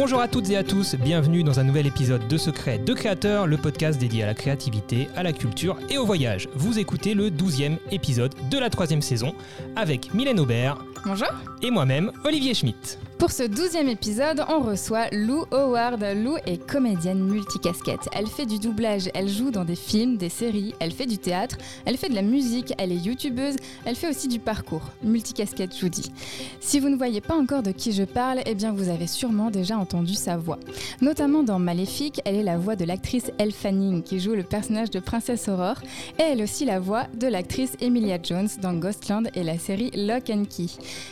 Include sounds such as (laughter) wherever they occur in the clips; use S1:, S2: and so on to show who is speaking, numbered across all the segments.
S1: Bonjour à toutes et à tous, bienvenue dans un nouvel épisode de Secret de Créateurs, le podcast dédié à la créativité, à la culture et au voyage. Vous écoutez le 12e épisode de la troisième saison avec Mylène Aubert.
S2: Bonjour.
S1: Et moi-même, Olivier Schmitt.
S2: Pour ce douzième épisode, on reçoit Lou Howard. Lou est comédienne multicasquette. Elle fait du doublage, elle joue dans des films, des séries, elle fait du théâtre, elle fait de la musique, elle est youtubeuse, elle fait aussi du parcours. Multicasquette, je vous dis. Si vous ne voyez pas encore de qui je parle, eh bien vous avez sûrement déjà entendu sa voix. Notamment dans Maléfique, elle est la voix de l'actrice Elle Fanning qui joue le personnage de Princesse Aurore et elle est aussi la voix de l'actrice Emilia Jones dans Ghostland et la série Lock and Key.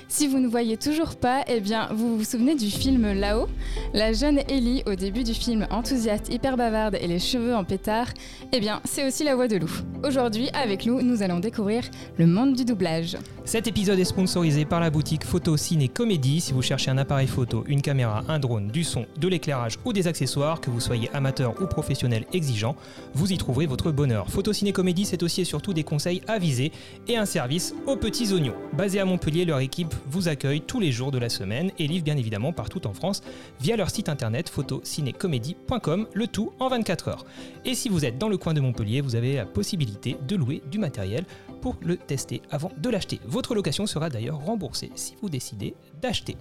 S2: Si vous ne voyez toujours pas, eh bien vous vous souvenez du film Là-haut? La jeune Ellie, au début du film enthousiaste, hyper bavarde et les cheveux en pétard, eh bien, c'est aussi la voix de Lou. Aujourd'hui, avec Lou, nous allons découvrir le monde du doublage.
S1: Cet épisode est sponsorisé par la boutique Photo Ciné Comédie. Si vous cherchez un appareil photo, une caméra, un drone, du son, de l'éclairage ou des accessoires, que vous soyez amateur ou professionnel exigeant, vous y trouverez votre bonheur. Photo Ciné Comédie, c'est aussi et surtout des conseils avisés et un service aux petits oignons. Basé à Montpellier, leur équipe vous accueille tous les jours de la semaine et livre bien évidemment partout en France via leur site internet photocinécomédie.com, le tout en 24 heures. Et si vous êtes dans le coin de Montpellier, vous avez la possibilité de louer du matériel pour le tester avant de l'acheter. Votre location sera d'ailleurs remboursée si vous décidez d'acheter.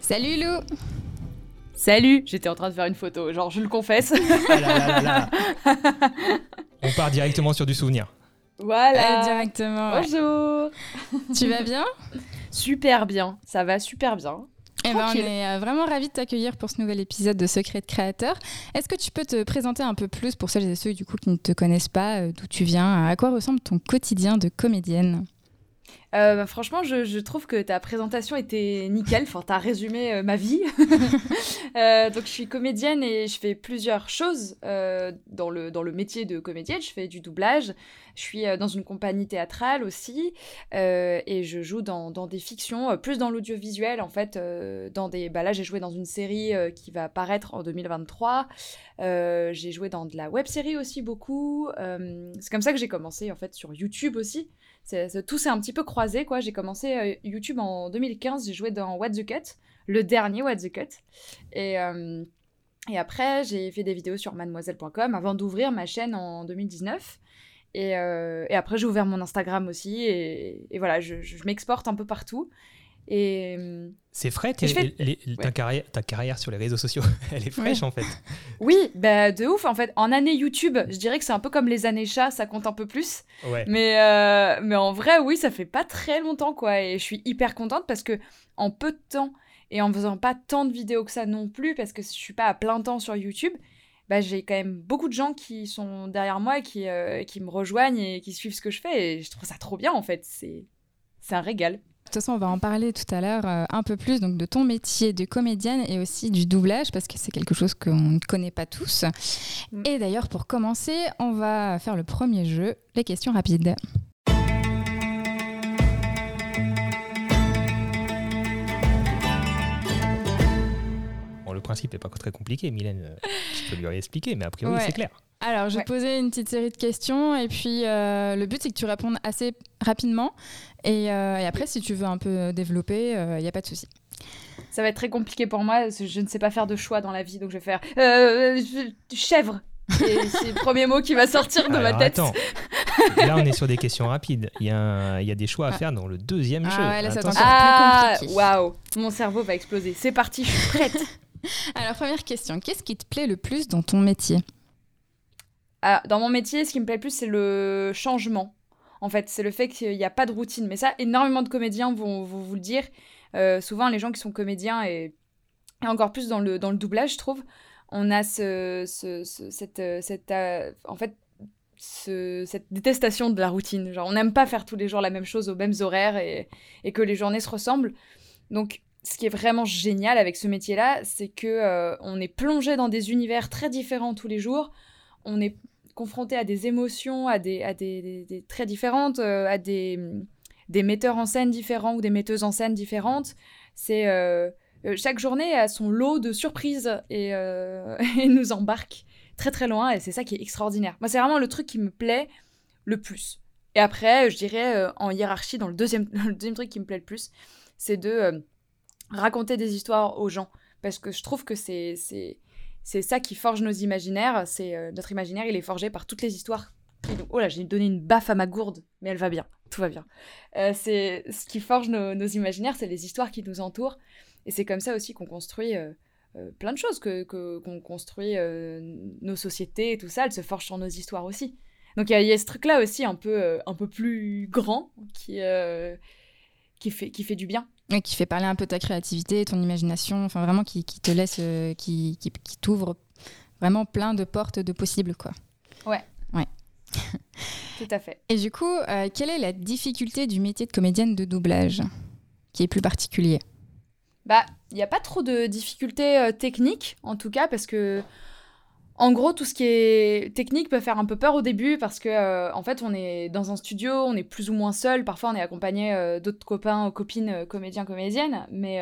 S2: Salut Lou
S3: Salut J'étais en train de faire une photo, genre je le confesse.
S1: Ah On part directement sur du souvenir.
S3: Voilà.
S2: directement.
S3: Bonjour.
S2: tu vas bien?
S3: Super bien, ça va super bien.
S2: Eh ben, on est euh, vraiment ravis de t'accueillir pour ce nouvel épisode de Secret de Créateur. Est-ce que tu peux te présenter un peu plus pour celles et ceux du coup qui ne te connaissent pas, euh, d'où tu viens, à quoi ressemble ton quotidien de comédienne?
S3: Euh, bah, franchement, je, trouve que ta présentation était nickel. Enfin, t'as résumé ma vie. (laughs) donc, je suis comédienne et je fais plusieurs choses dans, le, dans le métier de comédienne. Je fais du doublage, je suis euh, dans une compagnie théâtrale aussi euh, et je joue dans, des fictions, euh, plus dans l'audiovisuel en fait. dans des, bah là, j'ai joué dans une série qui va paraître en 2023. j'ai joué dans de la web série aussi beaucoup. c'est comme ça que j'ai commencé en fait sur YouTube aussi. Tout s'est un petit peu croisé quoi. J'ai commencé YouTube en 2015. J'ai joué dans What the Cut, le dernier What the Cut et et après, j'ai fait des vidéos sur mademoiselle.com avant d'ouvrir ma chaîne en 2019. Euh, et, après, j'ai ouvert mon Instagram aussi. Et, voilà, je, m'exporte un peu partout. Et
S1: c'est frais, ta, carrière, sur les réseaux sociaux, (laughs) elle est fraîche en fait.
S3: Oui, bah de ouf en fait. En année YouTube, je dirais que c'est un peu comme les années chats, ça compte un peu plus. Mais, euh, mais en vrai, oui, ça fait pas très longtemps quoi. Et je suis hyper contente parce que en peu de temps et en faisant pas tant de vidéos que ça non plus, parce que je suis pas à plein temps sur YouTube, bah, j'ai quand même beaucoup de gens qui sont derrière moi, qui, euh, qui me rejoignent et qui suivent ce que je fais. Et je trouve ça trop bien, en fait. C'est, c'est un régal.
S2: De toute façon, on va en parler tout à l'heure euh, un peu plus donc de ton métier de comédienne et aussi du doublage parce que c'est quelque chose qu'on ne connaît pas tous. Mm. Et d'ailleurs, pour commencer, on va faire le premier jeu, les questions rapides.
S1: principe n'est pas très compliqué. Mylène, euh, je peux lui expliquer, mais a priori, c'est clair.
S2: Alors, je vais poser une petite série de questions et puis euh, le but, c'est que tu répondes assez rapidement. Et, euh, et, après, si tu veux un peu développer, il n'y a pas de souci.
S3: Ça va être très compliqué pour moi, je ne sais pas faire de choix dans la vie, donc je vais faire chèvre. c'est le premier mot qui va sortir de ma tête.
S1: Attends. Là, on est sur des questions rapides. Il y a, il y a des choix à ah. faire dans le deuxième
S2: ah
S1: jeu.
S2: Ouais, là, ça
S3: ah, waouh, mon cerveau va exploser. C'est parti, je suis prête. (laughs)
S2: Alors, première question, qu'est-ce qui te plaît le plus dans ton métier?
S3: Ah, Dans mon métier, ce qui me plaît le plus, c'est le changement. En fait, c'est le fait qu'il n'y a pas de routine. Mais ça, énormément de comédiens vont, vous le dire. Euh, souvent, les gens qui sont comédiens, et, encore plus dans le, dans le doublage, je trouve, on a ce, cette, cette euh, en fait, cette détestation de la routine. Genre, on n'aime pas faire tous les jours la même chose aux mêmes horaires et, et que les journées se ressemblent. Donc, ce qui est vraiment génial avec ce métier-là, c'est que euh, on est plongé dans des univers très différents tous les jours. On est confronté à des émotions, à des, à des, très différentes, euh, à des, metteurs en scène différents ou des metteuses en scène différentes. C'est euh, chaque journée a son lot de surprises (laughs) et, nous embarque très très loin et c'est ça qui est extraordinaire. Moi, c'est vraiment le truc qui me plaît le plus. Et après, je dirais en hiérarchie, dans le deuxième, (laughs) le deuxième truc qui me plaît le plus, c'est de raconter des histoires aux gens. parce que je trouve que c'est ça qui forge nos imaginaires. C'est notre imaginaire, il est forgé par toutes les histoires. Oh là, j'ai donné une baffe à ma gourde, mais elle va bien, tout va bien. c'est ce qui forge nos, imaginaires, c'est les histoires qui nous entourent, et c'est comme ça aussi qu'on construit euh, plein de choses que qu'on construit euh, nos sociétés et tout ça, elles se forgent sur nos histoires aussi. Donc il y, a ce truc là aussi un peu euh, un peu plus grand qui qui fait qui fait du bien.
S2: Et qui fait parler un peu ta créativité, ton imagination, enfin vraiment qui, qui te laisse qui, qui, qui t'ouvre vraiment plein de portes de possibles quoi.
S3: Ouais.
S2: Ouais. (laughs)
S3: Tout à fait.
S2: Et du coup, quelle est la difficulté du métier de comédienne de doublage qui est plus particulier?
S3: Bah, il n'y a pas trop de difficultés euh, techniques, en tout cas, parce que, en gros, tout ce qui est technique peut faire un peu peur au début, parce que, euh, en fait, on est dans un studio, on est plus ou moins seul, parfois on est accompagné euh, d'autres copains, copines, comédiens, comédiennes, mais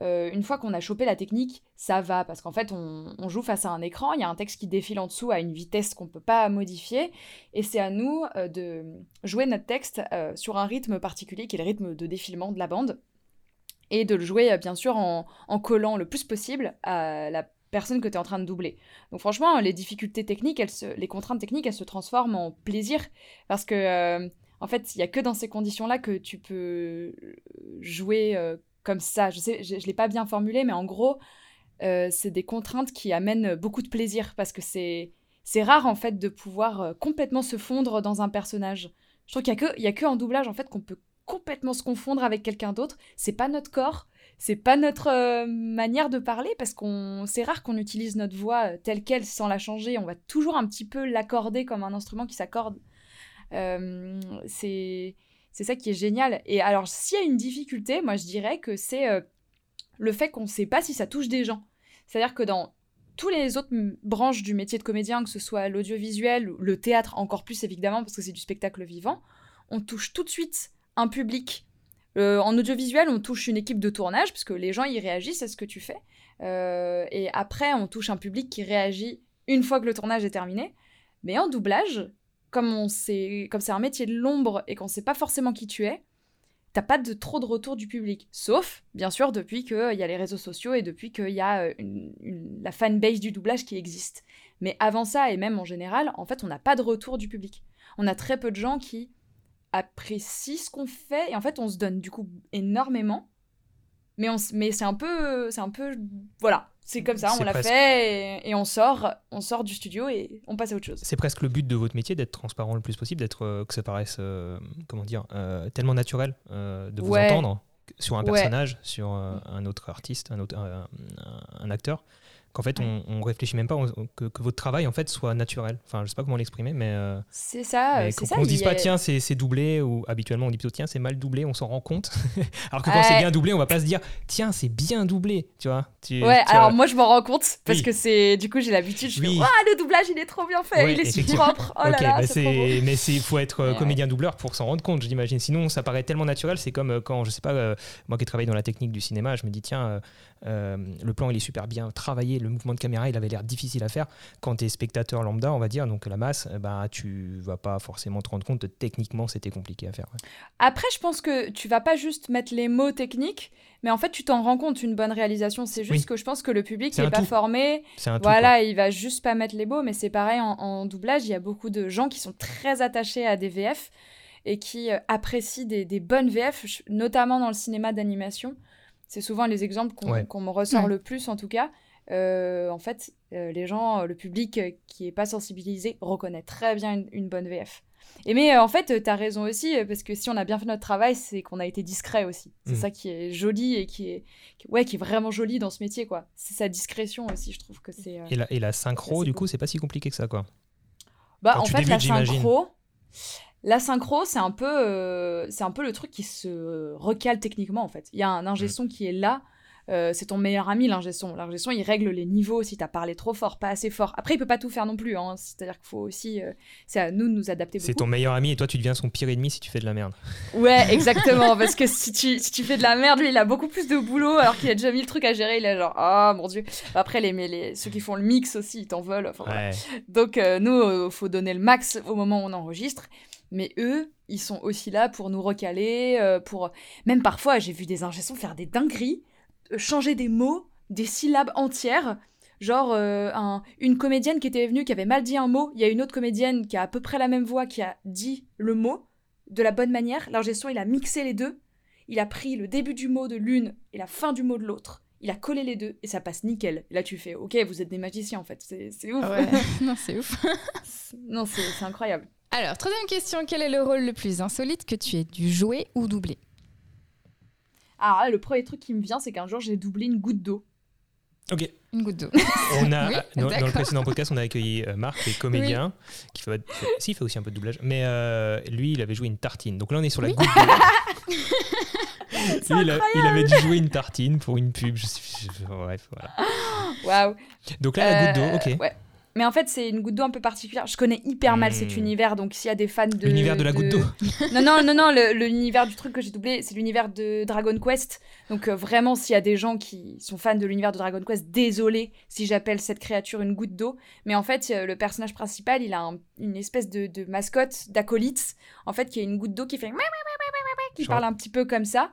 S3: une fois qu'on a chopé la technique, ça va, parce qu'en fait, on, joue face à un écran, il y a un texte qui défile en dessous à une vitesse qu'on ne peut pas modifier, et c'est à nous de jouer notre texte sur un rythme particulier, qui est le rythme de défilement de la bande. Et de le jouer euh, bien sûr en, collant le plus possible à la personne que tu es en train de doubler. Donc franchement, les difficultés techniques, elles les contraintes techniques, elles se transforment en plaisir parce que euh, en fait, il y a que dans ces conditions-là que tu peux jouer euh, comme ça. Je sais, je, l'ai pas bien formulé, mais en gros, c'est des contraintes qui amènent beaucoup de plaisir parce que c'est c'est rare en fait de pouvoir complètement se fondre dans un personnage. Je trouve qu'il y a que il y a que en doublage en fait qu'on peut complètement se confondre avec quelqu'un d'autre. C'est pas notre corps, c'est pas notre euh, manière de parler parce qu'on c'est rare qu'on utilise notre voix euh, telle quelle sans la changer. On va toujours un petit peu l'accorder comme un instrument qui s'accorde. Euh, c'est c'est ça qui est génial. Et alors s'il y a une difficulté, moi je dirais que c'est le fait qu'on ne sait pas si ça touche des gens. C'est-à-dire que dans tous les autres branches du métier de comédien, que ce soit l'audiovisuel, le théâtre encore plus évidemment parce que c'est du spectacle vivant, on touche tout de suite un public. Euh, en audiovisuel, on touche une équipe de tournage, parce que les gens y réagissent à ce que tu fais. Euh, et après, on touche un public qui réagit une fois que le tournage est terminé. Mais en doublage, comme on comme c'est un métier de l'ombre et qu'on sait pas forcément qui tu es, t'as pas de trop de retour du public. Sauf, bien sûr, depuis qu'il y a les réseaux sociaux et depuis qu'il y a euh, la fanbase du doublage qui existe. Mais avant ça, et même en général, en fait, on n'a pas de retour du public. On a très peu de gens qui apprécie ce qu'on fait et en fait on se donne du coup énormément. Mais on mais c'est un peu c'est un peu voilà c'est comme ça on l'a fait et, on sort on sort du studio et on passe à autre chose.
S1: C'est presque le but de votre métier d'être transparent le plus possible d'être euh, que ça paraisse euh, comment dire euh, tellement naturel de vous entendre sur un personnage sur un autre artiste un autre un acteur qu'en fait on, on, réfléchit même pas que, votre travail en fait soit naturel. Enfin, je sais pas comment l'exprimer, mais
S3: euh, c'est ça. C'est ça.
S1: On dise pas tiens c'est doublé ou habituellement on dit plutôt tiens c'est mal doublé, on s'en rend compte. (laughs) alors que quand c'est bien doublé, on va pas se dire tiens c'est bien doublé, tu vois.
S3: ouais. alors moi je m'en rends compte parce que c'est du coup j'ai l'habitude. Je oui. le doublage il est trop bien fait, il est si propre. Oh là là, bah
S1: mais il faut être euh, comédien doubleur pour s'en rendre compte, j'imagine. Sinon ça paraît tellement naturel. C'est comme euh, quand je sais pas moi qui travaille dans la technique du cinéma, je me dis tiens euh, le plan, il est super bien travaillé. Le mouvement de caméra, il avait l'air difficile à faire. Quand tu es spectateur lambda, on va dire, donc la masse, bah, tu vas pas forcément te rendre compte que techniquement, c'était compliqué à faire.
S3: Après, je pense que tu vas pas juste mettre les mots techniques, mais en fait, tu t'en rends compte, une bonne réalisation. C'est juste que je pense que le public n'est pas formé. Un voilà, il va juste pas mettre les mots, mais c'est pareil en, doublage. Il y a beaucoup de gens qui sont très attachés à des VF et qui euh, apprécient des, des, bonnes VF, notamment dans le cinéma d'animation. C'est souvent les exemples qu'on me ressort le plus, en tout cas. Euh, en fait, euh, les gens, le public qui n'est pas sensibilisé reconnaît très bien une, bonne VF. Et mais euh, en fait, tu as raison aussi, parce que si on a bien fait notre travail, c'est qu'on a été discret aussi. C'est mm. ça qui est joli et qui est, ouais, qui est vraiment joli dans ce métier, quoi. C'est sa discrétion aussi, je trouve que c'est.
S1: et, la, et la synchro, du coup, c'est pas si compliqué que ça, quoi.
S3: Bah, en fait, la synchro. La synchro, c'est un peu, euh, c'est un peu le truc qui se recale techniquement en fait. Il y a un ingé mm. son qui est là. Euh, c'est ton meilleur ami l'ingé son. L'ingé son, il règle les niveaux si t'as parlé trop fort, pas assez fort. Après, il peut pas tout faire non plus. Hein. C'est-à-dire qu'il faut aussi, euh, c'est à nous de nous adapter.
S1: C'est ton meilleur ami et toi, tu deviens son pire ennemi si tu fais de la merde.
S3: Ouais, (laughs) exactement. parce que si tu, si tu fais de la merde, lui, il a beaucoup plus de boulot alors qu'il a déjà mis le truc à gérer. Il est genre, ah mon dieu. Après, les, les, ceux qui font le mix aussi, ils t'en veulent. Donc, nous, faut donner le max au moment où on enregistre mais eux, ils sont aussi là pour nous recaler, euh, pour... Même parfois, j'ai vu des ingessons faire des dingueries, euh, changer des mots des syllabes entières. Genre, euh, un- une comédienne qui était venue, qui avait mal dit un mot, il y a une autre comédienne qui a à peu près la même voix, qui a dit le mot de la bonne manière. L'ingé son, il a mixé les deux. Il a pris le début du mot de l'une et la fin du mot de l'autre. Il a collé les deux et ça passe nickel. Et là, tu fais, ok, vous êtes des magiciens en fait. C'est ouf.
S2: Ouais, (laughs) non, c'est ouf.
S3: non, c'est incroyable.
S2: Alors, troisième question, quel est le rôle le plus insolite que tu aies dû jouer ou doubler
S3: Alors là, le premier truc qui me vient, c'est qu'un jour, j'ai doublé une goutte d'eau.
S1: Ok.
S2: Une goutte d'eau.
S1: On a, (laughs)
S2: Oui,
S1: dans, dans le précédent podcast, on a accueilli euh, Marc, qui est comédien, qui fait, fait- si, il fait aussi un peu de doublage, mais euh, lui, il avait joué une tartine. Donc là, on est sur la
S2: Oui.
S1: goutte d'eau. (laughs) Lui, il, a- il avait dû jouer une tartine pour une pub. Je je- bref, voilà.
S3: Waouh.
S1: Donc là, la goutte
S3: Euh,
S1: d'eau, ok.
S3: Ouais. Mais en fait, c'est une goutte d'eau un peu particulière. Je connais hyper mal cet
S1: Hmm.
S3: univers, donc s'il y a des fans de.
S1: L'univers de la goutte d'eau.
S3: non, non, non, non, le- l'univers du truc que j'ai doublé, c'est l'univers de Dragon Quest. Donc euh, vraiment, s'il y a des gens qui sont fans de l'univers de Dragon Quest, désolé si j'appelle cette créature une goutte d'eau. Mais en fait, euh, le personnage principal, il a un- une espèce de, de mascotte, d'acolyte, en fait, qui est une goutte d'eau qui fait. qui parle un petit peu comme ça.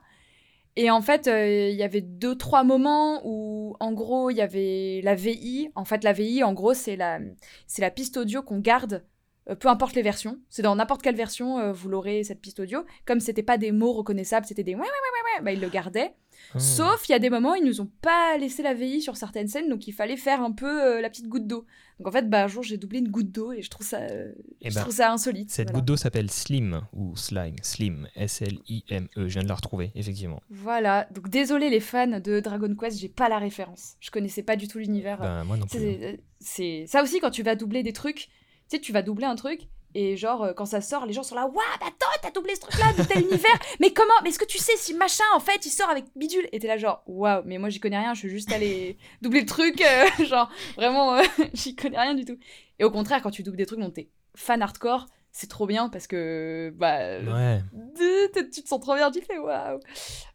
S3: Et en fait, euh, il y avait deux, trois moments où, en gros, il y avait la VI. En fait, la VI, en gros, c'est la, c'est la piste audio qu'on garde, euh, peu importe les versions. C'est dans n'importe quelle version, euh, vous l'aurez, cette piste audio. Comme c'était pas des mots reconnaissables, c'était des ouais, ouais, ouais, ouais, bah, ils le gardaient.
S1: Hmm.
S3: Sauf, il y a des moments où ils nous ont pas laissé la VI sur certaines scènes, donc il fallait faire un peu euh, la petite goutte d'eau. Donc en fait, bah, un jour, j'ai doublé une goutte d'eau et je trouve ça, euh,
S1: Eh
S3: je
S1: ben,
S3: trouve ça insolite.
S1: Cette
S3: voilà.
S1: goutte d'eau s'appelle Slim ou Slime. Slim, S-L-I-M-E. Je viens de la retrouver, effectivement.
S3: Voilà, donc désolé les fans de Dragon Quest, j'ai pas la référence. Je connaissais pas du tout l'univers.
S1: Ben, moi non plus.
S3: C'est c'est- ça aussi quand tu vas doubler des trucs. Tu sais, tu vas doubler un truc et genre euh, quand ça sort, les gens sont là, waouh, mais attends, t'as doublé ce truc-là de tel univers. (laughs) Mais comment Mais est-ce que tu sais si machin en fait il sort avec bidule? Et t'es là genre, waouh, mais moi j'y connais rien, je suis juste allé (laughs) doubler le truc, euh, (laughs) genre vraiment, euh, j'y connais rien du tout. Et au contraire, quand tu doubles des trucs dont t'es fan hardcore, c'est trop bien parce que bah
S1: Ouais.
S3: tu tu te sens trop bien, tu fais waouh.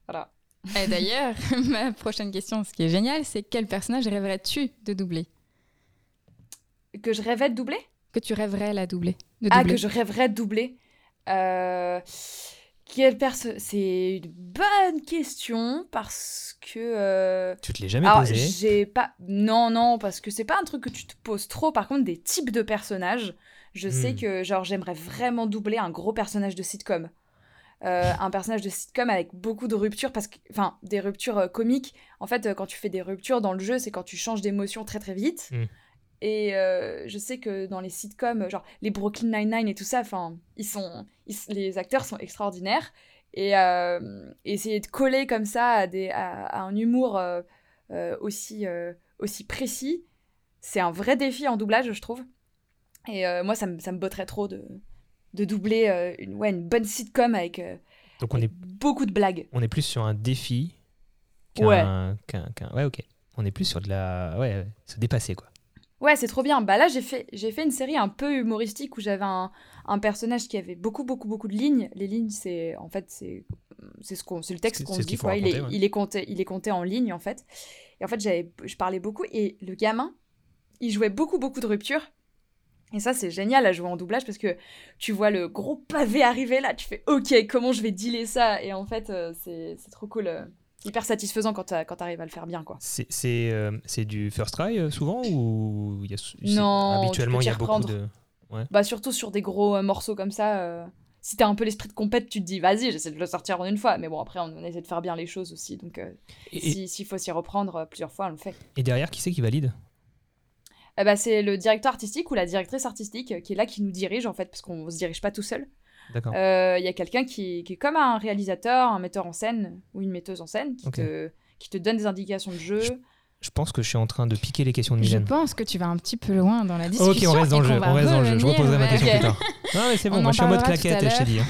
S3: Voilà.
S2: Et d'ailleurs, ma prochaine question, ce qui est génial, c'est quel personnage rêverais-tu de doubler?
S3: Que je rêvais de doubler?
S2: Que tu rêverais la doubler de
S3: Ah, que je rêverais de doubler. Euh... Quelle personne C'est une bonne question parce que. euh,
S1: Tu te l'es jamais
S3: Alors,
S1: posé.
S3: j'ai pas. Non, non, parce que c'est pas un truc que tu te poses trop. Par contre, des types de personnages, je sais
S1: Hmm.
S3: que genre j'aimerais vraiment doubler un gros personnage de sitcom. Euh, un personnage de sitcom avec beaucoup de ruptures, parce que, enfin, des ruptures euh, comiques. En fait, euh, quand tu fais des ruptures dans le jeu, c'est quand tu changes d'émotion très très vite.
S1: Hmm.
S3: Et euh, je sais que dans les sitcoms, genre les Brooklyn Nine-Nine et tout ça, enfin, ils sont, ils- les acteurs sont extraordinaires. Et euh, essayer de coller comme ça à, des, à, à un humour euh, aussi, aussi précis, c'est un vrai défi en doublage, je trouve. Et moi, ça me, ça me botterait trop de, de doubler une, ouais, une bonne sitcom avec,
S1: Donc on
S3: avec
S1: est,
S3: beaucoup de blagues.
S1: on est plus sur un défi qu'un.
S3: Ouais.
S1: ouais, ok. On est plus sur de la. Ouais, se dépasser, quoi.
S3: Ouais, c'est trop bien. Bah là, j'ai fait, j'ai fait une série un peu humoristique où j'avais un, un personnage qui avait beaucoup, beaucoup, beaucoup de lignes. Les lignes, c'est en fait, c'est, c'est ce qu'on, c'est le texte qu'on dit. quoi. Il, est,
S1: ouais.
S3: il est compté, il est compté en lignes en fait. Et en fait, j'avais, je parlais beaucoup et le gamin, il jouait beaucoup, beaucoup de ruptures. Et ça, c'est génial à jouer en doublage parce que tu vois le gros pavé arriver là, tu fais OK, comment je vais dealer ça? Et en fait, euh, c'est, c'est trop cool. Hyper satisfaisant quand quand t'arrives à le faire bien, quoi.
S1: C'est euh, du first try euh, souvent ou y a,
S3: Non, tu
S1: habituellement il y a beaucoup de.
S3: Bah surtout sur des gros euh, morceaux comme ça. euh, si t'as un peu l'esprit de compète, tu te dis vas-y, j'essaie de le sortir en une fois. Mais bon, après, on, essaie de faire bien les choses aussi. Donc, euh, si- s'il faut s'y reprendre euh, plusieurs fois, on le fait.
S1: et derrière, qui c'est qui valide?
S3: Eh bah, c'est le directeur artistique ou la directrice artistique qui est là, qui nous dirige en fait, parce qu'on se dirige pas tout seul.
S1: D'accord.
S3: Euh, Il y a quelqu'un qui, qui est comme un réalisateur, un metteur en scène ou une metteuse en scène qui, te, qui te donne des indications de jeu.
S1: Je- Je pense que je suis en train de piquer les questions de
S2: Je
S1: Mylène.
S2: pense que tu vas un petit peu loin dans la discussion.
S1: Ok, on reste dans le jeu. On reste dans le jeu. Je reposerai ma question plus tard. (laughs) Non, mais c'est bon,
S2: On
S1: moi je suis en mode claquette, je t'ai dit. hein.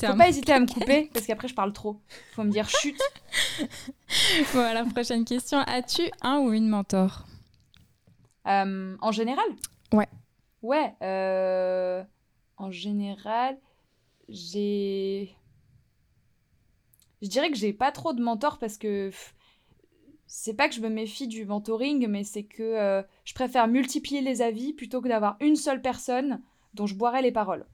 S1: (laughs)
S3: Faut pas hésiter à me couper (laughs) parce qu'après je parle trop. Faut me dire chut.
S2: Voilà, prochaine question. As-tu un ou une mentor?
S3: Euh, en général?
S2: Ouais.
S3: Ouais. euh, en général, j'ai. Je dirais que j'ai pas trop de mentors parce que. C'est pas que je me méfie du mentoring, mais c'est que euh, je préfère multiplier les avis plutôt que d'avoir une seule personne dont je boirais les paroles.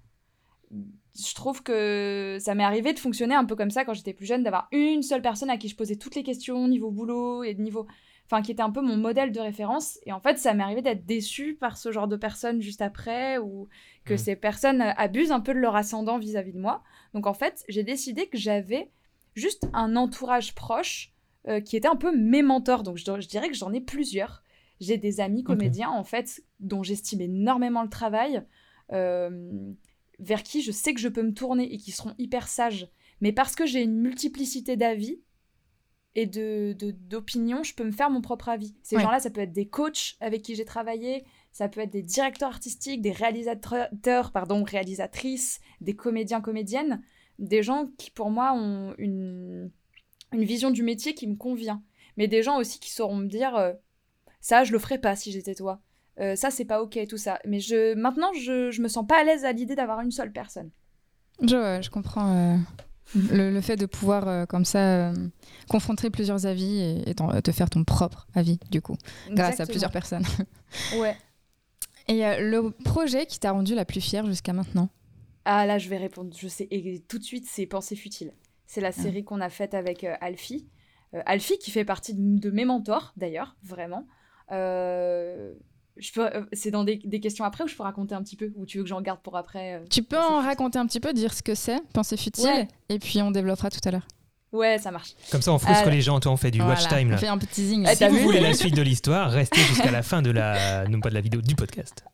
S3: Je trouve que ça m'est arrivé de fonctionner un peu comme ça quand j'étais plus jeune, d'avoir une seule personne à qui je posais toutes les questions niveau boulot et niveau. Enfin qui était un peu mon modèle de référence. Et en fait, ça m'est arrivé d'être déçue par ce genre de personnes juste après, ou que
S1: Mm.
S3: ces personnes abusent un peu de leur ascendant vis-à-vis de moi. Donc en fait, j'ai décidé que j'avais juste un entourage proche euh, qui était un peu mes mentors. Donc je, je dirais que j'en ai plusieurs. J'ai des amis comédiens, en fait, dont j'estime énormément le travail, euh, vers qui je sais que je peux me tourner et qui seront hyper sages. Mais parce que j'ai une multiplicité d'avis et de d'opinions, je peux me faire mon propre avis. Ces
S2: Ouais.
S3: gens-là, ça peut être des coachs avec qui j'ai travaillé, ça peut être des directeurs artistiques, des réalisateurs, pardon, réalisatrices, des comédiens, comédiennes, des gens qui, pour moi, ont une, une vision du métier qui me convient. Mais des gens aussi qui sauront me dire euh, ça, je le ferais pas si j'étais toi. Euh, ça, c'est pas ok, tout ça. Mais je, maintenant, je, je me sens pas à l'aise à l'idée d'avoir une seule personne.
S2: Je, je comprends euh, le, le fait de pouvoir, euh, comme ça, euh, confronter plusieurs avis et, te faire ton propre avis, du coup, grâce à plusieurs personnes. (laughs)
S3: Ouais.
S2: Et euh, le projet qui t'a rendu la plus fière jusqu'à maintenant?
S3: Ah là, je vais répondre. Je sais et tout de suite, c'est Pensée futile. C'est la série qu'on a faite avec Alfie. Alfie qui fait partie de, de mes mentors d'ailleurs, vraiment. Euh, je peux, c'est dans des, des questions après ou je peux raconter un petit peu ou tu veux que j'en garde pour après euh
S2: Tu peux en
S3: futile.
S2: raconter un petit peu, dire ce que c'est, pensée futile,
S3: Ouais.
S2: et puis on développera tout à l'heure.
S3: Ouais, ça marche.
S1: Comme ça, on frustre
S3: Euh,
S1: les gens. Toi, on fait du watch time.
S2: On
S1: Là.
S2: fait un peu de teasing.
S3: Ah.
S1: Si vous voulez la (laughs) suite de l'histoire, restez jusqu'à la fin de la, non pas de la vidéo, du podcast.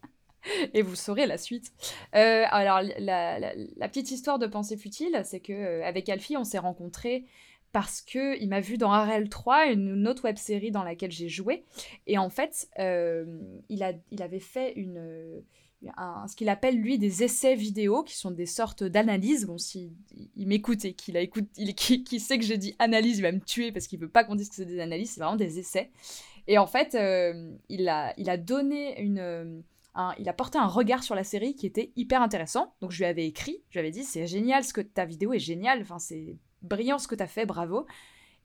S3: et vous saurez la suite. Euh, alors, la, la- la petite histoire de Pensée futile, c'est que euh, avec Alfie, on s'est rencontrés parce que il m'a vu dans Arel 3, une, autre web série dans laquelle j'ai joué. Et en fait, euh, il, a, il avait fait une, un- ce qu'il appelle lui des essais vidéo, qui sont des sortes d'analyses. Bon, s'il il m'écoute et qu'il écoute, il, qui, sait que j'ai dit analyse, il va me tuer parce qu'il veut pas qu'on dise que c'est des analyses, c'est vraiment des essais. Et en fait, euh, il, a, il a donné une. euh, il a porté un regard sur la série qui était hyper intéressant. Donc je lui avais écrit, je lui avais dit c'est génial ce que ta vidéo est géniale, enfin c'est brillant ce que t'as fait, bravo.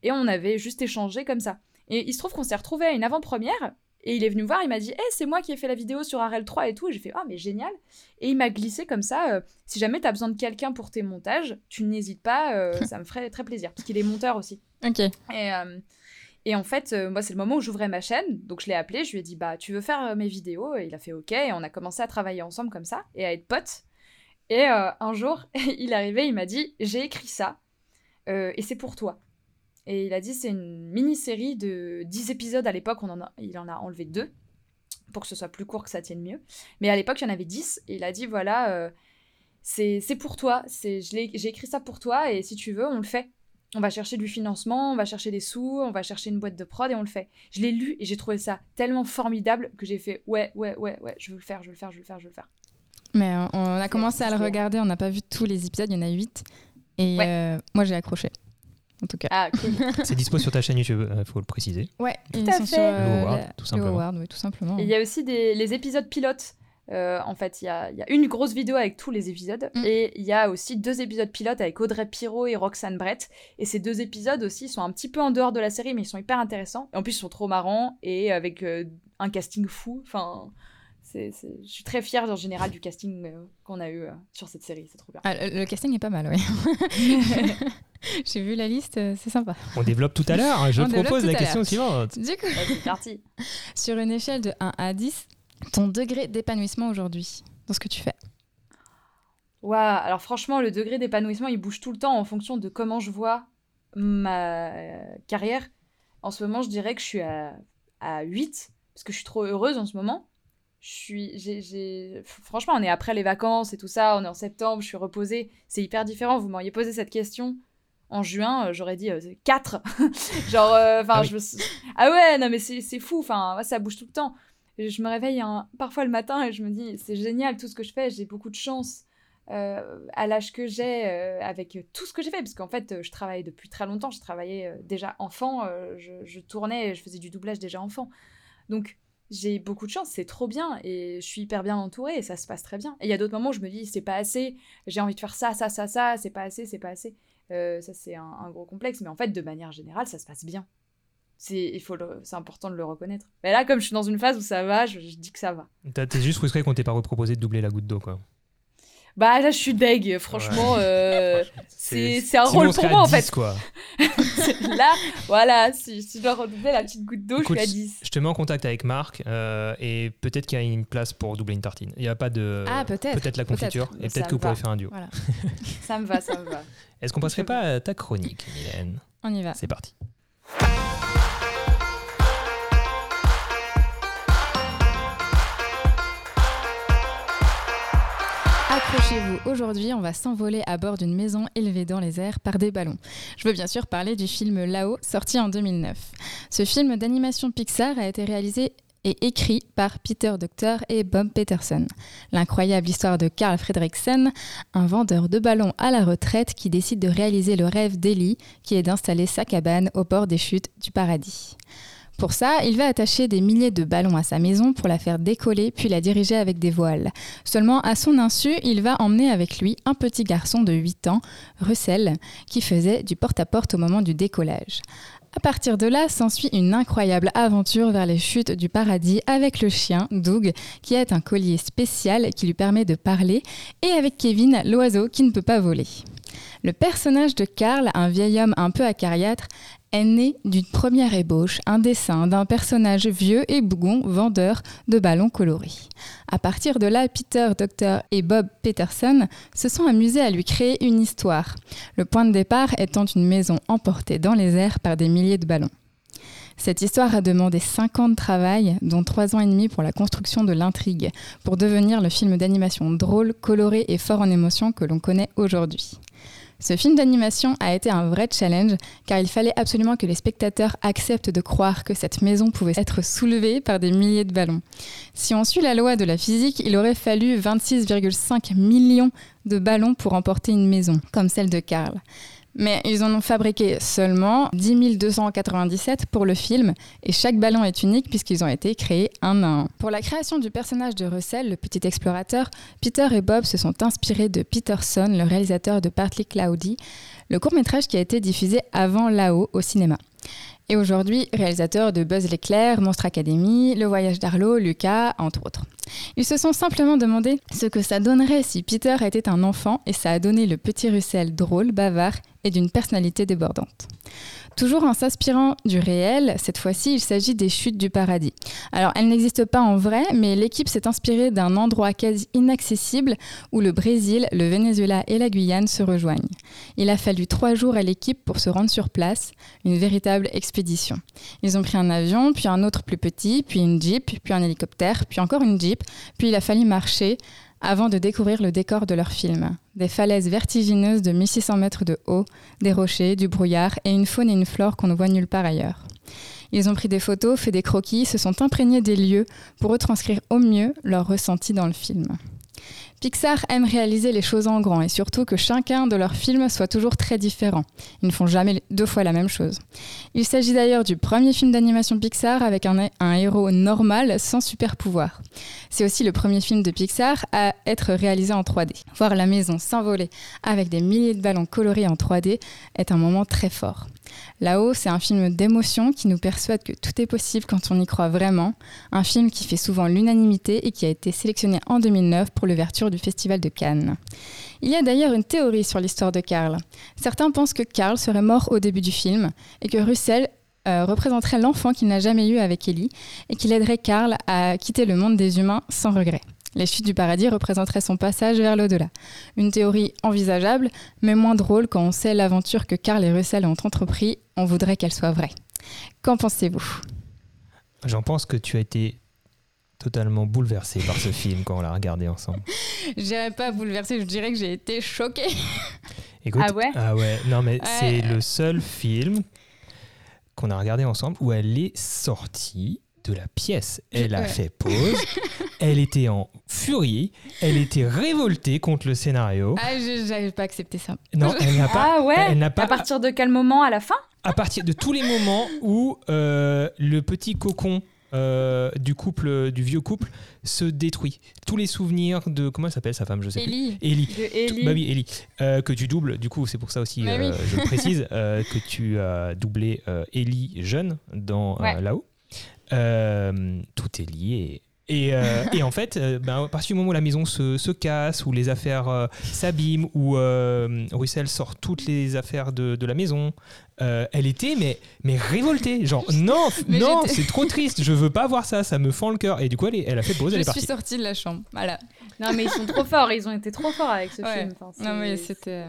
S3: Et on avait juste échangé comme ça. Et il se trouve qu'on s'est retrouvés à une avant-première et il est venu me voir, il m'a dit "Eh, c'est moi qui ai fait la vidéo sur Arel 3 et tout." Et j'ai fait "Ah mais génial." Et il m'a glissé comme ça euh, si jamais t'as besoin de quelqu'un pour tes montages, tu n'hésites pas, euh, (laughs) ça me ferait très plaisir parce qu'il est monteur aussi.
S2: Ok.
S3: Et, euh, et en fait, moi, c'est le moment où j'ouvrais ma chaîne. Donc, je l'ai appelé. Je lui ai dit, bah, tu veux faire mes vidéos? Et il a fait OK. Et on a commencé à travailler ensemble comme ça et à être potes. Et un jour, (laughs) il est arrivé, il m'a dit, j'ai écrit ça et c'est pour toi. Et il a dit, c'est une mini-série de 10 épisodes. À l'époque, on en a, il en a enlevé deux pour que ce soit plus court, que ça tienne mieux. Mais à l'époque, il y en avait 10. Et il a dit, voilà, euh, c'est pour toi. J'ai écrit ça pour toi. Et si tu veux, on le fait. On va chercher du financement, on va chercher des sous, on va chercher une boîte de prod et on le fait. Je l'ai lu et j'ai trouvé ça tellement formidable que j'ai fait ouais, ouais, ouais, ouais, je veux le faire, je veux le faire, je veux le faire, je veux le faire.
S2: Mais euh, on a commencé à le regarder, on n'a pas vu tous les épisodes, il y en a 8. Et
S3: Ouais.
S2: euh, moi j'ai accroché. En tout cas.
S3: Ah, cool. (laughs)
S1: C'est dispo sur ta chaîne YouTube, il faut le préciser.
S2: Ouais,
S3: Tout
S2: ils
S3: à
S2: sont
S3: fait.
S2: sur la-
S1: tout
S2: le
S1: simplement.
S2: Oui, tout simplement.
S3: Et il y a aussi des, les épisodes pilotes. Euh, en fait, il y a, il y a une grosse vidéo avec tous les épisodes.
S2: Mm.
S3: Et il y a aussi deux épisodes pilotes avec Audrey Pirot et Roxane Brett. Et ces deux épisodes aussi sont un petit peu en dehors de la série, mais ils sont hyper intéressants. Et en plus, ils sont trop marrants et avec euh, un casting fou. Enfin, c'est, c'est- je suis très fière en général du casting euh, qu'on a eu euh, sur cette série. C'est trop bien.
S2: Ah, le, le casting est pas mal, oui. (laughs) J'ai vu la liste, euh, c'est sympa.
S1: On développe tout à l'heure. Je
S2: On
S1: propose la question suivante.
S2: Du coup,
S3: c'est parti. (laughs)
S2: sur une échelle de 1 à 10, ton degré d'épanouissement aujourd'hui dans ce que tu fais
S3: Waouh, alors franchement, le degré d'épanouissement, il bouge tout le temps en fonction de comment je vois ma carrière. En ce moment, je dirais que je suis à, à 8, parce que je suis trop heureuse en ce moment. Je suis, j'ai, j'ai- f- Franchement, on est après les vacances et tout ça, on est en septembre, je suis reposée. C'est hyper différent. Vous m'auriez posé cette question en juin, euh, j'aurais dit 4. (laughs) Genre, euh, enfin,
S1: Ah
S3: je me Ah ouais, non, mais c'est c'est fou, enfin, ça bouge tout le temps. Je me réveille parfois le matin et je me dis, c'est génial tout ce que je fais, j'ai beaucoup de chance euh, à l'âge que j'ai, euh, avec tout ce que j'ai fait, parce qu'en fait, euh, je travaille depuis très longtemps, je travaillais euh, déjà enfant, euh, je, je tournais, je faisais du doublage déjà enfant. Donc, j'ai beaucoup de chance, c'est trop bien, et je suis hyper bien entourée, et ça se passe très bien. Et il y a d'autres moments où je me dis, c'est pas assez, j'ai envie de faire ça, ça, ça, ça, c'est pas assez, c'est pas assez. Euh, ça, c'est un, gros complexe, mais en fait, de manière générale, ça se passe bien. C'est important de le reconnaître. Mais là, comme je suis dans une phase où ça va, je, je dis que ça va.
S1: T'es juste frustré qu'on t'ait pas reproposé de doubler la goutte d'eau, quoi.
S3: Bah là, je suis deg, franchement. euh, (laughs) c'est un rôle pour moi, en
S1: 10,
S3: fait.
S1: quoi. (laughs)
S3: là, voilà, si, si je dois redoubler la petite goutte d'eau, je suis à 10.
S1: Je te mets en contact avec Marc euh, et peut-être qu'il y a une place pour doubler une tartine. Il n'y a pas de.
S2: Ah, peut-être,
S1: Peut-être la confiture. Et peut-être que vous pourrez faire un duo.
S2: Voilà, (laughs)
S3: Ça me va, ça me va.
S1: Est-ce qu'on passerait pas à ta chronique, Mylène?
S2: On y va.
S1: C'est parti.
S2: Accrochez-vous, aujourd'hui on va s'envoler à bord d'une maison élevée dans les airs par des ballons. Je veux bien sûr parler du film Là-haut, sorti en 2009. Ce film d'animation Pixar a été réalisé et écrit par Peter Docter et Bob Peterson. L'incroyable histoire de Carl Fredricksen, un vendeur de ballons à la retraite qui décide de réaliser le rêve d'Ellie, qui est d'installer sa cabane au bord des chutes du paradis. Pour ça, il va attacher des milliers de ballons à sa maison pour la faire décoller puis la diriger avec des voiles. Seulement, à son insu, il va emmener avec lui un petit garçon de 8 ans, Russell, qui faisait du porte-à-porte au moment du décollage. À partir de là, s'ensuit une incroyable aventure vers les chutes du paradis avec le chien, Doug, qui a un collier spécial qui lui permet de parler, et avec Kevin, l'oiseau qui ne peut pas voler. Le personnage de Carl, un vieil homme un peu acariâtre, est né d'une première ébauche, un dessin d'un personnage vieux et bougon vendeur de ballons colorés. À partir de là, Peter, Docter et Bob Peterson se sont amusés à lui créer une histoire, le point de départ étant une maison emportée dans les airs par des milliers de ballons. Cette histoire a demandé 5 ans de travail, dont 3 ans et demi pour la construction de l'intrigue, pour devenir le film d'animation drôle, coloré et fort en émotion que l'on connaît aujourd'hui. Ce film d'animation a été un vrai challenge car il fallait absolument que les spectateurs acceptent de croire que cette maison pouvait être soulevée par des milliers de ballons. Si on suit la loi de la physique, il aurait fallu 26,5 millions de ballons pour emporter une maison, comme celle de Karl. Mais ils en ont fabriqué seulement 10 297 pour le film, et chaque ballon est unique puisqu'ils ont été créés un à un. Pour la création du personnage de Russell, le petit explorateur, Peter et Bob se sont inspirés de Peterson, le réalisateur de Partly Cloudy, le court-métrage qui a été diffusé avant là-haut au cinéma. Et aujourd'hui, réalisateur de Buzz l'éclair, Monstre Academy, Le voyage d'Arlo, Lucas, entre autres. Ils se sont simplement demandé ce que ça donnerait si Peter était un enfant et ça a donné le petit Russell drôle, bavard et d'une personnalité débordante. Toujours en s'inspirant du réel, cette fois-ci il s'agit des chutes du paradis. Alors elles n'existent pas en vrai, mais l'équipe s'est inspirée d'un endroit quasi inaccessible où le Brésil, le Venezuela et la Guyane se rejoignent. Il a fallu trois jours à l'équipe pour se rendre sur place, une véritable expédition. Ils ont pris un avion, puis un autre plus petit, puis une jeep, puis un hélicoptère, puis encore une jeep, puis il a fallu marcher avant de découvrir le décor de leur film. Des falaises vertigineuses de 1600 mètres de haut, des rochers, du brouillard et une faune et une flore qu'on ne voit nulle part ailleurs. Ils ont pris des photos, fait des croquis, se sont imprégnés des lieux pour retranscrire au mieux leur ressenti dans le film. Pixar aime réaliser les choses en grand et surtout que chacun de leurs films soit toujours très différent. Ils ne font jamais deux fois la même chose. Il s'agit d'ailleurs du premier film d'animation Pixar avec un, héros normal sans super pouvoir. C'est aussi le premier film de Pixar à être réalisé en 3D. Voir la maison s'envoler avec des milliers de ballons colorés en 3D est un moment très fort. Là-haut, c'est un film d'émotion qui nous persuade que tout est possible quand on y croit vraiment. Un film qui fait souvent l'unanimité et qui a été sélectionné en 2009 pour l'ouverture du Festival de Cannes. Il y a d'ailleurs une théorie sur l'histoire de Karl. Certains pensent que Karl serait mort au début du film et que Russell euh, représenterait l'enfant qu'il n'a jamais eu avec Ellie et qu'il aiderait Karl à quitter le monde des humains sans regret. Les chutes du paradis représenteraient son passage vers l'au-delà. Une théorie envisageable, mais moins drôle quand on sait l'aventure que Karl et Russell ont entrepris. On voudrait qu'elle soit vraie. Qu'en pensez-vous?
S1: J'en pense que tu as été totalement bouleversé par ce film quand on l'a regardé ensemble. (laughs)
S2: Je dirais pas bouleversé, je dirais que j'ai été choquée. (laughs)
S1: Écoute,
S3: ah ouais?
S1: Ah ouais, non mais
S2: Ouais.
S1: c'est le seul film qu'on a regardé ensemble où elle est sortie de la pièce. Elle a
S2: Ouais.
S1: fait pause, elle était en furie, elle était révoltée contre le scénario.
S2: Ah, je n'avais pas accepté ça.
S1: Non, (laughs) elle n'a pas...
S3: Ah ouais
S1: elle n'a pas-
S3: À partir de quel moment à la fin
S1: À partir de tous les moments où euh, le petit cocon euh, du couple, du vieux couple, se détruit. Tous les souvenirs de... Comment elle s'appelle sa femme Je sais plus.
S2: Ellie,
S1: Ellie.
S3: De Ellie.
S1: Bah oui, Ellie, euh, que tu doubles, du coup, c'est pour ça aussi,
S2: Bah
S1: euh,
S2: oui.
S1: je précise, (laughs) euh, que tu as doublé euh, Ellie jeune dans euh,
S3: Ouais.
S1: là-haut. Euh, tout est lié Et, euh, et en fait, euh, ben, à partir du moment où la maison se, se casse, où les affaires euh, s'abîment, où euh, Russell sort toutes les affaires de, de la maison, euh, elle était mais, mais révoltée. Genre, (laughs) non,
S2: Mais
S1: non, c'est trop triste, je veux pas voir ça, ça me fend le cœur. Et du coup, elle, est- elle a fait pause,
S2: Je
S1: elle est
S2: suis
S1: partie.
S2: sortie de la chambre. Voilà.
S3: Non, mais ils sont trop forts, ils ont été trop forts avec ce
S2: Ouais.
S3: film. Enfin,
S2: Non, mais c'était.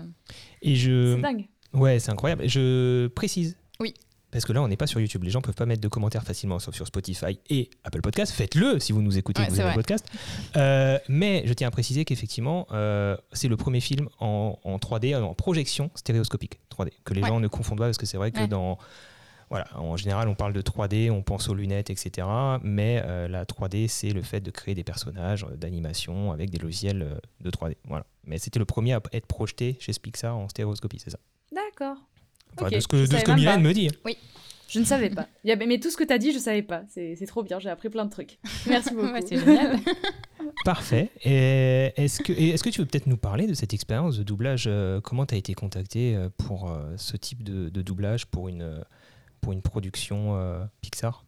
S1: Et je.
S3: C'est dingue.
S1: Ouais, c'est incroyable. Je précise.
S2: Oui.
S1: Parce que là, on n'est pas sur YouTube. Les gens peuvent pas mettre de commentaires facilement, sauf sur Spotify et Apple Podcast. Faites-le si vous nous écoutez
S2: Ouais,
S1: vous avez le podcast. Euh, mais je tiens à préciser qu'effectivement, euh, c'est le premier film en, en 3D, en projection stéréoscopique 3D, que les
S2: Ouais.
S1: gens ne confondent pas parce que c'est vrai que
S2: Ouais.
S1: dans. Voilà, en général, on parle de 3D, on pense aux lunettes, etc. Mais euh, la 3D, c'est le fait de créer des personnages euh, d'animation avec des logiciels euh, de 3D. Voilà. Mais c'était le premier à être projeté chez Pixar en stéréoscopie, c'est ça.
S3: D'accord.
S1: Enfin, de ce que, de ce que
S3: même
S1: Mylène
S3: pas.
S1: me dit.
S3: Je ne savais pas. Mais tout ce que tu as dit, je savais pas. C'est trop bien, j'ai appris plein de trucs. (laughs) Merci beaucoup.
S2: Ouais, c'est génial. (laughs)
S1: Parfait. Est-ce que, tu veux peut-être nous parler de cette expérience de doublage euh, Comment tu as été contacté euh, pour euh, ce type de, de doublage pour une, pour une production euh, Pixar?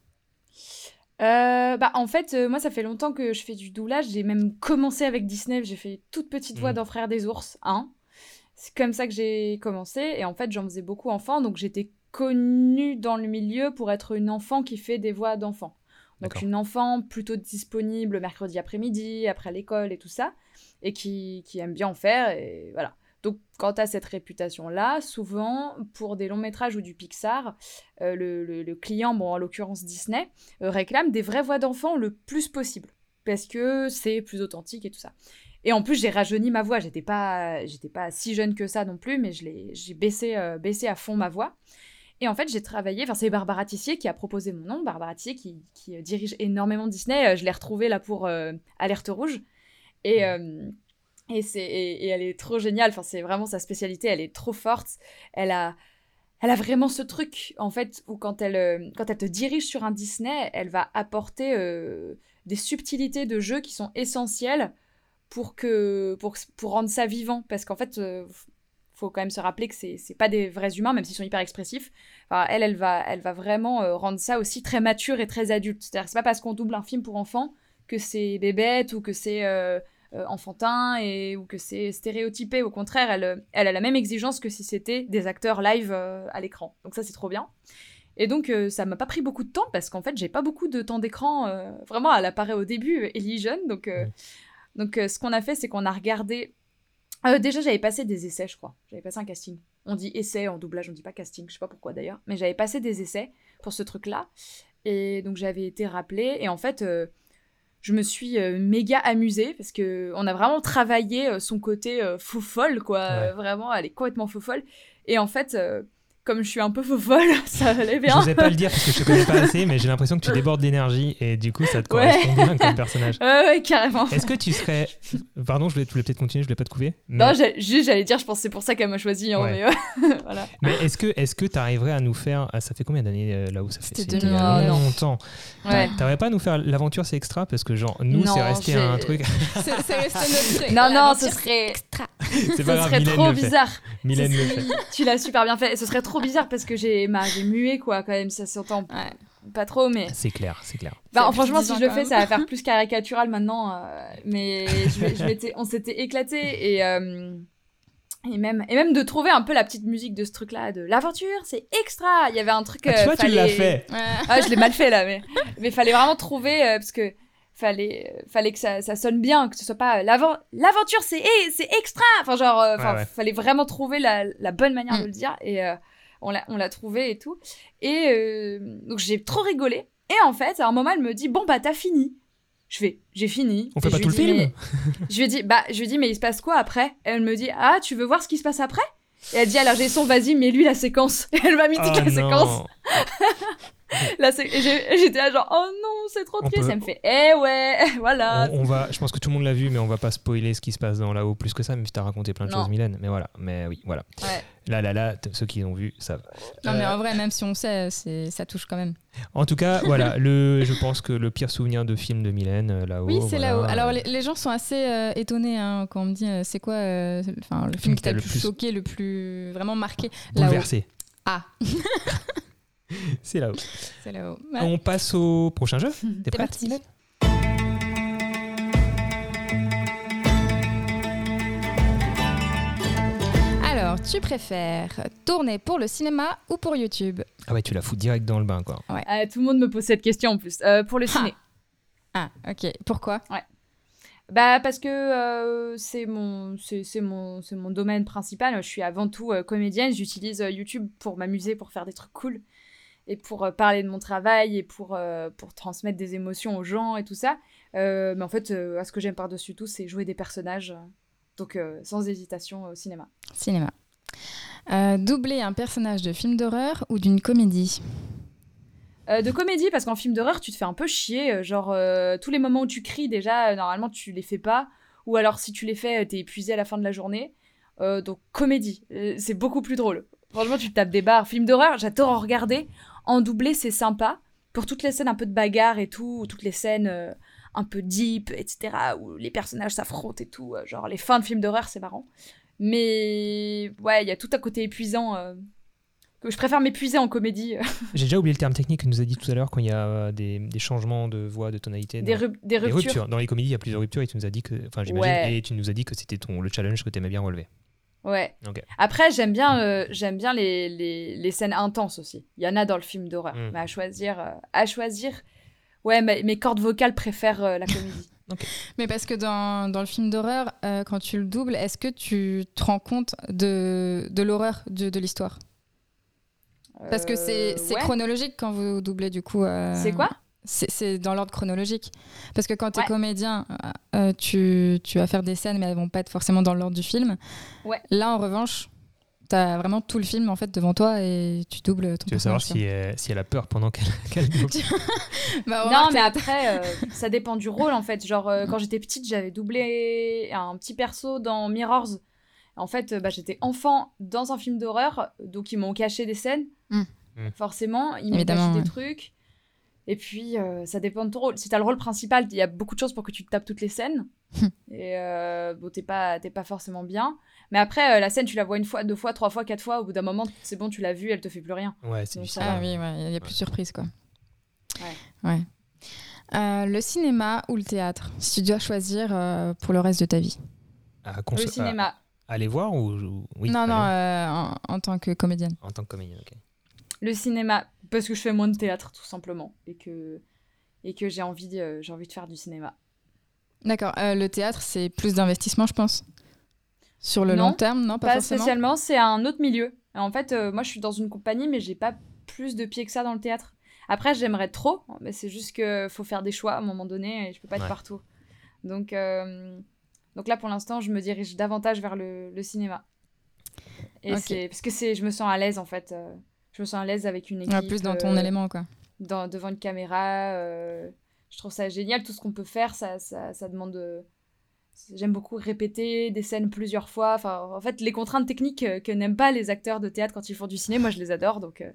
S3: Euh, bah, en fait, euh, moi, ça fait longtemps que je fais du doublage. J'ai même commencé avec Disney. J'ai fait toute petite voix
S1: Mhm.
S3: dans Frères des ours 1. C'est comme ça que j'ai commencé. Et en fait, j'en faisais beaucoup enfant. Donc, j'étais connue dans le milieu pour être une enfant qui fait des voix d'enfant. Donc, une enfant plutôt disponible mercredi après-midi, après l'école et tout ça. Et qui, qui aime bien en faire. Et voilà. Donc, quand tu as cette réputation-là, souvent, pour des longs métrages ou du Pixar, euh, le, le- le client, bon, en l'occurrence Disney, euh, réclame des vraies voix d'enfants le plus possible. Parce que c'est plus authentique et tout ça. Et en plus, j'ai rajeuni ma voix. J'étais pas, j'étais pas si jeune que ça non plus, mais j'ai baissé, euh, baissé à fond ma voix. Et en fait, j'ai travaillé. Enfin, c'est Barbara Tissier qui a proposé mon nom. Barbara Tissier qui, qui, euh, dirige énormément Disney. Euh, Je l'ai retrouvée là pour euh, Alerte Rouge. Et, euh, et, c'est, et, et elle est trop géniale. Enfin, c'est vraiment sa spécialité. Elle est trop forte. Elle a, elle a vraiment ce truc, en fait, où quand elle, quand elle te dirige sur un Disney, elle va apporter euh, des subtilités de jeu qui sont essentielles pour, que, pour, pour rendre ça vivant. Parce qu'en fait, euh, faut quand même se rappeler que c'est, c'est pas des vrais humains, même s'ils sont hyper expressifs. Elle, elle va, elle va vraiment euh, rendre ça aussi très mature et très adulte. C'est-à-dire pas parce qu'on double un film pour enfants que c'est bébête ou que c'est euh, euh, enfantin et, ou que c'est stéréotypé. Au contraire, elle, elle a la même exigence que si c'était des acteurs live à l'écran. Donc ça, c'est trop bien. Et donc, ça m'a pas pris beaucoup de temps parce qu'en fait, j'ai pas beaucoup de temps d'écran. vraiment, elle apparaît au début, Ellie jeune. Donc. Donc euh, ce qu'on a fait, c'est qu'on a regardé. Euh, déjà, j'avais passé des essais, je crois. J'avais passé un casting. On dit essai en doublage, on dit pas casting. Je sais pas pourquoi d'ailleurs. Mais j'avais passé des essais pour ce truc-là. Et donc, j'avais été rappelée. Et en fait, euh, je me suis méga amusée parce que on a vraiment travaillé son côté faux folle, quoi.
S1: Ouais.
S3: Vraiment, elle est complètement faux folle. Et en fait, comme je suis un peu folle, (laughs) ça allait
S1: Je
S3: bien.
S1: n'osais pas le dire parce que je te connais pas (laughs) assez, mais j'ai l'impression que tu débordes d'énergie et du coup, ça te
S3: Ouais.
S1: correspond bien comme personnage. (laughs)
S3: Ouais, ouais, carrément.
S1: Est-ce que tu serais. Pardon, je voulais, peut-être continuer, je voulais pas te couper. Mais,
S3: Non, juste j'allais dire, je pense que c'est pour ça qu'elle m'a choisi. hein,
S1: Ouais.
S3: mais, euh, voilà.
S1: mais est-ce que est-ce que tu arriverais à nous faire. ah, ça fait combien d'années euh, là où ça fait
S2: C'était
S1: il y a
S2: 2009.
S1: longtemps.
S3: Ouais.
S1: T'arriverais pas à nous faire l'aventure, c'est extra Parce que, genre, nous, c'est resté un truc.
S2: C'est resté notre truc.
S3: Non, non, ce serait,
S2: extra.
S1: c'est
S3: ce
S1: pas grave,
S3: serait
S1: Mylène
S3: trop bizarre.
S1: Mylène le fait.
S3: Tu l'as super bien fait. Ce serait trop bizarre parce que j'ai bah, j'ai mué, quoi, quand même. Ça s'entend
S2: Ouais.
S3: pas trop, mais.
S1: C'est clair, c'est clair.
S3: Bah, franchement,
S2: 10
S3: si je le fais, ça va faire (laughs) plus caricatural maintenant. euh, mais je, je m'étais- on s'était éclaté et. euh, et même, et même de trouver un peu la petite musique de ce truc-là, de l'aventure, c'est extra. Il y avait un truc.
S1: Ah, tu
S3: euh,
S1: vois, tu l'as fait.
S2: Ouais.
S3: Ah, je l'ai mal fait là, mais mais fallait vraiment trouver euh, parce que fallait fallait que ça, ça sonne bien, que ce soit pas l'aven- l'aventure c'est eh, c'est extra. Enfin genre, euh, enfin
S1: Ouais, ouais.
S3: fallait vraiment trouver la, la bonne manière
S2: Mm.
S3: de le dire et euh, on l'a trouvé et tout. Et euh, donc j'ai trop rigolé. Et en fait, à un moment, elle me dit bon bah t'as fini. Je fais j'ai fini.
S1: On fait pas
S3: je
S1: tout le
S3: dis,
S1: film
S3: mais- (laughs) Je lui ai dit bah je lui dit mais il se passe quoi après? Et elle me dit ah tu veux voir ce qui se passe après? Et elle dit alors j'ai son vas-y mais lui la séquence. Et (laughs) elle m'a mis toute
S1: Oh
S3: la séquence. (laughs) (laughs) Là, j'étais là genre, oh non, c'est trop
S1: On
S3: triste.
S1: peut-
S3: Elle me fait, eh ouais, (laughs) voilà.
S1: On, on va, je pense que tout le monde l'a vu, mais on va pas spoiler ce qui se passe dans là-haut plus que ça, même si t'as raconté plein de
S3: Non.
S1: choses, Mylène. Mais voilà, mais oui, voilà.
S3: Ouais.
S1: Là, là, là, ceux qui l'ont vu savent.
S2: Non, mais
S1: Euh,
S2: en vrai, même si on sait, c'est- ça touche quand même.
S1: En tout cas, voilà, (laughs) le, je pense que le pire souvenir de film de Mylène, euh, là-haut.
S2: Oui, c'est
S1: voilà.
S2: là-haut. Alors, les, les gens sont assez euh, étonnés hein, quand on me dit euh, c'est quoi euh, enfin, le film qui t'a le plus choqué, le plus vraiment marqué? Là-haut.
S1: Bouleversé.
S2: Ah, (laughs)
S1: C'est là-haut.
S2: C'est là-haut.
S1: On passe au prochain jeu. (laughs) T'es prête.
S2: Alors, tu préfères tourner pour le cinéma ou pour YouTube?
S1: Ah ouais, tu la fous direct dans le bain, quoi. Ouais.
S3: Ah, tout le monde me pose cette question en plus. Euh, pour le ah. ciné.
S2: Ah, ok. Pourquoi? Ouais.
S3: Bah parce que euh, c'est mon c'est mon c'est mon domaine principal. Je suis avant tout euh, comédienne. J'utilise YouTube pour m'amuser, pour faire des trucs cool et pour euh, parler de mon travail et pour euh, pour transmettre des émotions aux gens et tout ça. Euh, mais en fait, ce que j'aime par dessus tout, c'est jouer des personnages. donc sans hésitation au cinéma.
S2: Cinéma. Doubler un personnage de film d'horreur ou d'une comédie?
S3: Euh, de comédie parce qu'en film d'horreur, tu te fais un peu chier. Genre euh, tous les moments où tu cries déjà, euh, normalement tu les fais pas. Ou alors si tu les fais, t'es épuisé à la fin de la journée. Donc comédie, c'est beaucoup plus drôle. Franchement, tu te tapes des barres. Film d'horreur, j'adore en regarder. En doublé, c'est sympa. Pour toutes les scènes un peu de bagarre et tout, ou toutes les scènes euh, un peu deep, etc., où les personnages s'affrontent et tout. euh, genre les fins de films d'horreur, c'est marrant. Mais ouais, il y a tout à côté épuisant. euh, que je préfère m'épuiser en comédie. (laughs)
S1: J'ai déjà oublié le terme technique que nous a dit tout à l'heure quand il y a des, des changements de voix, de tonalité.
S3: des, ruptures.
S1: Dans les comédies, il y a plusieurs ruptures et tu nous as dit que. Enfin, j'imagine.
S3: Ouais.
S1: Et tu nous as dit que c'était ton le challenge que tu aimais bien relever.
S3: Ouais. Après, j'aime bien, euh, j'aime bien les, les, les scènes intenses aussi. Il y en a dans le film d'horreur.
S1: Mm.
S3: Mais à choisir, euh, à choisir, ouais, mes, mes cordes vocales préfèrent euh, la comédie. (laughs)
S2: Mais parce que dans, dans le film d'horreur, euh, quand tu le doubles, est-ce que tu te rends compte de, de l'horreur de, de l'histoire? Parce que c'est
S3: Euh, ouais.
S2: chronologique quand vous doublez du coup. euh,
S3: C'est quoi?
S2: C'est dans l'ordre chronologique. Parce que quand tu es
S3: Ouais.
S2: comédien, euh, euh, tu, tu vas faire des scènes, mais elles vont pas être forcément dans l'ordre du film.
S3: Ouais.
S2: Là, en revanche, tu as vraiment tout le film en fait devant toi et tu doubles ton
S1: Tu veux savoir si, elle- si elle a peur pendant qu'elle (laughs) qu'elle (laughs) double.
S2: Bah,
S3: Non,
S2: remarque,
S3: mais après, euh, ça dépend du rôle en fait. Genre, euh, quand j'étais petite, j'avais doublé un petit perso dans Mirrors. En fait, euh, bah, j'étais enfant dans un film d'horreur, donc ils m'ont caché des scènes.
S2: Mm.
S1: Mm.
S3: Forcément, ils m'ont caché
S2: ouais.
S3: des trucs. Et puis, euh, ça dépend de ton rôle. Si t'as le rôle principal, il y a beaucoup de choses pour que tu te tapes toutes les scènes. et euh, bon, t'es pas, t'es pas forcément bien. Mais après, euh, la scène, tu la vois une fois, deux fois, trois fois, quatre fois. Au bout d'un moment, c'est bon, tu l'as vue, elle te fait plus rien.
S1: Ouais, c'est
S3: ça.
S2: Ah oui, ouais, il y a plus
S1: Ouais.
S2: de surprises quoi.
S3: Ouais.
S2: Ouais. Euh, le cinéma ou le théâtre Si tu dois choisir euh, pour le reste de ta vie?
S1: À cons-
S3: Le cinéma.
S1: à- aller voir ou oui,
S2: non, non, euh, en, en tant que comédienne.
S1: en tant que comédien. ok.
S3: Le cinéma, parce que je fais moins de théâtre, tout simplement. Et que, et que j'ai envie, de- j'ai envie de faire du cinéma.
S2: D'accord. euh, le théâtre, c'est plus d'investissement, je pense. Sur le
S3: Non,
S2: long terme, non, pas,
S3: Pas
S2: forcément.
S3: spécialement, c'est un autre milieu. En fait, euh, moi, je suis dans une compagnie, mais j'ai pas plus de pieds que ça dans le théâtre. Après, j'aimerais trop, mais c'est juste que faut faire des choix à un moment donné et je peux pas être partout. Donc, euh, donc là, pour l'instant, je me dirige davantage vers le, le cinéma. Et c'est parce que c'est, je me sens à l'aise en fait. Euh, je me sens à l'aise avec une équipe.
S2: Plus dans ton
S3: euh,
S2: élément, quoi.
S3: dans- devant une caméra. euh, je trouve ça génial. Tout ce qu'on peut faire, ça, ça, ça demande. de- J'aime beaucoup répéter des scènes plusieurs fois. Enfin, en fait, les contraintes techniques euh, que n'aiment pas les acteurs de théâtre quand ils font du ciné, moi, je les adore. Donc, euh,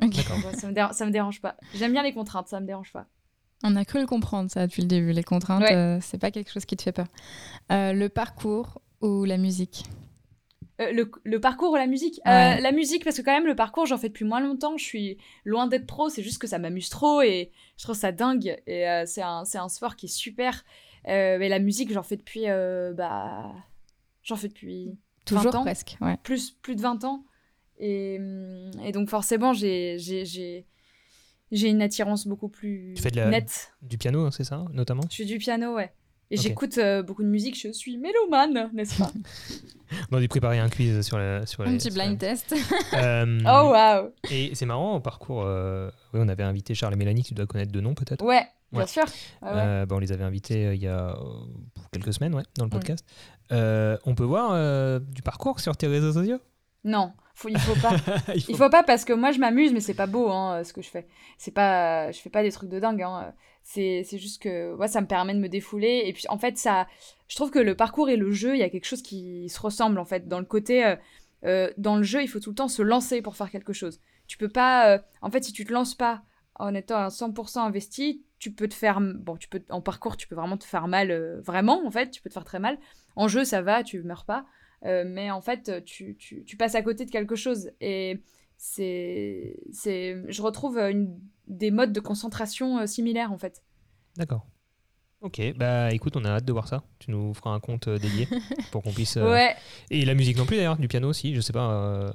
S3: ça, me ça me dérange pas. J'aime bien les contraintes, ça me dérange pas.
S2: On a cru le comprendre, ça, depuis le début. Les contraintes,
S3: Ouais.
S2: euh, c'est pas quelque chose qui te fait peur. Euh, le parcours ou la musique?
S3: Euh, le, le parcours ou la musique? Euh. La musique, parce que quand même, le parcours, j'en fais depuis moins longtemps. Je suis loin d'être pro, c'est juste que ça m'amuse trop et je trouve ça dingue. Et euh, c'est un, c'est un sport qui est super. Euh, mais la musique, j'en fais depuis. euh, bah, j'en fais depuis
S2: Toujours
S3: 20 ans.
S2: presque, ouais.
S3: plus, plus de 20 ans. Et, hum, et donc, forcément, j'ai, j'ai, j'ai, j'ai une attirance beaucoup plus
S1: Tu fais de la-
S3: nette.
S1: Du piano, c'est ça, notamment?
S3: Je fais du piano, ouais. Et j'écoute euh, beaucoup de musique, je suis mélomane, n'est-ce pas? (laughs)
S1: On a dû préparer un quiz sur la. Sur
S2: Un
S1: les-
S2: petit
S1: sur
S2: blind test.
S1: Euh, (laughs)
S3: Oh, waouh
S1: Et c'est marrant, au parcours, euh, oui, on avait invité Charles et Mélanie, que tu dois connaître de nom peut-être?
S3: Ouais, bien
S1: Ouais.
S3: sûr. Ouais.
S1: Euh, bah, on les avait invités euh, il y a quelques semaines ouais, dans le podcast. Euh, on peut voir euh, du parcours sur tes réseaux sociaux?
S3: Non, faut, il faut pas. (laughs)
S1: Il faut-
S3: Il faut pas parce que moi je m'amuse, mais c'est pas beau hein, ce que je fais. C'est pas, je fais pas des trucs de dingue. Hein. C'est, c'est juste que ouais, ça me permet de me défouler. Et puis en fait, ça, je trouve que le parcours et le jeu, il y a quelque chose qui se ressemble en fait. Dans le côté, euh, euh, dans le jeu, il faut tout le temps se lancer pour faire quelque chose. Tu peux pas, euh, en fait, si tu te lances pas en étant à 100% investi, tu peux te faire, bon, tu peux, en parcours, tu peux vraiment te faire mal, euh, vraiment en fait, tu peux te faire très mal. En jeu, ça va, tu meurs pas. Euh, mais en fait, tu, tu, tu passes à côté de quelque chose. Et c'est, c'est, je retrouve une, des modes de concentration euh, similaires, en fait.
S1: D'accord. Ok, bah écoute, on a hâte de voir ça. Tu nous feras un compte euh, dédié (laughs) pour qu'on puisse. euh,
S3: Ouais,
S1: Et la musique non plus d'ailleurs, du piano aussi, je sais pas. euh,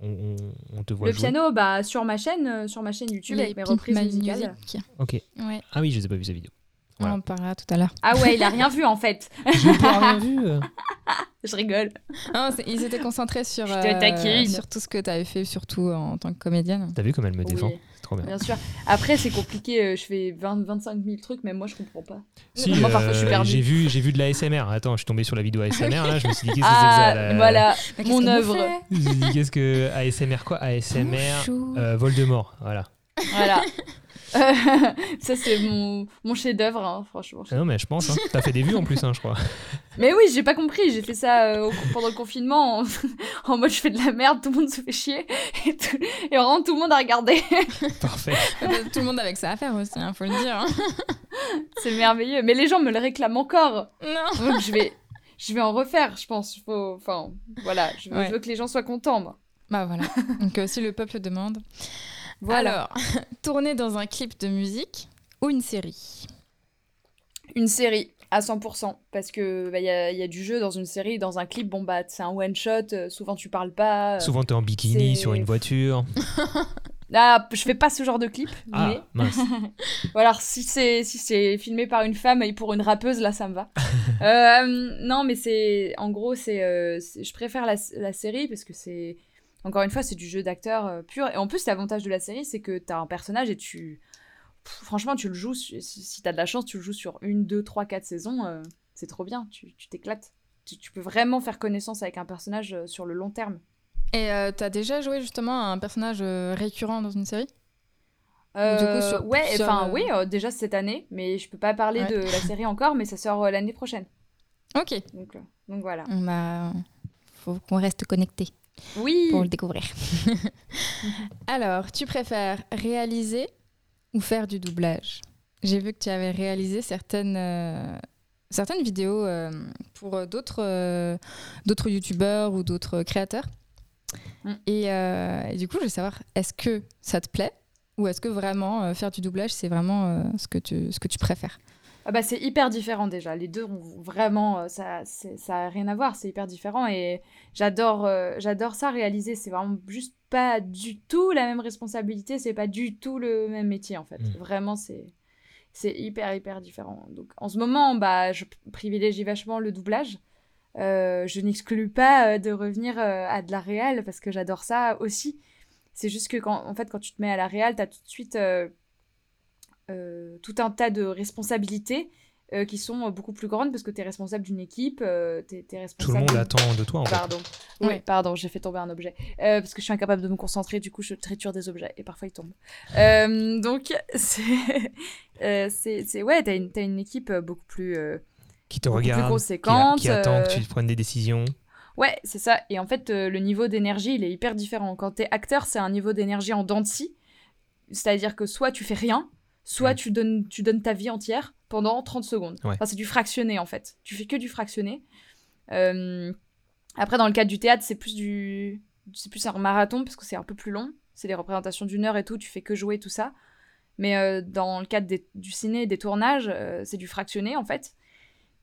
S1: on, te voit
S3: le
S1: jouer.
S3: piano, bah, sur ma chaîne, euh, sur ma chaîne YouTube, avec mes reprises musicales.
S2: Music.
S1: Ok.
S2: Ouais,
S1: Ah oui, je les ai pas vu ces vidéos. Voilà.
S2: on en parlera tout à l'heure.
S3: Ah ouais, il a rien vu en fait.
S1: J'ai pas rien vu. euh. (laughs)
S3: Je rigole.
S2: Non, ils étaient concentrés sur,
S3: Je taquine.
S2: sur tout ce que tu avais fait, surtout en tant que comédienne.
S1: T'as vu comme elle me défend
S3: Oui.
S1: C'est trop bien.
S3: Bien sûr. Après, c'est compliqué. euh, Je fais 20, 25 000 trucs, mais moi, je comprends pas.
S1: Si,
S3: Moi, parfois, je suis
S1: euh,
S3: perdue.
S1: j'ai vu, j'ai vu de la SMR. Attends, je suis tombé sur la vidéo (laughs) ASMR là, je me suis dit qu'est-ce que c'est que
S3: Ah,
S1: ça la-
S3: voilà, mon œuvre.
S1: dit qu'est-ce que ASMR quoi ASMR euh, Voldemort, voilà.
S3: Voilà. (laughs) Ça, c'est mon, mon chef-d'œuvre, hein, franchement.
S1: Ah non mais je pense, hein. t'as fait des vues en plus, hein, je crois. (laughs)
S3: Mais oui, j'ai pas compris. J'ai fait ça euh, au- pendant le confinement en, (laughs) en mode je fais de la merde, tout le monde se fait chier. Et, tout- et vraiment, tout le monde a regardé.
S1: Parfait.
S2: Tout le monde avec ça à faire aussi, hein, faut le dire. hein.
S3: c'est merveilleux. Mais les gens me le réclament encore.
S2: Non.
S3: Donc je vais, je vais en refaire, je pense. Faut, enfin, voilà. Je veux,
S2: Ouais.
S3: je veux que les gens soient contents, moi.
S2: Bah voilà. Donc euh, si le peuple demande.
S3: Voilà.
S2: Alors, (laughs) tourner dans un clip de musique ou une série?
S3: Une série à 100% parce que bah, il y, a, il y a du jeu dans une série, dans un clip. Bon bah c'est un one shot. euh, souvent tu parles pas. euh.
S1: Souvent t'es en bikini sur une voiture. (laughs)
S3: Ah, je fais pas ce genre de clip. Mais
S1: Ah mince. (laughs)
S3: Ou alors si c'est si c'est filmé par une femme et pour une rappeuse, là ça me va. Euh, non, mais c'est en gros c'est euh, c'est- je préfère la, la série parce que c'est encore une fois c'est du jeu d'acteur euh, pur et en plus l'avantage de la série c'est que t'as un personnage et tu Pff, franchement tu le joues si, si t'as de la chance tu le joues sur une, deux, trois, quatre saisons euh, c'est trop bien tu tu t'éclates. Tu, tu peux vraiment faire connaissance avec un personnage euh, sur le long terme.
S2: Et euh, t'as déjà joué justement un personnage euh, récurrent dans une série?
S3: Euh,
S2: Du coup, sur
S3: ouais, enfin oui, déjà cette année, mais je peux pas parler
S2: Ouais.
S3: de la série encore, mais ça sort l'année prochaine.
S2: Ok.
S3: Donc, donc voilà.
S2: On a... Faut qu'on reste connecté
S3: Oui.
S2: pour le découvrir. (laughs) Alors, tu préfères réaliser ou faire du doublage? J'ai vu que tu avais réalisé certaines, euh, certaines vidéos euh, pour d'autres euh, d'autres youtubeurs ou d'autres créateurs.
S3: Mm.
S2: Et, euh, et du coup, je veux savoir, est-ce que ça te plaît? Ou est-ce que vraiment faire du doublage, c'est vraiment ce, que tu, ce que tu préfères?
S3: Ah bah c'est hyper différent déjà. Les deux ont vraiment euh, ça c'est- ça a rien à voir, c'est hyper différent et j'adore euh, j'adore ça réaliser, c'est vraiment juste pas du tout la même responsabilité, c'est pas du tout le même métier en fait.
S1: Mm.
S3: Vraiment c'est c'est hyper hyper différent. Donc en ce moment, bah je privilégie vachement le doublage. Euh, je n'exclus pas de revenir à de la réal parce que j'adore ça aussi. C'est juste que quand, en fait, quand tu te mets à la réal, tu as tout de suite euh, tout un tas de responsabilités euh, qui sont euh, beaucoup plus grandes parce que tu es responsable d'une équipe, euh, tu es,
S1: Tout le
S3: responsable...
S1: monde attend de toi en fait.
S3: Pardon. Oui,
S2: Ouais.
S3: pardon, j'ai fait tomber un objet. Euh, parce que je suis incapable de me concentrer, du coup, je triture des objets et parfois ils tombent. (laughs) Euh, donc, (laughs) c'est. euh, ouais, t'as une, t'as une équipe euh, beaucoup plus. euh,
S1: Qui te
S3: beaucoup plus
S1: regarde, qui,
S3: conséquente.
S1: qui attend que
S3: euh,
S1: tu prennes des décisions.
S3: Ouais, c'est ça. Et en fait, euh, le niveau d'énergie, il est hyper différent. Quand t'es acteur, c'est un niveau d'énergie en dents de scie. C'est-à-dire que soit tu fais rien, soit
S1: Mm.
S3: tu, donnes, tu donnes ta vie entière pendant 30 secondes.
S1: Ouais.
S3: Enfin, c'est du fractionné, en fait. Tu fais que du fractionné. Euh, Après, dans le cadre du théâtre, c'est plus du... C'est plus un marathon, parce que c'est un peu plus long. C'est des représentations d'une heure et tout, tu fais que jouer, tout ça. Mais euh, dans le cadre des- du ciné, des tournages, euh, c'est du fractionné, en fait.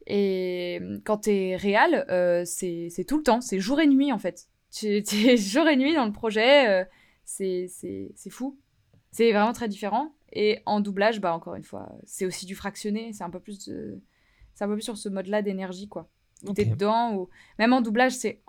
S3: Et quand t'es réel, euh, c'est c'est tout le temps, c'est jour et nuit en fait. Tu (laughs) es jour et nuit dans le projet, c'est c'est- c'est fou. C'est vraiment très différent. Et en doublage, bah encore une fois, c'est aussi du fractionné, c'est un peu plus de- c'est un peu plus sur ce mode-là d'énergie quoi. Où t'es
S1: Ok.
S3: dedans ou même en doublage, c'est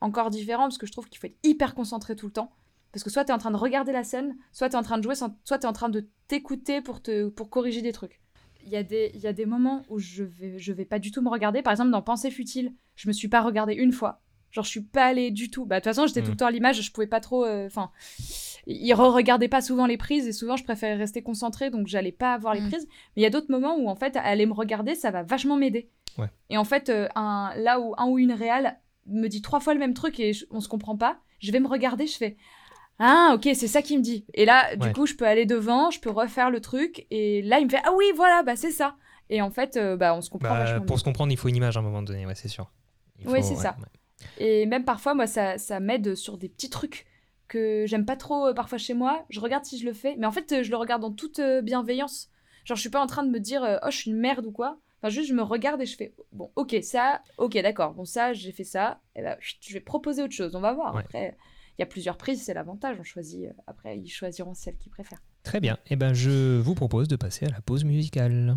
S3: encore différent parce que je trouve qu'il faut être hyper concentré tout le temps. Parce que soit t'es en train de regarder la scène, soit t'es en train de jouer, soit t'es en train de t'écouter pour te pour corriger des trucs il y, a des- il y a des moments où je vais, je vais pas du tout me regarder. Par exemple, dans Pensée futile, je me suis pas regardée une fois. Genre, je suis pas allée du tout. Bah, de toute façon, j'étais tout
S1: Mm.
S3: le temps à l'image, je pouvais pas trop. euh, Enfin, ils re-regardaient pas souvent les prises et souvent, je préférais rester concentrée, donc j'allais pas voir les
S2: Mm.
S3: prises. Mais il y a d'autres moments où, en fait, aller me regarder, ça va vachement m'aider.
S1: Ouais.
S3: Et en fait, euh, un, là où un ou une réal me dit trois fois le même truc et je- on se comprend pas, je vais me regarder, je fais. Ah, ok, c'est ça qu'il me dit. Et là, du
S1: Ouais.
S3: coup, je peux aller devant, je peux refaire le truc, et là, il me fait Ah oui, voilà, bah c'est ça. Et en fait, euh, bah, on se comprend
S1: Bah,
S3: vachement
S1: pour
S3: mieux.
S1: se comprendre, il faut une image à un moment donné, ouais, c'est sûr. Faut-
S3: c'est ça. Et même parfois, moi, ça, ça m'aide sur des petits trucs que j'aime pas trop euh, parfois chez moi. Je regarde si je le fais, mais en fait, euh, je le regarde en toute euh, bienveillance. Genre, je suis pas en train de me dire Oh, je suis une merde ou quoi. Enfin, juste, je me regarde et je fais bon, ok, ça, ok, d'accord, bon, ça, j'ai fait ça, et ben, je vais proposer autre chose, on va voir. Après, il y a plusieurs prises, c'est l'avantage, on choisit, après, ils choisiront celle qu'ils préfèrent.
S1: Très bien, et eh ben, je vous propose de passer à la pause musicale.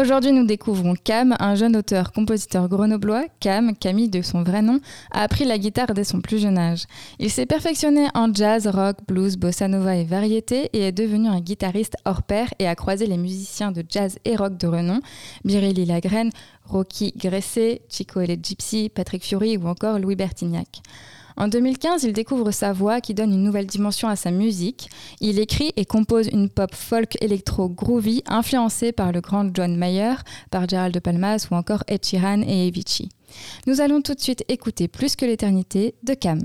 S2: Aujourd'hui, nous découvrons Cam, un jeune auteur-compositeur grenoblois. Cam, Camille de son vrai nom, a appris la guitare dès son plus jeune âge. Il s'est perfectionné en jazz, rock, blues, bossa nova et variété et est devenu un guitariste hors pair et a croisé les musiciens de jazz et rock de renom, Biréli Lagrène, Rocky Gressé, Chico et les Gypsy, Patrick Fury ou encore Louis Bertignac. En 2015, il découvre sa voix qui donne une nouvelle dimension à sa musique. Il écrit et compose une pop folk électro groovy influencée par le grand John Mayer, par Gerald de Palmas ou encore Ed Sheeran et Avicii. Nous allons tout de suite écouter Plus que l'éternité de Cam.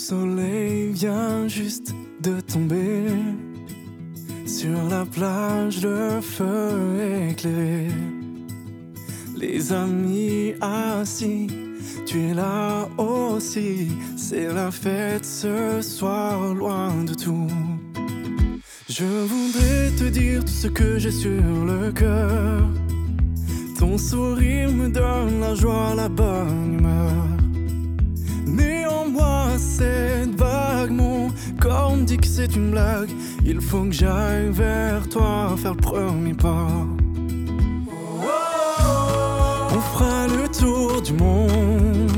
S4: Soleil vient juste de tomber. Sur la plage, le feu éclairé. Les amis assis, tu es là aussi. C'est la fête ce soir, loin de tout. Je voudrais te dire tout ce que j'ai sur le cœur. Ton sourire me donne la joie, la bonne humeur cette vague, mon corps me dit que c'est une blague. Il faut que j'aille vers toi, faire le premier pas. On fera le tour du monde.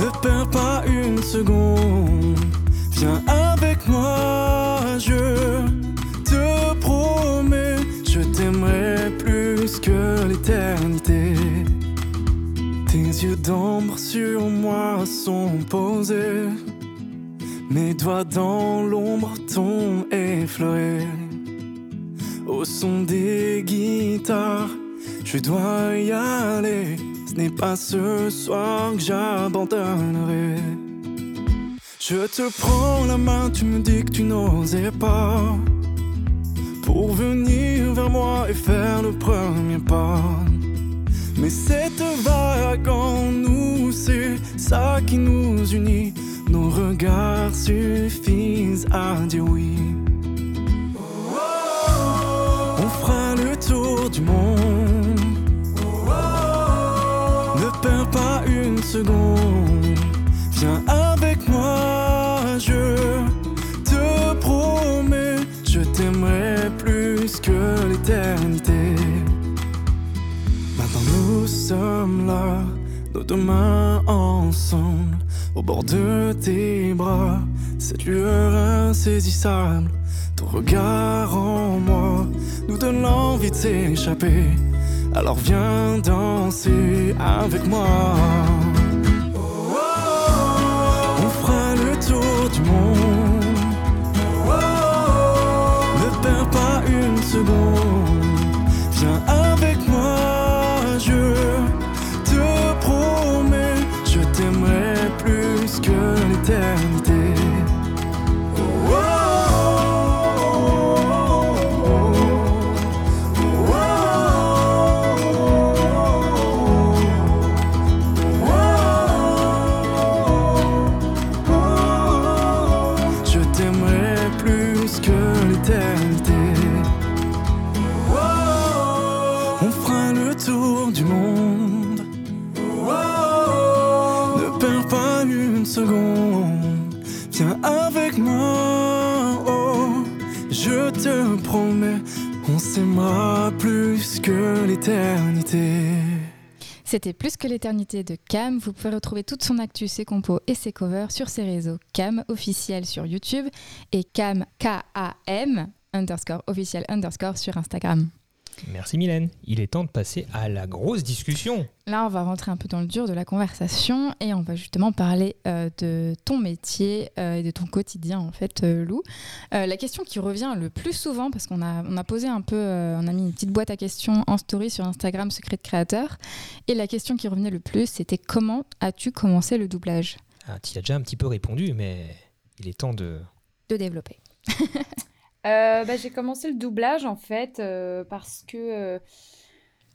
S4: Ne perds pas une seconde. Viens avec moi, je te promets, je t'aimerai plus que l'éternité. Tes yeux d'ombre sur moi sont posés. Mes doigts dans l'ombre t'ont effleuré. Au son des guitares, je dois y aller. Ce n'est pas ce soir que j'abandonnerai. Je te prends la main, tu me dis que tu n'osais pas. Pour venir vers moi et faire le premier pas. Mais cette vague en nous, c'est ça qui nous unit. Nos regards suffisent à dire oui. On fera le tour du monde. Ne perds pas une seconde. Viens avec moi, sommes là, nos deux mains ensemble, au bord de tes bras, cette lueur insaisissable, ton regard en moi nous donne l'envie de s'échapper. Alors viens danser avec moi. On fera le tour du monde. Ne perds pas une seconde. Viens return plus que l'éternité.
S2: C'était Plus que l'éternité de Cam. Vous pouvez retrouver toute son actu, ses compos et ses covers sur ses réseaux Cam officiel sur YouTube et Cam K-A-M underscore officiel underscore sur Instagram.
S1: Merci Mylène. Il est temps de passer à la grosse discussion.
S2: Là, on va rentrer un peu dans le dur de la conversation et on va justement parler euh, de ton métier euh, et de ton quotidien, en fait, euh, Lou. la question qui revient le plus souvent, parce qu'on a, on a posé un peu, on a mis une petite boîte à questions en story sur Instagram Secret de Créateur, et la question qui revenait le plus, c'était comment as-tu commencé le doublage?
S1: Ah, Tu as déjà un petit peu répondu, mais il est temps de...
S2: De développer. (laughs)
S3: Euh, bah, j'ai commencé le doublage en fait euh, parce que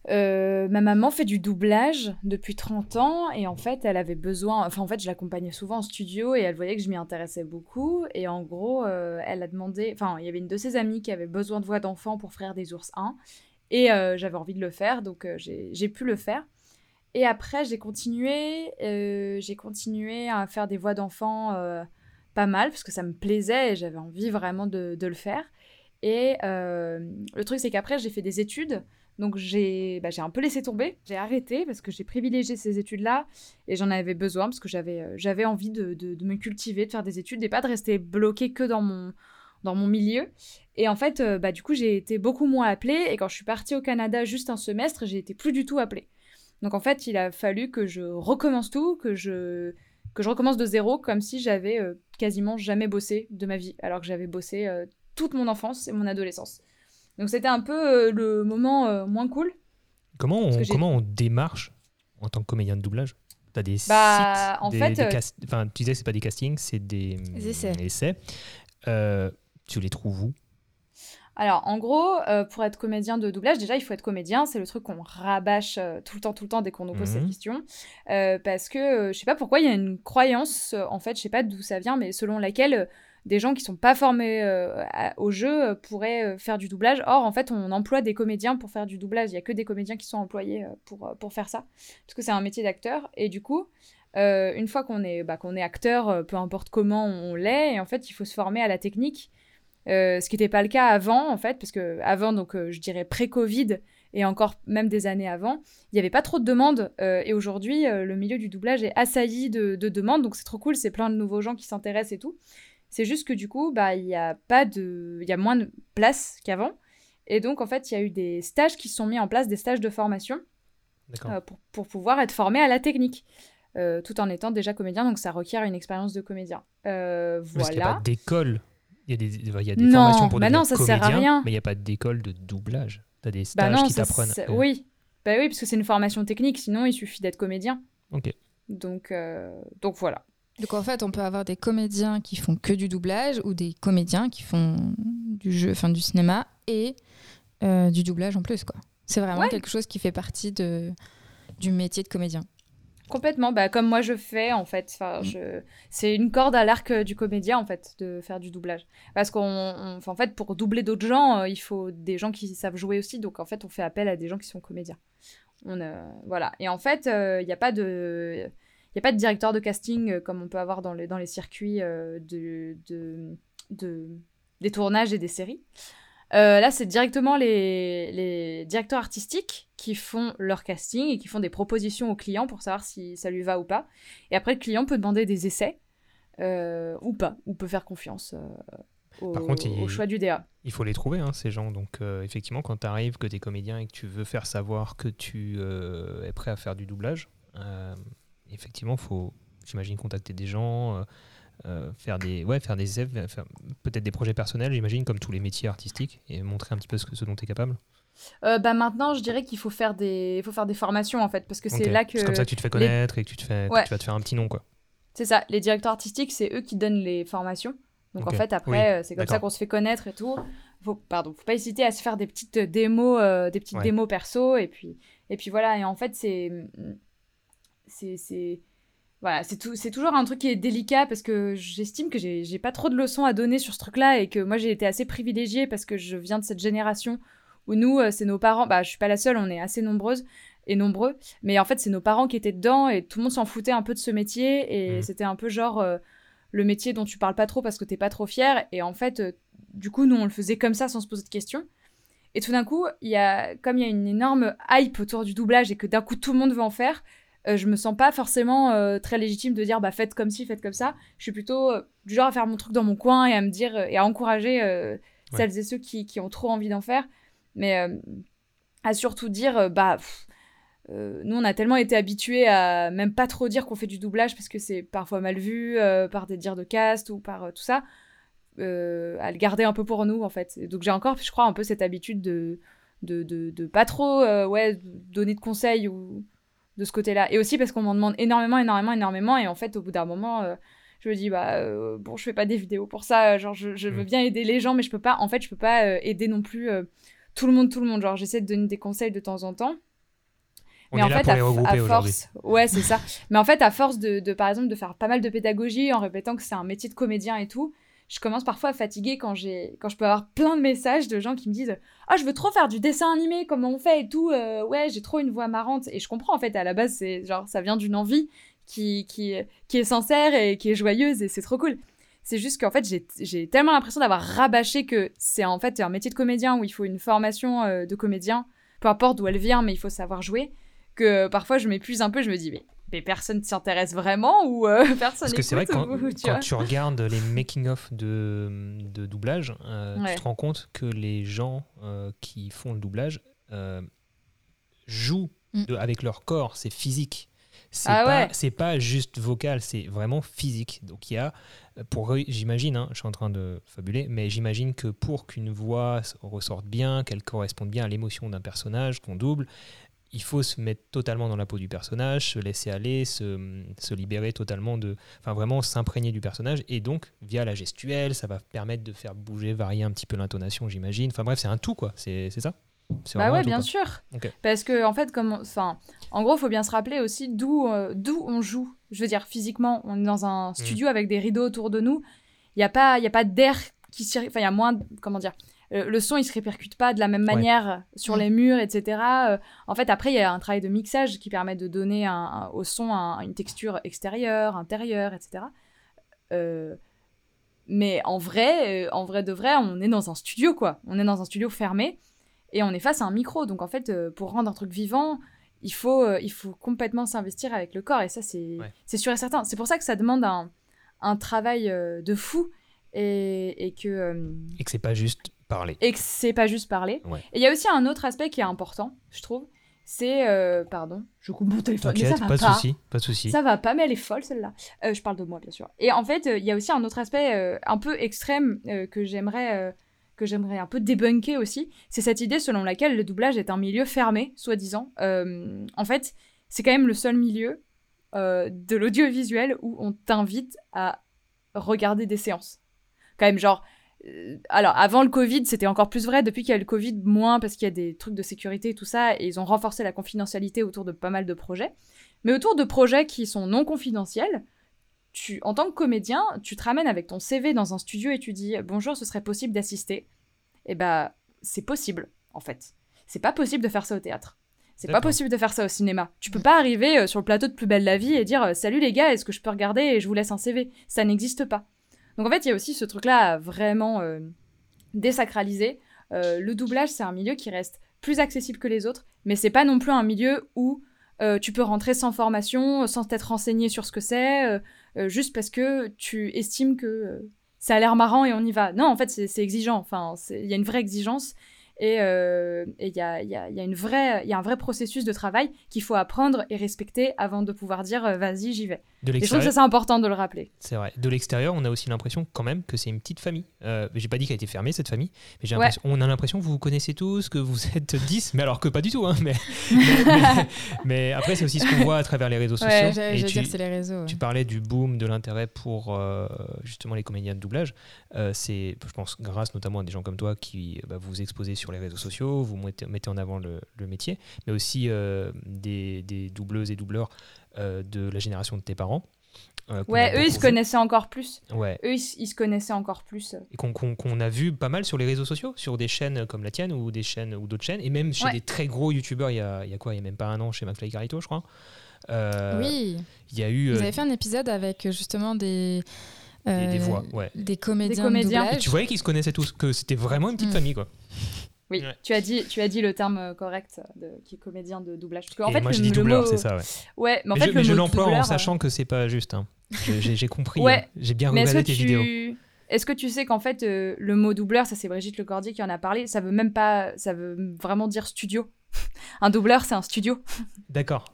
S3: euh, ma maman fait du doublage depuis 30 ans et en fait elle avait besoin, enfin en fait je l'accompagnais souvent en studio et elle voyait que je m'y intéressais beaucoup et en gros elle a demandé, enfin il y avait une de ses amies qui avait besoin de voix d'enfant pour Frères des ours 1 et j'avais envie de le faire donc j'ai pu le faire. Et après j'ai continué, j'ai continué à faire des voix d'enfant pas mal parce que ça me plaisait et j'avais envie vraiment de, le faire. Et euh, le truc, c'est qu'après, j'ai fait des études. Donc j'ai bah, un peu laissé tomber, j'ai arrêté parce que j'ai privilégié ces études-là et j'en avais besoin parce que j'avais euh, envie de, de, me cultiver, de faire des études et pas de rester bloqué que dans mon, dans mon milieu. Et en fait, euh, bah, du coup, j'ai été beaucoup moins appelée et quand je suis partie au Canada juste un semestre, j'ai été plus du tout appelée. Donc en fait, il a fallu que je recommence tout, que je que je recommence de zéro comme si j'avais euh, quasiment jamais bossé de ma vie, alors que j'avais bossé euh, toute mon enfance et mon adolescence. Donc c'était un peu euh, le moment moins cool.
S1: Comment on, comment on démarche en tant que comédien de doublage? T'as des
S3: bah,
S1: sites,
S3: en fait,
S1: enfin, tu disais c'est pas des castings, c'est des, essais. tu les trouves où?
S3: Alors, en gros, euh, pour être comédien de doublage, déjà, il faut être comédien. C'est le truc qu'on rabâche euh, tout le temps, tout le temps dès qu'on nous pose cette mhm. question. Euh, parce que, je sais pas pourquoi, il y a une croyance, en fait, je sais pas d'où ça vient, mais selon laquelle des gens qui sont pas formés au jeu pourraient faire du doublage. Or, en fait, on emploie des comédiens pour faire du doublage. Il y a que des comédiens qui sont employés pour, pour faire ça. Parce que c'est un métier d'acteur. Et du coup, une fois qu'on est, bah, qu'on est acteur, peu importe comment on l'est, et en fait, il faut se former à la technique. Euh, ce qui n'était pas le cas avant, en fait, parce que avant, donc, euh, je dirais pré-Covid et encore même des années avant, il n'y avait pas trop de demandes. Euh, et aujourd'hui, le milieu du doublage est assailli de, demandes, donc c'est trop cool, c'est plein de nouveaux gens qui s'intéressent et tout. C'est juste que du coup, bah, il y a pas de, il y a moins de place qu'avant. Et donc, en fait, il y a eu des stages qui sont mis en place, des stages de formation, pour, pour, pouvoir être formé à la technique. tout en étant déjà comédien, donc ça requiert une expérience de comédien. voilà.
S1: Parce a pas d'école? Il y a des, il y a des formations pour bah devenir non, ça comédien, sert à rien. mais il n'y a pas d'école de doublage. Tu as des bah stages qui t'apprennent.
S3: Oui. Bah oui, parce que c'est une formation technique, sinon il suffit d'être comédien.
S1: Ok.
S3: Donc, euh, donc voilà.
S2: Donc en fait, on peut avoir des comédiens qui font que du doublage ou des comédiens qui font du jeu, enfin du cinéma et euh, du doublage en plus quoi. C'est vraiment quelque chose qui fait partie de, du métier de comédien.
S3: Complètement, bah, comme moi je fais en fait. Enfin, mm. je... C'est une corde à l'arc euh, du comédien en fait de faire du doublage. Parce qu'en en fait, pour doubler d'autres gens, euh, il faut des gens qui savent jouer aussi. Donc en fait, on fait appel à des gens qui sont comédiens. On, euh, voilà. Et en fait, il n'y a pas de. Il a pas de directeur de casting comme on peut avoir dans les, dans les circuits de, de, de, des tournages et des séries. Euh, là, c'est directement les, directeurs artistiques qui font leur casting et qui font des propositions au client pour savoir si ça lui va ou pas. Et après, le client peut demander des essais euh, ou pas, ou peut faire confiance euh, au, choix du DA.
S1: Il faut les trouver, hein, ces gens. Donc, effectivement, quand tu arrives, que tu es comédien et que tu veux faire savoir que tu es prêt à faire du doublage, effectivement, il faut, j'imagine, contacter des gens euh, faire des ouais faire des peut-être des projets personnels j'imagine comme tous les métiers artistiques et montrer un petit peu ce, ce dont tu es capable
S3: euh, bah maintenant je dirais qu'il faut faire des il faut faire des formations en fait parce que c'est là que
S1: c'est comme ça que tu te fais connaître et que tu te fais tu vas te faire un petit nom quoi.
S3: C'est ça. Les directeurs artistiques c'est eux qui donnent les formations. Donc en fait après euh, c'est comme ça qu'on se fait connaître et tout. Faut pardon faut pas hésiter à se faire des petites démos des petites démos perso et puis et puis voilà. Et en fait c'est c'est voilà, c'est toujours un truc qui est délicat parce que j'estime que j'ai pas trop de leçons à donner sur ce truc-là et que moi j'ai été assez privilégiée parce que je viens de cette génération où nous, euh, c'est nos parents, bah je suis pas la seule, on est assez nombreuses et nombreux, mais en fait c'est nos parents qui étaient dedans et tout le monde s'en foutait un peu de ce métier et mmh. c'était un peu genre euh, le métier dont tu parles pas trop parce que t'es pas trop fier et en fait, euh, du coup nous on le faisait comme ça sans se poser de questions. Et tout d'un coup, il y a, comme il y a une énorme hype autour du doublage et que d'un coup tout le monde veut en faire, euh, je me sens pas forcément très légitime de dire bah faites comme ci, faites comme ça. Je suis plutôt du genre à faire mon truc dans mon coin et à me dire et à encourager celles et ceux qui, qui, ont trop envie d'en faire. Mais à surtout dire, bah, nous, on a tellement été habitués à même pas trop dire qu'on fait du doublage parce que c'est parfois mal vu par des dires de cast ou par tout ça, à le garder un peu pour nous, en fait. donc j'ai encore, je crois, un peu cette habitude de de, de, de pas trop ouais, donner de conseils ou de ce côté-là. Et aussi parce qu'on m'en demande énormément, énormément, énormément. Et en fait, au bout d'un moment, euh, je me dis, bah, euh, bon, je fais pas des vidéos pour ça. Genre, je, je veux mm. bien aider les gens, mais je peux pas, en fait, je peux pas euh, aider non plus tout le monde, tout le monde. Genre, j'essaie de donner des conseils de temps en temps.
S1: On mais en fait, à,
S3: force, ouais, c'est ça. Mais en fait, à force de, de, par exemple, de faire pas mal de pédagogie en répétant que c'est un métier de comédien et tout, je commence parfois à fatiguer quand j'ai quand je peux avoir plein de messages de gens qui me disent ah je veux trop faire du dessin animé comment on fait et tout euh, ouais j'ai trop une voix marrante et je comprends en fait à la base c'est genre ça vient d'une envie qui, qui qui est sincère et qui est joyeuse et c'est trop cool c'est juste qu'en fait j'ai tellement l'impression d'avoir rabâché que c'est en fait un métier de comédien où il faut une formation euh, de comédien peu importe d'où elle vient mais il faut savoir jouer que parfois je m'épuise un peu je me dis mais mais personne s'y intéresse vraiment ou euh, (laughs) personne
S1: Parce que c'est vrai que quand, tu, regardes les making-of de, de, doublage, euh, tu te rends compte que les gens euh, qui font le doublage jouent mm. avec leur corps, c'est physique. C'est ah pas, c'est pas juste vocal, c'est vraiment physique. Donc il y a, pour j'imagine, hein, je suis en train de fabuler, mais j'imagine que pour qu'une voix ressorte bien, qu'elle corresponde bien à l'émotion d'un personnage qu'on double, il faut se mettre totalement dans la peau du personnage, se laisser aller, se, se libérer totalement de. Enfin, vraiment s'imprégner du personnage. Et donc, via la gestuelle, ça va permettre de faire bouger, varier un petit peu l'intonation, j'imagine. Enfin, bref, c'est un tout, quoi. C'est ça?
S3: Bah ouais, bien sûr. Parce que, en fait, comme. Enfin, en gros, il faut bien se rappeler aussi d'où euh, d'où on joue. Je veux dire, physiquement, on est dans un mm. studio avec des rideaux autour de nous. Il n'y a pas, y a pas d'air qui Enfin, il y a moins. Comment dire euh, le son il se répercute pas de la même manière sur les murs, etc. Euh, en fait, après, il y a un travail de mixage qui permet de donner au son une texture extérieure, intérieure, etc. Euh, mais en vrai, en vrai de vrai, on est dans un studio, quoi. On est dans un studio fermé et on est face à un micro. Donc, en fait, pour rendre un truc vivant, il faut, il faut complètement s'investir avec le corps. Et ça, c'est sûr et certain. C'est pour ça que ça demande un, un travail de fou. Et, et que.
S1: et que c'est pas juste parler.
S3: Et que c'est pas juste parler. Et il y a aussi un autre aspect qui est important, je trouve. C'est. Euh, pardon, je coupe mon téléphone. Mais ça va
S1: pas, de souci, pas de souci.
S3: Ça va pas, mais elle est folle celle-là. Euh, je parle de moi, bien sûr. Et en fait, euh, il y a aussi un autre aspect un peu extrême que j'aimerais que j'aimerais un peu débunker aussi. C'est cette idée selon laquelle le doublage est un milieu fermé, soi-disant. en fait, c'est quand même le seul milieu de l'audiovisuel où on t'invite à regarder des séances. Quand même, genre, euh, alors avant le Covid, c'était encore plus vrai. Depuis qu'il y a le Covid, moins parce qu'il y a des trucs de sécurité et tout ça, et ils ont renforcé la confidentialité autour de pas mal de projets. Mais autour de projets qui sont non confidentiels, tu, en tant que comédien, tu te ramènes avec ton CV dans un studio et tu dis bonjour, ce serait possible d'assister. Et eh bah, c'est possible en fait. C'est pas possible de faire ça au théâtre. C'est pas possible de faire ça au cinéma. Tu peux pas arriver euh, sur le plateau de Plus belle la vie et dire salut les gars, est-ce que je peux regarder et je vous laisse un CV. Ça n'existe pas. Donc en fait, il y a aussi ce truc-là vraiment euh, désacralisé. Euh, le doublage, c'est un milieu qui reste plus accessible que les autres, mais c'est pas non plus un milieu où euh, tu peux rentrer sans formation, sans t'être renseigné sur ce que c'est, juste parce que tu estimes que ça a l'air marrant et on y va. Non, en fait, c'est exigeant. Enfin, il y a une vraie exigence et il y, a, y a un vrai processus de travail qu'il faut apprendre et respecter avant de pouvoir dire vas-y, j'y vais. De et je trouve que c'est important de le rappeler.
S1: C'est vrai. De l'extérieur, on a aussi l'impression quand même que c'est une petite famille. Euh, j'ai pas dit qu'elle a été fermée, cette famille, mais on a l'impression que vous vous connaissez tous, que vous (laughs) êtes 10, mais alors que pas du tout. Hein, mais, (laughs) (laughs) mais, après, c'est aussi ce qu'on voit à travers les réseaux sociaux.
S2: et tu, dire c'est les réseaux.
S1: Tu parlais du boom de l'intérêt pour euh, justement les comédiens de doublage. Euh, c'est, je pense, grâce notamment à des gens comme toi qui bah, vous exposez sur les réseaux sociaux, vous mettez, mettez en avant le, le métier, mais aussi euh, des, des doubleuses et doubleurs de la génération de tes parents.
S3: Euh, ouais, eux, ils se connaissaient encore plus. Ouais. Eux, ils, se connaissaient encore plus.
S1: Et qu'on a vu pas mal sur les réseaux sociaux, sur des chaînes comme la tienne ou des chaînes ou d'autres chaînes, et même chez des très gros youtubeurs, il y a, y a, quoi Il y a même pas un an chez McFly Carito, je crois.
S2: Euh, oui.
S1: Il y a eu.
S2: Vous avez fait un épisode avec justement des.
S1: des, voix, ouais.
S2: Des comédiens. Des comédiens.
S1: Et tu voyais qu'ils se connaissaient tous, que c'était vraiment une petite mm. famille, quoi.
S3: Oui, tu, as dit, tu as dit le terme euh, correct de, qui est comédien de doublage.
S1: Parce en fait, moi, je dis doubleur, c'est ça, ouais.
S3: Ouais,
S1: mais en fait, je, je l'emploie en sachant que c'est pas juste. Hein. J'ai compris. ouais. Hein. J'ai bien regardé tes vidéos.
S3: Est-ce que tu sais qu'en fait, euh, le mot doubleur, ça c'est Brigitte Lecordier qui en a parlé, ça veut même pas, ça veut vraiment dire studio. (laughs) Un doubleur, c'est un studio.
S1: D'accord.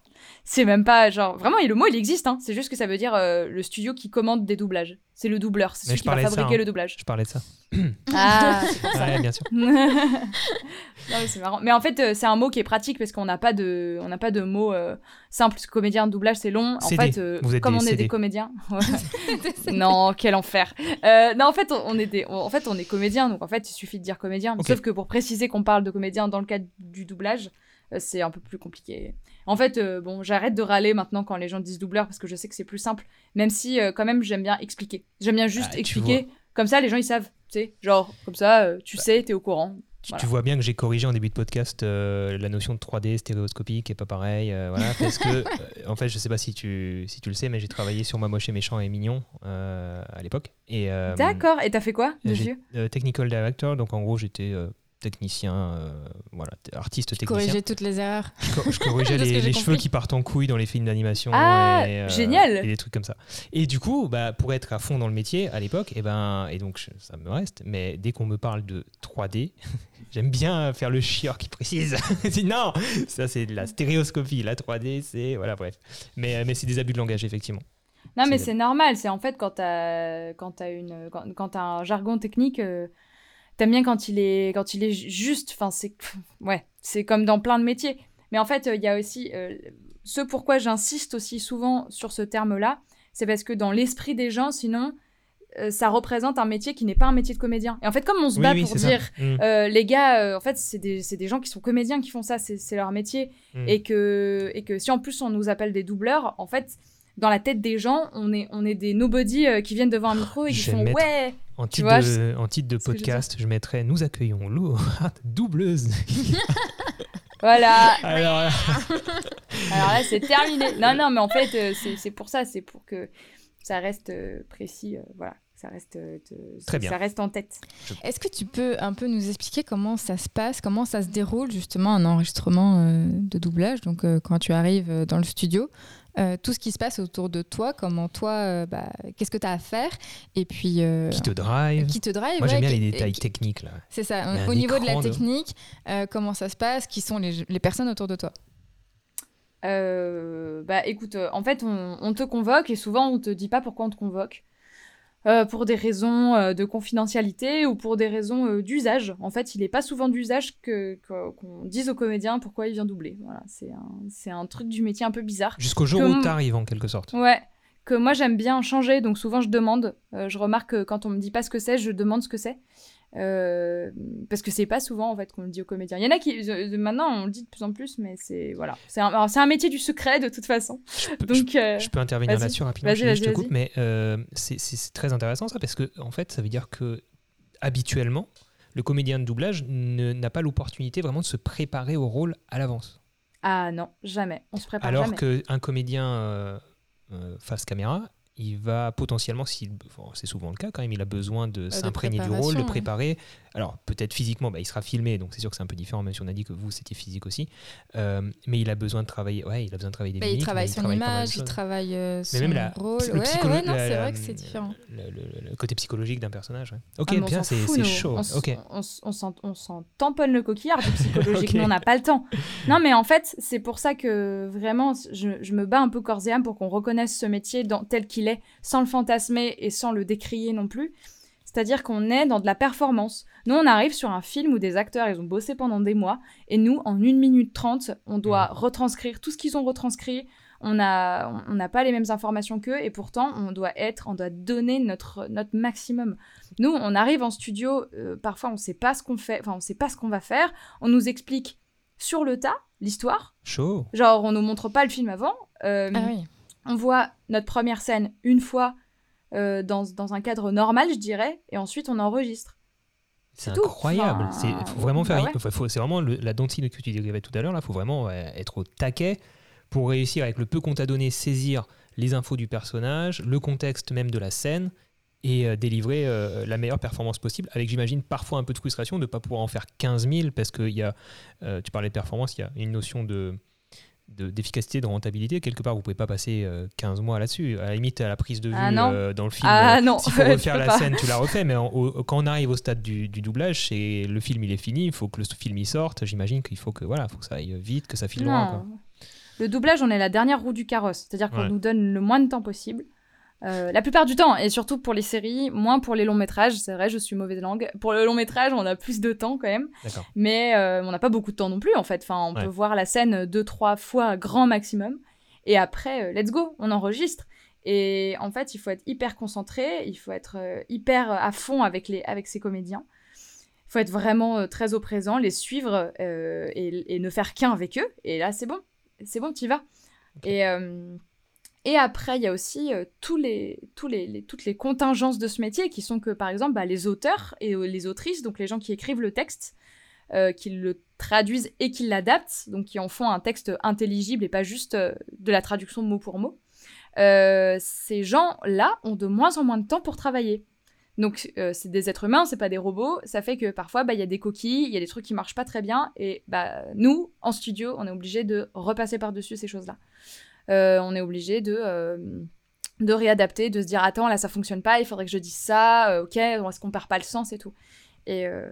S3: C'est même pas genre vraiment et le mot il existe hein. c'est juste que ça veut dire euh, le studio qui commande des doublages. C'est le doubleur, c'est celui
S1: je
S3: qui va
S1: ça,
S3: fabriquer
S1: hein.
S3: le doublage.
S1: Je parlais de ça. (coughs)
S3: Ah, ça. (laughs)
S1: Ouais, bien sûr. (laughs)
S3: non, mais c'est marrant. Mais en fait, euh, c'est un mot qui est pratique parce qu'on n'a pas de, on n'a pas de mot euh, simple. Parce que comédien de doublage, c'est long. En
S1: CD.
S3: fait, euh,
S1: Vous êtes
S3: comme
S1: des
S3: on est
S1: CD.
S3: des comédiens. (laughs) Ouais. non, quel enfer. Euh, non, en fait, on, on est des, on- en fait, on est comédien. Donc en fait, il suffit de dire comédien. Sauf que pour préciser qu'on parle de comédien dans le cadre du doublage, euh, c'est un peu plus compliqué. En fait, euh, bon, j'arrête de râler maintenant quand les gens disent doubleur parce que je sais que c'est plus simple. Même si, euh, quand même, j'aime bien expliquer. J'aime bien juste
S1: Ah,
S3: expliquer. Comme ça, les gens ils savent. Tu sais, genre comme ça, euh, tu sais, t'es au courant.
S1: Tu,
S3: Voilà.
S1: tu vois bien que j'ai corrigé en début de podcast la notion de 3D stéréoscopique et pas pareil. voilà, parce que, (laughs) en fait, je sais pas si tu, si tu le sais, mais j'ai travaillé sur Ma Moche et Méchant et Mignon à l'époque. Et,
S3: D'accord. Et t'as fait quoi dessus
S1: Technical Director, donc en gros, j'étais technicien, euh, voilà, artiste technicien.
S2: Corriger toutes les erreurs.
S1: Je, co- je corrigeais (laughs) les, cheveux qui partent en couille dans les films d'animation.
S3: Ah,
S1: et, euh,
S3: génial.
S1: Et des trucs comme ça. Et du coup, bah, pour être à fond dans le métier à l'époque, et, ben, et donc je- ça me reste, mais dès qu'on me parle de 3D, (laughs) j'aime bien faire le chieur qui précise. (laughs) Non, ça c'est de la stéréoscopie. La 3D, c'est. Voilà, bref. Mais, euh, mais c'est des abus de langage, effectivement.
S3: Non, mais
S1: C'est-
S3: normal. C'est en fait quand t'as quand t'as une quand, quand t'as un jargon technique, euh, t'aimes bien quand il est quand il est ju- juste. Enfin, c'est ouais, c'est comme dans plein de métiers. Mais en fait, euh, il y a aussi euh, ce pourquoi j'insiste aussi souvent sur ce terme-là, c'est parce que dans l'esprit des gens, sinon, euh, ça représente un métier qui n'est pas un métier de comédien. Et en fait, comme on se bat
S1: oui,
S3: pour dire
S1: Mm,
S3: euh, les gars, euh, en fait, c'est des, des gens qui sont comédiens qui font ça, c'est c'est leur métier.
S1: mm.
S3: Et, que, et que si en plus on nous appelle des doubleurs, en fait, dans la tête des gens, on est, on est des nobody euh, qui viennent devant un micro et qui font
S1: mettre-
S3: Ouais
S1: En titre,
S3: vois,
S1: de, en titre de
S3: ce que je
S1: podcast, je, mettrais Nous accueillons Lou, (laughs) doubleuse. (laughs)
S3: Voilà
S1: Alors, là, (laughs)
S3: Alors là, c'est terminé. Non, non, mais en fait, euh, c'est c'est pour ça, c'est pour que ça reste euh, précis, euh, voilà, ça reste, euh, te-
S1: Très bien.
S3: ça reste en tête.
S2: Est-ce que tu peux un peu nous expliquer comment ça se passe, comment ça se déroule justement un enregistrement euh, de doublage? Donc euh, quand tu arrives euh, dans le studio, euh, tout ce qui se passe autour de toi, comment toi, euh, bah, qu'est-ce que tu as à faire Et puis. euh,
S1: qui te drive
S2: qui te drive
S1: Moi, j'aime bien
S2: qui-
S1: les détails
S2: qui-
S1: techniques, là.
S2: C'est ça. Au niveau de la
S1: de-
S2: technique, euh, comment ça se passe Qui sont les, les personnes autour de toi?
S3: Euh, bah écoute, en fait, on, on te convoque et souvent on te dit pas pourquoi on te convoque. Euh, pour des raisons euh, de confidentialité ou pour des raisons euh, d'usage. En fait, il n'est pas souvent d'usage que, que- qu'on dise au comédien pourquoi il vient doubler. Voilà, c'est un, c'est un truc du métier un peu bizarre.
S1: Jusqu'au jour où t'arrives, en quelque sorte.
S3: Ouais, que moi j'aime bien changer, donc souvent je demande. Je remarque que quand on me dit pas ce que c'est, je demande ce que c'est. Euh, parce que c'est pas souvent en fait qu'on le dit aux comédiens. Il y en a qui euh, maintenant on le dit de plus en plus, mais c'est voilà, c'est un, métier du secret de toute façon.
S1: Je peux-
S3: Donc euh,
S1: Je peux intervenir là-dessus rapidement,
S3: Vas-y,
S1: je, je te
S3: vas-y,
S1: coupe, mais euh, c'est très intéressant ça parce que en fait, ça veut dire que habituellement, le comédien de doublage n'a pas l'opportunité vraiment de se préparer au rôle à l'avance.
S3: ah non, jamais, on se prépare
S1: Alors qu'un comédien face caméra, il va potentiellement, s'il- c'est souvent le cas quand même, il a besoin de
S2: de
S1: s'imprégner du rôle, de préparer. Alors peut-être physiquement, bah, il sera filmé, donc c'est sûr que c'est un peu différent, même si on a dit que vous c'était physique aussi. Euh, mais il a besoin de travailler, ouais, il a besoin de travailler des
S2: Bah, Il travaille son image, il travaille euh, son
S1: Mais même la,
S2: rôle.
S1: le
S2: Ouais, non, c'est vrai que c'est différent.
S1: Le, le- le côté psychologique d'un personnage. ouais. Ok,
S3: Ah,
S1: bien, c'est chaud.
S3: On, s-
S1: Ok.
S3: on on s'en- on s'en tamponne le coquillard du psychologique. (laughs)
S1: Ok.
S3: Nous, on n'a pas le temps. (laughs) Non, mais en fait, c'est pour ça que vraiment, je, je me bats un peu corps et âme pour qu'on reconnaisse ce métier dans, tel qu'il est, sans le fantasmer et sans le décrier non plus. C'est-à-dire qu'on est dans de la performance. Nous, on arrive sur un film où des acteurs, ils ont bossé pendant des mois, et nous, en 1 minute 30, on doit retranscrire tout ce qu'ils ont retranscrit. On n'a on- n'a pas les mêmes informations qu'eux, et pourtant, on doit être, on doit donner notre, notre maximum. Nous, on arrive en studio, euh, parfois, on sait pas ce qu'on fait, enfin, on sait pas ce qu'on va faire. On nous explique sur le tas l'histoire.
S1: Chaud.
S3: Genre, on nous montre pas le film avant. Euh,
S2: Ah oui.
S3: on voit notre première scène une fois euh, dans, dans un cadre normal, je dirais, et ensuite on enregistre.
S1: C'est incroyable.
S3: Enfin,
S1: C'est vraiment
S3: bah ouais.
S1: enfin, c'est vraiment le- la dentine que tu décrivais tout à l'heure. Là, faut vraiment ouais, être au taquet pour réussir avec le peu qu'on t'a donné, saisir les infos du personnage, le contexte même de la scène et euh, délivrer euh, la meilleure performance possible. Avec, j'imagine, parfois un peu de frustration de ne pas pouvoir en faire 15 000 parce que il y a, euh, tu parlais de performance, il y a une notion de- d'efficacité, de, rentabilité. Quelque part, vous pouvez pas passer euh, 15 mois là-dessus. À la limite, à la prise de vue
S3: Ah non.
S1: euh, dans le film,
S3: Ah
S1: euh,
S3: non,
S1: s'il faut (laughs) refaire la
S3: pas.
S1: scène, tu la refais. Mais en- au- quand on arrive au stade du, du doublage, c'est le film il est fini, il faut que le film y sorte. J'imagine qu'il faut que voilà, faut que ça aille vite, que ça file loin. quoi.
S3: Le doublage, on est la dernière roue du carrosse. C'est-à-dire qu'on
S1: Ouais.
S3: nous donne le moins de temps possible. Euh, la plupart du temps, et surtout pour les séries, moins pour les longs métrages. C'est vrai, je suis mauvaise langue. Pour le long métrage, on a plus de temps quand même. Mais euh, on n'a pas beaucoup de temps non plus, en fait. Enfin, on
S1: Ouais.
S3: peut voir la scène deux, trois fois grand maximum. Et après, euh, let's go, on enregistre. Et en fait, il faut être hyper concentré, il faut être hyper à fond avec, les, avec ses comédiens. Il faut être vraiment très au présent, les suivre euh, et, et ne faire qu'un avec eux. Et là, c'est bon. C'est bon, tu y vas. Et, et après, il y a aussi euh, toutes les contingences de ce métier qui sont que, par exemple, bah, les auteurs et euh, les autrices, donc les gens qui écrivent le texte, euh, qui le traduisent et qui l'adaptent, donc qui en font un texte intelligible et pas juste de la traduction mot pour mot. Ces gens-là ont de moins en moins de temps pour travailler. Donc c'est des êtres humains, c'est pas des robots. Ça fait que parfois bah, il y a des coquilles, il y a des trucs qui marchent pas très bien, et bah nous en studio on est obligé de repasser par dessus ces choses-là. Euh, on est obligé de euh, de réadapter, de se dire attends là ça fonctionne pas, il faudrait que je dise ça, euh, ok, est-ce qu'on perd pas le sens et tout. Et, euh,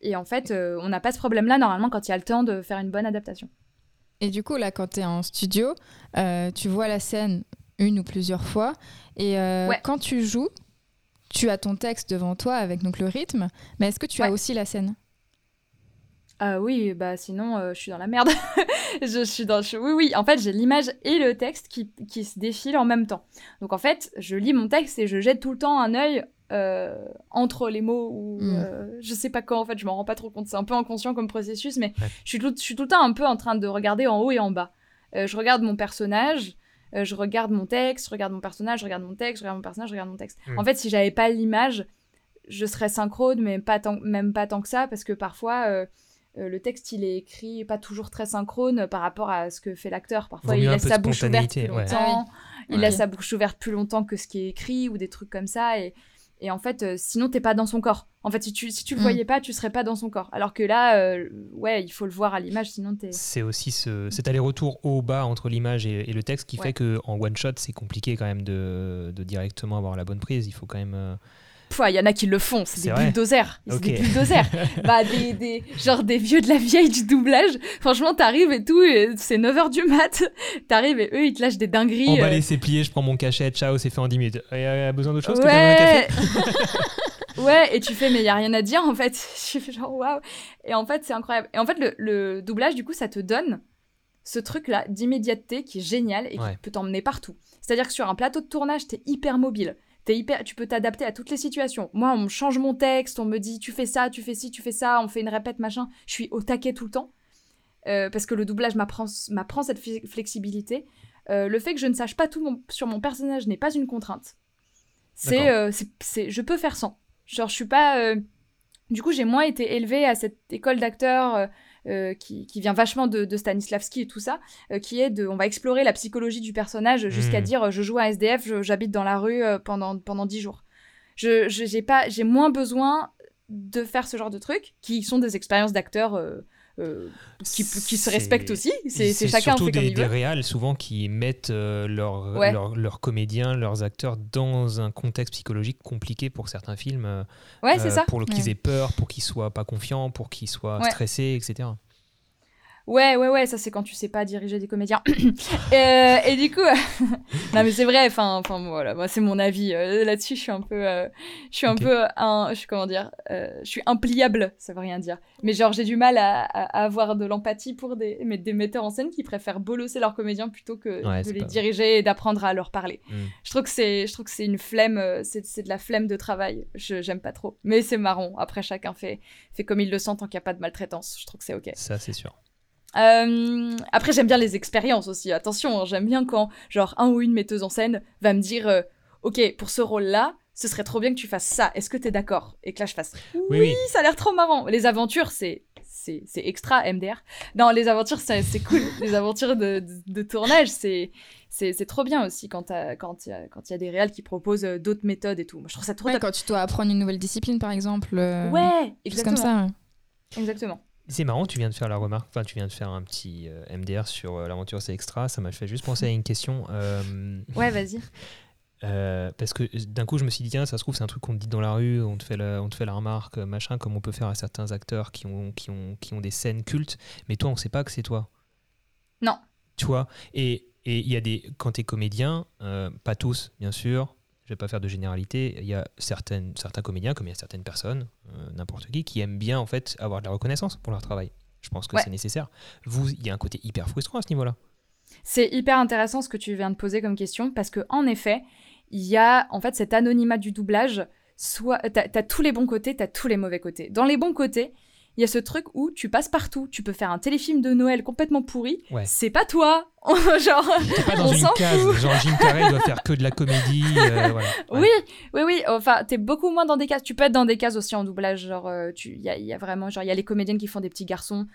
S3: et en fait euh, on n'a pas ce problème-là normalement quand il y a le temps de faire une bonne adaptation.
S2: Et du coup, là, quand tu es en studio, tu vois la scène une ou plusieurs fois. Et
S3: Ouais.
S2: quand tu joues, tu as ton texte devant toi avec donc le rythme. Mais est-ce que tu as aussi la scène?
S3: Ah oui, bah sinon euh, je suis dans la merde. (laughs) je suis dans. je- Oui, oui, en fait j'ai l'image et le texte qui, qui se défilent en même temps. Donc en fait, je lis mon texte et je jette tout le temps un œil euh, entre les mots ou
S2: Mm.
S3: euh, je sais pas quand en fait, je m'en rends pas trop compte. C'est un peu inconscient comme processus, mais
S1: Ouais.
S3: je, suis tout, je suis tout le temps un peu en train de regarder en haut et en bas. Euh, je regarde mon personnage. je regarde mon texte, je regarde mon personnage, je regarde mon texte, je regarde mon personnage, je regarde mon texte. En fait, si j'avais pas l'image, je serais synchrone, mais pas tant, même pas tant que ça, parce que parfois, le texte, il est écrit pas toujours très synchrone par rapport à ce que fait l'acteur. Parfois,
S1: Vaut
S3: il laisse sa bouche ouverte plus
S1: ouais.
S3: longtemps. Il
S2: Ouais.
S3: laisse sa bouche ouverte plus longtemps que ce qui est écrit ou des trucs comme ça. Et, et en fait, euh, sinon, t'es pas dans son corps. En fait, si tu, si tu le
S2: Mm.
S3: voyais pas, tu serais pas dans son corps. Alors que là, euh, ouais, il faut le voir à l'image, sinon t'es.
S1: C'est aussi ce, cet aller-retour haut-bas entre l'image et, et le texte qui
S3: Ouais.
S1: fait que en one shot c'est compliqué quand même de, de directement avoir la bonne prise. Il faut quand même. euh,
S3: Il y en a qui le font, c'est des bulldozers. C'est
S1: Ok.
S3: des bulldozers. (laughs) bah, des, des, genre des vieux de la vieille du doublage. Franchement, t'arrives et tout, et c'est 9h du mat. T'arrives et eux, ils te lâchent des dingueries. euh,
S1: Emballer, c'est plié, je prends mon cachet, ciao, c'est fait en 10 minutes. Il y a besoin d'autre chose
S3: Ouais. (laughs) ouais, et tu fais, mais il y a rien à dire en fait. (laughs) Je fais genre, waouh. Et en fait, c'est incroyable. Et en fait, le, le doublage, du coup, ça te donne ce truc-là d'immédiateté qui est génial et
S1: Ouais.
S3: qui peut t'emmener partout. C'est-à-dire que sur un plateau de tournage, t'es hyper mobile. T'es hyper, tu peux t'adapter à toutes les situations. Moi, on me change mon texte, on me dit tu fais ça, tu fais ci, tu fais ça, on fait une répète, machin. Je suis au taquet tout le temps. Euh, parce que le doublage m'apprend cette fle- flexibilité. Euh, le fait que je ne sache pas tout mon- sur mon personnage n'est pas une contrainte. C'est, euh, c'est, c'est- je peux faire sans. Genre, je suis pas. euh, Du coup, j'ai moins été élevée à cette école d'acteurs euh, qui, qui vient vachement de, de Stanislavski et tout ça, euh, qui est de. On va explorer la psychologie du personnage jusqu'à
S1: Mhm.
S3: dire euh, je joue un SDF, j'habite dans la rue pendant, pendant 10 jours. Je, je- j'ai, pas, j'ai moins besoin de faire ce genre de trucs qui sont des expériences d'acteurs euh, qui, qui se respectent aussi. C'est, chacun
S1: surtout
S3: fait comme
S1: des,
S3: il
S1: des
S3: veut.
S1: réals souvent qui mettent euh, leurs
S3: Ouais.
S1: comédiens, leurs acteurs dans un contexte psychologique compliqué pour certains films. euh,
S3: Ouais, c'est
S1: euh,
S3: ça.
S1: Pour qu'ils
S2: Ouais.
S1: aient peur, pour qu'ils soient pas confiants, pour qu'ils soient stressés, etc.
S3: Ouais, ouais, ouais, ça c'est quand tu sais pas diriger des comédiens. (coughs) Euh, et du coup, (laughs) non mais c'est vrai, enfin, enfin voilà, moi c'est mon avis euh, là-dessus. Je suis un peu, euh, je suis un peu, un, je suis comment dire, je suis impliable, ça veut rien dire. Mais genre j'ai du mal à, avoir de l'empathie pour des, mais des metteurs en scène qui préfèrent bolosser leurs comédiens plutôt que
S1: Ouais,
S3: de les
S1: pas-
S3: diriger et d'apprendre à leur parler.
S1: Mm.
S3: Je trouve que c'est, je trouve que c'est une flemme, c'est, de la flemme de travail. Je j'aime pas trop, mais c'est marrant. Après chacun fait, fait comme il le sent tant qu'il y a pas de maltraitance. Je trouve que c'est ok.
S1: Ça, c'est sûr.
S3: Euh, après, j'aime bien les expériences aussi. Attention, hein, j'aime bien quand, genre, un ou une metteuse en scène va me dire euh, Ok, pour ce rôle-là, ce serait trop bien que tu fasses ça. Est-ce que t'es d'accord? Et que là, je fasse Oui,
S1: Oui, oui.
S3: ça a l'air trop marrant. Les aventures, c'est. C'est extra MDR. Non, les aventures, c'est cool. (laughs) les aventures de, de, de tournage, c'est trop bien aussi quand il quand y, a- quand y a des réals qui proposent euh, d'autres méthodes et tout. Moi, je trouve ça trop
S2: Ouais,
S3: top.
S2: Quand tu dois apprendre une nouvelle discipline, par exemple. euh,
S3: Ouais, exactement.
S2: comme ça. ouais.
S3: Exactement.
S1: C'est marrant, tu viens de faire la remarque, enfin tu viens de faire un petit euh, MDR sur euh, l'aventure c'est extra, ça m'a fait juste penser à une question. euh,
S3: Ouais, vas-y. (laughs)
S1: parce que d'un coup je me suis dit tiens ça se trouve c'est un truc qu'on te dit dans la rue, on te fait la, on te fait la remarque, machin, comme on peut faire à certains acteurs qui ont, qui ont, qui ont des scènes cultes, mais toi on sait pas que c'est toi.
S3: Non.
S1: Tu vois Et il y a des quand tu es comédien, pas tous bien sûr, je vais pas faire de généralité, il y a certaines, certains comédiens comme il y a certaines personnes, euh, n'importe qui, qui aiment bien en fait avoir de la reconnaissance pour leur travail. Je pense que
S3: Ouais.
S1: c'est nécessaire. Vous, il y a un côté hyper frustrant à ce niveau-là.
S3: C'est hyper intéressant ce que tu viens de poser comme question parce que en effet, il y a en fait cet anonymat du doublage. Soit t'as as tous les bons côtés, t'as tous les mauvais côtés. Dans les bons côtés, il y a ce truc où tu passes partout. Tu peux faire un téléfilm de Noël complètement pourri.
S1: Ouais.
S3: C'est pas toi. (laughs) Genre.
S1: T'es pas dans
S3: On
S1: une case,
S3: fout.
S1: genre Jim Carrey doit faire que de la comédie. euh. (laughs) Ouais.
S3: Oui, oui, oui. Enfin, t'es beaucoup moins dans des cases. Tu peux être dans des cases aussi en doublage. Genre, euh, tu, il y a, il y a vraiment, genre, il y a les comédiennes qui font des petits garçons.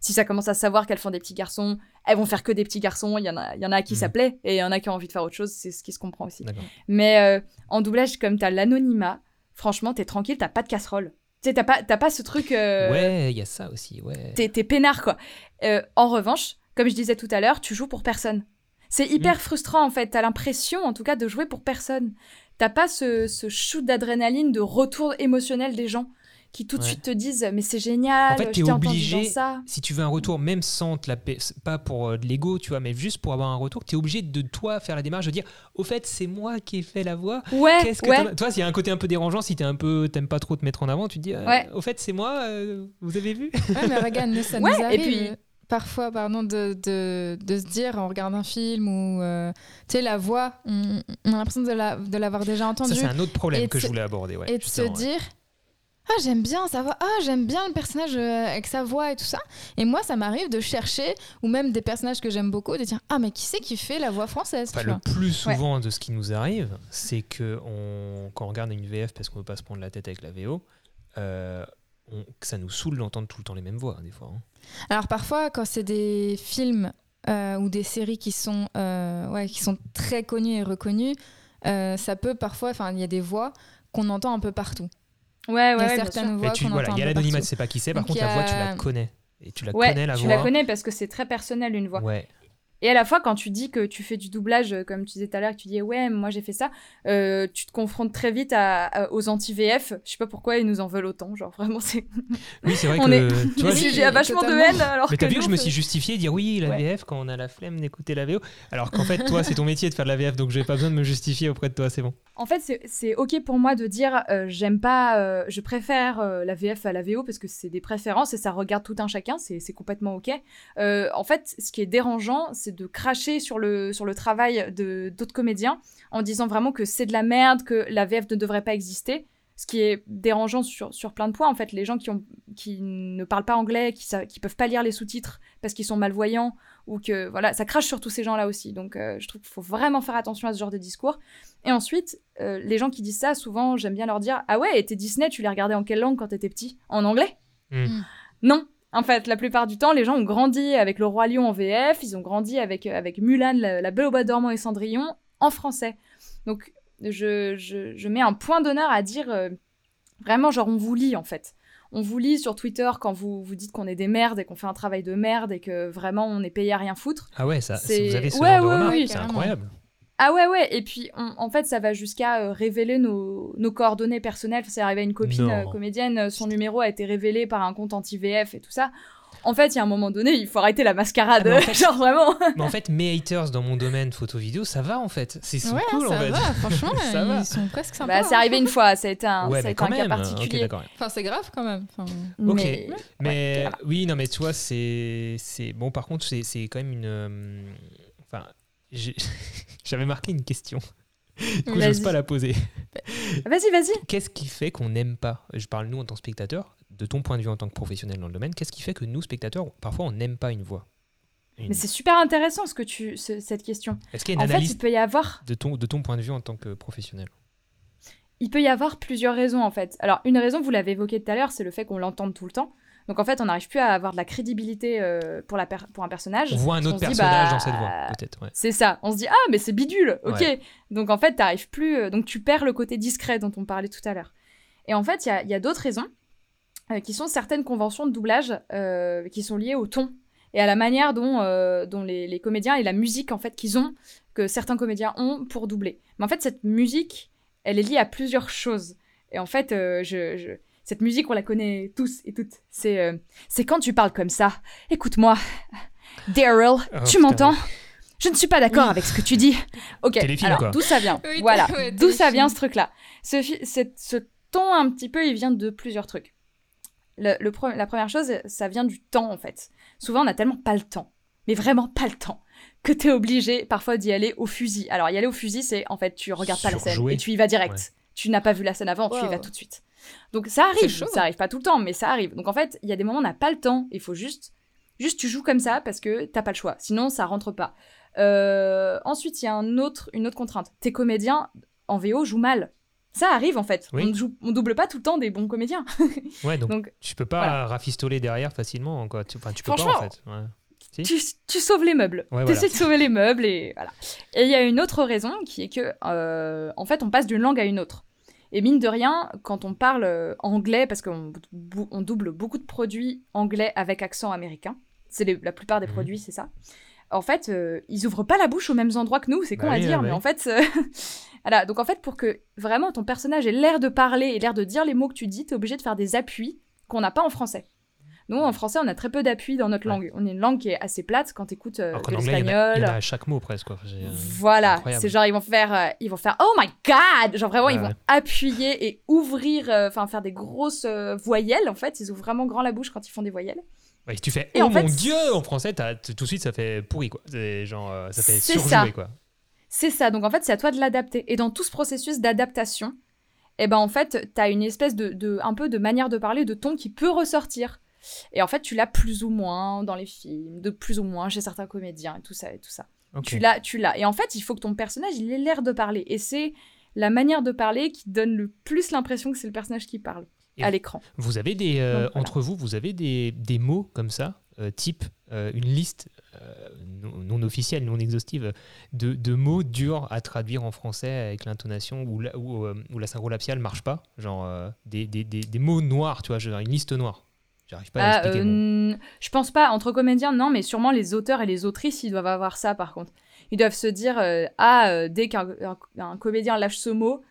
S3: Si ça commence à savoir qu'elles font des petits garçons, elles vont faire que des petits garçons. Il y en a, il y en a à qui
S1: Mhm.
S3: ça plaît et il y en a qui ont envie de faire autre chose. C'est ce qui se comprend aussi. Mais euh, en doublage, comme t'as l'anonymat, franchement, t'es tranquille, t'as pas de casserole. Tu sais, t'as pas, t'as pas ce truc. euh,
S1: Ouais, il y a ça aussi, ouais.
S3: T'es, t'es peinard, quoi. Euh, en revanche, comme je disais tout à l'heure, tu joues pour personne. C'est hyper frustrant, en fait. T'as l'impression, en tout cas, de jouer pour personne. T'as pas ce, ce shoot d'adrénaline, de retour émotionnel des gens qui tout de
S1: Ouais.
S3: suite te disent Mais c'est génial,
S1: En fait, t'es obligé-
S3: dans ça.
S1: Si tu veux un retour, même sans te la paix, pas pour euh, de l'ego, tu vois, mais juste pour avoir un retour, tu es obligé de toi faire la démarche de dire au fait, c'est moi qui ai fait la voix.
S3: Ouais,
S1: Qu'est-ce que
S3: ouais.
S1: Toi, s'il y a un côté un peu dérangeant, si t'es un peu, t'aimes pas trop te mettre en avant, tu te dis, euh,
S3: Ouais.
S1: au fait, c'est moi, euh, vous avez vu?
S2: Ouais, mais regarde, nous, ça (laughs)
S3: Ouais,
S2: nous
S3: et
S2: arrive
S3: puis-
S2: euh, parfois pardon, de, de, de se dire, on regarde un film ou, euh, tu sais, la voix, on, on a l'impression de la- de l'avoir déjà
S1: Ça,
S2: entendue.
S1: c'est un autre problème
S2: Et
S1: que je voulais aborder. Ouais,
S2: et de se
S1: ouais.
S2: dire, ah, j'aime bien sa voix, ah, j'aime bien le personnage euh, avec sa voix et tout ça. Et moi, ça m'arrive de chercher, ou même des personnages que j'aime beaucoup, de dire, ah, mais qui c'est qui fait la voix française
S1: Enfin,
S2: tu
S1: le
S2: vois
S1: plus souvent de ce qui nous arrive, c'est que on, quand on regarde une VF parce qu'on veut pas se prendre la tête avec la VO, euh, on- ça nous saoule d'entendre tout le temps les mêmes voix, des fois. hein.
S2: Alors parfois, quand c'est des films euh, ou des séries qui sont, euh, ouais, qui sont très connues et reconnues, ça peut parfois, enfin, il y a des voix qu'on entend un peu partout.
S3: Ouais,
S2: Il y
S3: ouais,
S2: a
S3: ouais,
S2: certaines voix
S1: tu, voilà, il y a l'anonymat, tu sais pas qui c'est, par
S2: Donc,
S1: contre, la voix, tu la connais. Et tu la
S3: Ouais,
S1: connais, la
S3: tu
S1: voix.
S3: la connais parce que c'est très personnel une voix.
S1: Ouais.
S3: Et à la fois, quand tu dis que tu fais du doublage, euh, comme tu disais tout à l'heure, que tu dis ouais, moi j'ai fait ça, euh, tu te confrontes très vite à, à- aux anti-VF. Je sais pas pourquoi ils nous en veulent autant. Genre vraiment, c'est. (laughs)
S1: Oui, c'est vrai
S3: On
S1: que.
S3: est-
S1: Tu vois, (laughs)
S3: Le
S2: oui,
S1: j'ai-
S3: vachement de
S2: totalement.
S3: haine. Alors
S1: mais t'as vu que je me suis justifié, dire oui, la
S3: Ouais.
S1: VF quand on a la flemme d'écouter la VO. Alors qu'en fait, toi, c'est ton métier de faire de la VF, donc j'ai pas besoin de me justifier auprès de toi, c'est bon.
S3: En fait, c'est- ok pour moi de dire euh, j'aime pas, euh, je préfère la VF à la VO parce que c'est des préférences et ça regarde tout un chacun, c'est c'est complètement ok. En fait, ce qui est dérangeant, c'est de cracher sur le, sur le travail de d'autres comédiens en disant vraiment que c'est de la merde, que la VF ne devrait pas exister. Ce qui est dérangeant sur, sur plein de points, en fait, les gens qui, ont, qui ne parlent pas anglais, qui, sa- qui peuvent pas lire les sous-titres parce qu'ils sont malvoyants, ou que voilà, ça crache sur tous ces gens-là aussi. Donc, euh, je trouve qu'il faut vraiment faire attention à ce genre de discours. Et ensuite, euh, les gens qui disent ça, souvent, j'aime bien leur dire Ah ouais, et tes Disney, tu les regardais en quelle langue quand t'étais petit? En anglais
S1: Hmm.
S2: Mm.
S3: Non. En fait, la plupart du temps, les gens ont grandi avec Le Roi Lion en VF, ils ont grandi avec, euh, avec Mulan, la, la Belle au Bois dormant et Cendrillon en français. Donc, je, je, je mets un point d'honneur à dire euh, vraiment, genre, on vous lit en fait. On vous lit sur Twitter quand vous, vous dites qu'on est des merdes et qu'on fait un travail de merde et que vraiment on est payé à rien foutre.
S1: Ah ouais, ça,
S3: C'est-
S1: vous avez ce
S3: Ouais,
S1: genre de
S3: ouais,
S1: remarques,
S2: oui,
S1: c'est incroyable.
S3: Ah ouais, ouais, et puis on- en fait, ça va jusqu'à euh, révéler nos, nos coordonnées personnelles. C'est arrivé à une copine euh, comédienne, euh, son numéro a été révélé par un compte anti-VF et tout ça. En fait, il y a un moment donné, il faut arrêter la mascarade.
S1: Ah, mais en (laughs) fait-
S3: Genre vraiment.
S1: Mais en fait, mes haters dans mon domaine photo-vidéo, ça va en fait. C'est
S2: Ouais,
S1: cool, (laughs)
S2: ça
S1: va, dire.
S2: franchement,
S1: Ça
S2: ils
S1: va.
S2: sont presque sympas.
S3: Bah, c'est
S2: hein.
S3: arrivé une fois, ça a été un,
S1: Ouais,
S3: ça a
S1: mais
S3: été
S1: quand
S3: un cas
S1: même. Ok,
S3: particulier.
S2: Enfin, c'est grave quand même. Enfin,
S1: Ok.
S3: Mais-
S1: oui, non, mais tu vois, c'est. c'est- Bon, par contre, c'est c'est quand même une. Enfin, (laughs) j'avais marqué une question. Du coup, j'ose pas la poser.
S3: Vas-y, vas-y.
S1: Qu'est-ce qui fait qu'on n'aime pas? Je parle nous en tant que spectateurs, de ton point de vue en tant que professionnel dans le domaine, qu'est-ce qui fait que nous, spectateurs, parfois on n'aime pas une voix? Une-
S3: Mais c'est super intéressant ce que tu, ce- cette question.
S1: Est-ce qu'il y a une
S3: En fait, il peut y avoir
S1: de, ton, de ton point de vue en tant que professionnel?
S3: Il peut y avoir plusieurs raisons en fait. Alors une raison, vous l'avez évoqué tout à l'heure, c'est le fait qu'on l'entende tout le temps. Donc en fait, on n'arrive plus à avoir de la crédibilité euh, pour, la per- pour un personnage.
S1: On voit un autre
S3: dit,
S1: personnage
S3: bah,
S1: dans cette voix, peut-être. Ouais.
S3: C'est ça. On se dit ah mais c'est bidule, ok.
S1: Ouais.
S3: Donc en fait, t'arrives plus, euh, donc tu perds le côté discret dont on parlait tout à l'heure. Et en fait, il y a, d'autres raisons. euh, qui sont certaines conventions de doublage euh, qui sont liées au ton et à la manière dont, dont les, les comédiens et la musique en fait qu'ils ont, que certains comédiens ont pour doubler. Mais en fait, cette musique, elle est liée à plusieurs choses. Et en fait, je, je- cette musique, on la connaît tous et toutes. C'est euh, c'est quand tu parles comme ça. Écoute-moi, Daryl,
S1: Oh,
S3: tu m'entends? Je ne suis pas d'accord
S2: Oui.
S3: avec ce que tu dis. (laughs) Ok,
S1: Téléfilm,
S3: alors d'où ça vient?
S2: Oui,
S3: Voilà,
S2: ouais,
S3: d'où ça vient ce truc-là? Ce, ce ton un petit peu, il vient de plusieurs trucs. Le, le pre- la première chose, ça vient du temps en fait. Souvent, on n'a tellement pas le temps, mais vraiment pas le temps, que tu es obligé parfois d'y aller au fusil. Alors, y aller au fusil, c'est en fait, tu regardes pas la scène et tu y vas direct.
S1: Ouais.
S3: Tu n'as pas vu la scène avant, tu y vas tout de suite. Donc ça arrive, ça arrive pas tout le temps, mais ça arrive. Donc en fait, il y a des moments où on n'a pas le temps, il faut juste, juste tu joues comme ça parce que t'as pas le choix. Sinon, ça rentre pas. Euh, ensuite, il y a un autre, une autre contrainte. Tes comédiens en VO jouent mal. Ça arrive en fait.
S1: Oui.
S3: On, ne joue, on double pas tout le temps des bons comédiens. (laughs)
S1: Ouais, donc,
S3: Donc
S1: tu peux pas
S3: voilà.
S1: rafistoler derrière facilement. Quoi. Tu, enfin, tu peux pas en fait. Ouais. Si
S3: tu, tu sauves les meubles.
S1: Ouais,
S3: tu
S1: voilà.
S3: de sauver les meubles et voilà. Et il y a une autre raison qui est que, euh, en fait, on passe d'une langue à une autre. Et mine de rien, quand on parle euh, anglais, parce qu'on on double beaucoup de produits anglais avec accent américain, c'est la plupart des
S1: Mhm.
S3: produits, c'est ça. En fait, euh, ils ouvrent pas la bouche aux mêmes endroits que nous, c'est con
S1: Bah
S3: à
S1: oui,
S3: dire,
S1: ouais,
S3: mais en fait, euh, (laughs) voilà. Donc en fait, pour que vraiment ton personnage ait l'air de parler et l'air de dire les mots que tu dis, t'es obligé de faire des appuis qu'on n'a pas en français. Nous, en français, on a très peu d'appuis dans notre
S1: Ouais.
S3: langue. On est une langue qui est assez plate quand t'écoutes euh,
S1: Alors
S3: de
S1: anglais, il y, en a- il y
S3: l'espagnol.
S1: en a à chaque mot presque. Quoi. Euh,
S3: Voilà, c'est genre ils vont faire, euh, ils vont faire Oh my God, genre vraiment
S1: Ouais,
S3: ils vont appuyer et ouvrir, euh, enfin faire des grosses voyelles en fait. Ils ouvrent vraiment grand la bouche quand ils font des voyelles.
S1: Ouais, si tu fais
S3: Et
S1: Oh
S3: en fait,
S1: mon dieu en français, tout de suite ça fait pourri quoi. Genre ça fait
S3: ça.
S1: quoi.
S3: C'est ça. Donc en fait c'est à toi de l'adapter. Et dans tout ce processus d'adaptation, eh ben en fait t'as une espèce de, de, un peu de manière de parler, de ton qui peut ressortir. Et en fait tu l'as plus ou moins dans les films, de plus ou moins chez certains comédiens et tout ça et tout ça. Tu l'as, tu l'as. Et en fait, il faut que ton personnage, il ait l'air de parler. Et c'est la manière de parler qui donne le plus l'impression que c'est le personnage qui parle
S1: Et
S3: à l'écran.
S1: Vous avez des euh,
S3: Donc, voilà.
S1: entre vous, vous avez des, des mots comme ça, euh, type euh, une liste non, non officielle, non exhaustive, de, de mots durs à traduire en français avec l'intonation où la, où la marche pas, genre des, des, des, des mots noirs, tu vois, genre une liste noire. J'arrive pas à
S3: Ah,
S1: expliquer.
S3: euh,
S1: mon-
S3: je pense pas, entre comédiens, non, mais sûrement les auteurs et les autrices, ils doivent avoir ça par contre. Ils doivent se dire, euh, ah, euh, dès qu'un un- un comédien lâche ce mot,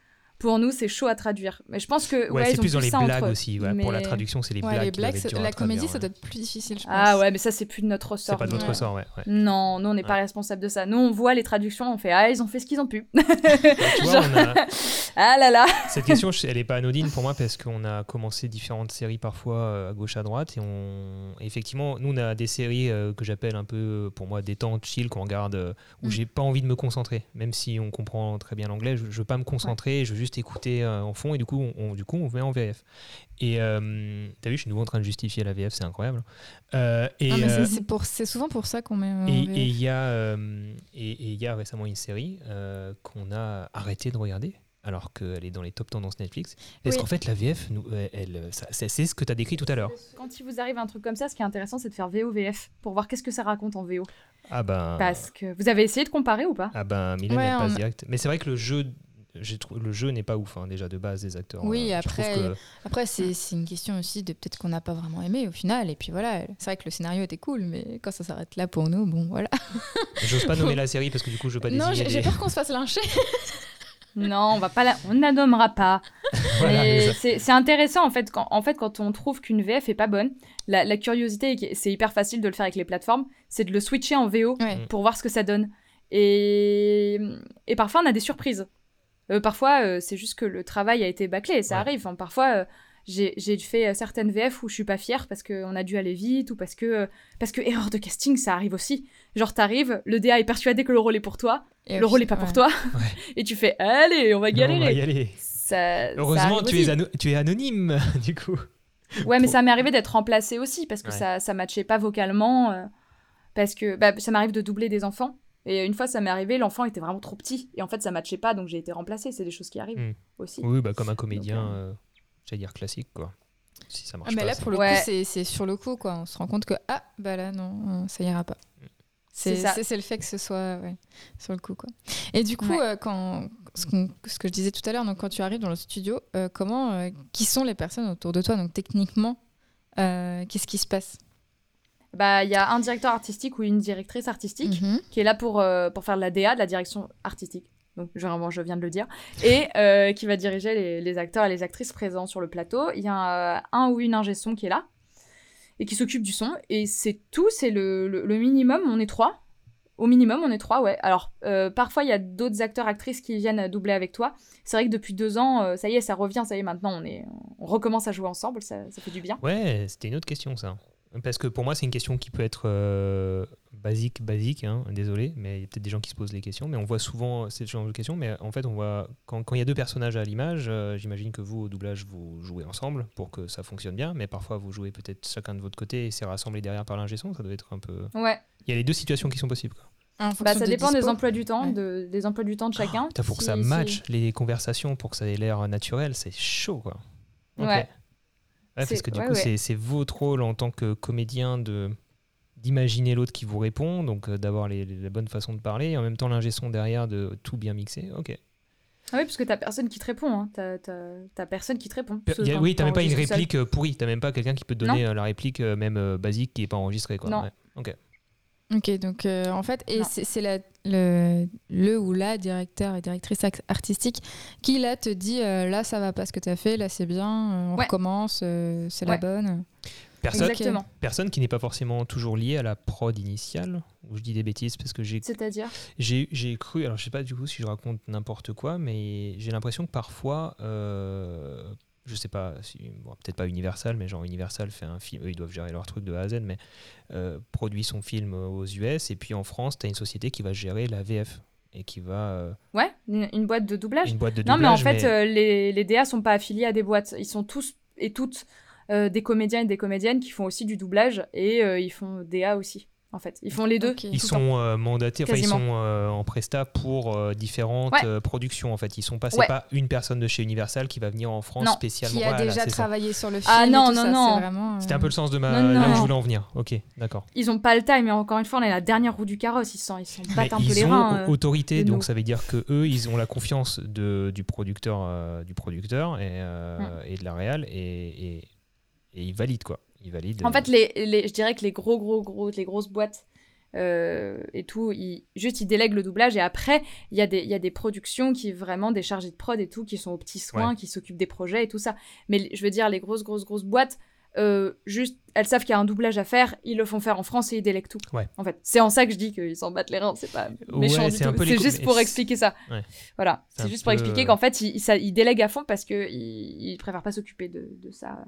S3: pour nous, c'est chaud à traduire. Mais je pense que.
S1: Ouais,
S3: ouais,
S1: c'est
S3: ils ont
S1: plus dans les blagues aussi. ouais, Pour la traduction, c'est les
S2: Ouais,
S1: blagues.
S2: les blagues,
S1: être
S2: c'est- la comédie, ça doit être plus difficile, je pense.
S3: Ah ouais, mais ça, c'est plus de notre
S1: C'est
S3: ressort.
S1: pas de votre
S2: Ouais.
S1: ressort, ouais. ouais.
S3: Non, nous, on n'est pas responsable de ça. Nous, on voit les traductions, on fait, ah, ils ont fait ce qu'ils ont pu. (laughs)
S1: Tu vois, on a- (laughs)
S3: ah là là.
S1: Cette question, elle n'est pas anodine pour moi (laughs) parce qu'on a commencé différentes séries parfois euh, à gauche, à droite. Et on... effectivement, nous, on a des séries euh, que j'appelle un peu, euh, pour moi, détente, chill, qu'on regarde, où
S2: Mm.
S1: j'ai pas envie de me concentrer. Même si on comprend très bien l'anglais, je, je veux pas me concentrer, je veux juste écouter euh, en fond. Et du coup, on, on- du coup, on met en VF. Et euh, t'as vu, je suis nouveau en train de justifier la VF, c'est incroyable. Euh, et
S2: Ah, c'est-
S1: euh,
S2: c'est souvent pour ça qu'on met. euh,
S1: et
S2: en VF.
S1: et il y, a, euh, et- et il y a récemment une série euh, qu'on a arrêté de regarder alors qu'elle est dans les top tendances Netflix. Parce
S3: Oui.
S1: qu'en fait, la VF, nous, elle, ça- c'est ce que tu as décrit tout à l'heure.
S3: Quand il vous arrive un truc comme ça, ce qui est intéressant, c'est de faire VO-VF pour voir qu'est-ce que ça raconte en VO.
S1: Ah ben,
S3: Parce que vous avez essayé de comparer ou pas?
S1: Ah ben Mylène,
S2: Ouais,
S1: elle passe
S2: on-
S1: direct. Mais c'est vrai que le jeu, le jeu n'est pas ouf hein, déjà de base des acteurs.
S2: Oui,
S1: Euh,
S2: après,
S1: que-
S2: Après, c'est une question aussi de peut-être qu'on n'a pas vraiment aimé au final. Et puis voilà, c'est vrai que le scénario était cool, mais quand ça s'arrête là pour nous, bon voilà. (laughs)
S1: j'ose pas nommer la série parce que du coup, je veux pas
S2: non, j'ai
S1: des-
S2: peur qu'on se fasse lyncher. (laughs)
S3: Non, on va pas la... on ne la nommera pas. (laughs)
S1: Voilà,
S3: c'est intéressant en fait, quand, en fait quand on trouve qu'une VF est pas bonne, la, la curiosité, c'est hyper facile de le faire avec les plateformes, c'est de le switcher en VO
S2: Ouais.
S1: Mm.
S3: pour voir ce que ça donne. Et, et parfois on a des surprises. Euh, parfois euh, c'est juste que le travail a été bâclé, ça
S1: Ouais.
S3: arrive. Enfin, parfois euh, j'ai fait certaines VF où je suis pas fière parce qu'on a dû aller vite ou parce que, parce que erreur de casting ça arrive aussi. Genre t'arrives, le DA est persuadé que le rôle est pour toi,
S2: Et
S3: le rôle
S2: fi-
S3: est pas pour toi, (laughs)
S1: Ouais. (laughs)
S3: et tu fais allez on va
S1: Non, on
S3: galérer.
S1: va y aller.
S3: Ça-
S1: Heureusement, tu es, ano- tu es anonyme, (laughs) du coup.
S3: Ouais, mais
S1: Pour-
S3: ça m'est arrivé d'être remplacée aussi parce que
S1: Ouais.
S3: ça ça matchait pas vocalement. euh, parce que bah, ça m'arrive de doubler des enfants. Et une fois, ça m'est arrivé, l'enfant était vraiment trop petit. Et en fait, ça matchait pas, donc j'ai été remplacée. C'est des choses qui arrivent
S1: Mm.
S3: aussi.
S1: Oui, bah, comme un comédien,
S3: Donc,
S1: euh, j'allais dire classique, quoi. Si ça marche
S2: Ah, mais
S1: pas,
S2: là, pour le
S3: Ouais.
S2: coup, c'est- c'est sur le coup, quoi. On se rend compte que, ah, bah là, non, euh, ça ira pas.
S3: C'est
S2: C'est
S3: ça.
S2: c'est- c'est le fait que ce soit ouais, sur le coup, quoi. Et du coup,
S3: Ouais.
S2: euh, quand, ce, ce, que je disais tout à l'heure, donc quand tu arrives dans le studio, comment, qui sont les personnes autour de toi? Donc techniquement, qu'est-ce qui se passe?
S3: Bah, il y a un directeur artistique ou une directrice artistique mhm. qui est là pour, pour faire de la DA, de la direction artistique donc vraiment je viens de le dire, et euh, qui va diriger les, acteurs et les actrices présents sur le plateau. Il y a euh, un, ou une ingé son qui est là et qui s'occupe du son, et c'est tout, c'est le, minimum, on est trois. Au minimum, on est trois, ouais. Alors, euh, parfois, il y a d'autres acteurs, actrices qui viennent doubler avec toi. C'est vrai que depuis deux ans, ça y est, ça revient, ça y est, maintenant, on, est, on recommence à jouer ensemble, ça, ça fait du bien.
S1: Ouais, c'était une autre question, ça. Parce que pour moi, c'est une question qui peut être basique, basique, hein, désolé, mais il y a peut-être des gens qui se posent les questions, mais on voit souvent ce genre de questions, mais en fait, on voit, quand, il y a deux personnages à l'image, euh, j'imagine que vous, au doublage, vous jouez ensemble pour que ça fonctionne bien, mais parfois, vous jouez peut-être chacun de votre côté et c'est rassemblé derrière par l'ingé son, ça doit être un peu...
S3: Ouais.
S1: Il y a les deux situations qui sont possibles, quoi.
S3: Bah, ça dépend des emplois du temps, de, des emplois du temps de chacun.
S1: Il faut que ça matche les conversations, pour que ça ait l'air naturel, c'est chaud, quoi.
S3: Ouais.
S1: Parce que du coup, c'est votre rôle en tant que comédien de d'imaginer l'autre qui vous répond, donc euh, d'avoir la bonne façon de parler, et en même temps l'ingé son derrière de tout bien mixer. Ok.
S3: Ah oui, parce que t'as personne qui te répond. Hein. T'as personne qui te répond.
S1: oui, t'as même pas une réplique euh, pourrie. T'as même pas quelqu'un qui peut te donner euh, la réplique même basique qui est pas enregistrée. Quoi.
S3: Non.
S1: Ok.
S2: Ok, donc en fait, et c'est le, le ou la directeur et directrice artistique qui là te dit là ça va pas ce que t'as fait, là c'est bien, on recommence, c'est la bonne.
S1: Personne, personne qui n'est pas forcément toujours lié à la prod initiale. Ou je dis des bêtises parce que j'ai.
S3: C'est-à-dire
S1: J'ai cru, alors je sais pas du coup si je raconte n'importe quoi, mais j'ai l'impression que parfois, euh, je sais pas, si, peut-être pas Universal, mais genre Universal fait un film, eux ils doivent gérer leur truc de A à Z, mais euh, produit son film aux US, et puis en France, tu as une société qui va gérer la VF et qui va. Euh,
S3: ouais, une, boîte de doublage.
S1: Une boîte de
S3: non,
S1: mais
S3: en fait, euh, les, les DA sont pas affiliés à des boîtes. Ils sont tous et toutes euh, des comédiens et des comédiennes qui font aussi du doublage et euh, ils font DA aussi. En fait, ils font les deux.
S1: Ils sont euh, mandatés, enfin ils sont en presta pour différentes productions. En fait, ils sont pas, c'est pas une personne de chez Universal qui va venir en France spécialement.
S2: Qui a déjà travaillé sur le
S3: ah,
S2: film.
S3: Ah non non non.
S1: C'était un peu le sens de ma là où je voulais en venir. Ok, d'accord.
S3: Ils ont pas le time, mais encore une fois, on est la dernière roue du carrosse. Ils sont, ils sont battent un peu les
S1: reins. Ils ont autorité, donc ça veut dire que eux, ils ont la confiance de, du producteur, du producteur et, hum. et de la réal et et ils valident quoi. Ils valident.
S3: En fait, les, les, je dirais que les gros gros gros les grosses boîtes euh, et tout, ils, juste ils délèguent le doublage et après il y, a des, il y a des productions qui vraiment des chargés de prod et tout qui sont aux petits soins, qui s'occupent des projets et tout ça. Mais je veux dire les grosses grosses grosses boîtes. Euh, juste, elles savent qu'il y a un doublage à faire, ils le font faire en France et ils délèguent tout. En fait, c'est en ça que je dis qu'ils s'en battent les reins, c'est pas méchant du tout. C'est juste pour expliquer ça. Voilà, c'est juste pour expliquer qu'en fait, ils, ils, délèguent à fond parce qu'ils ils préfèrent pas s'occuper de, de, ça.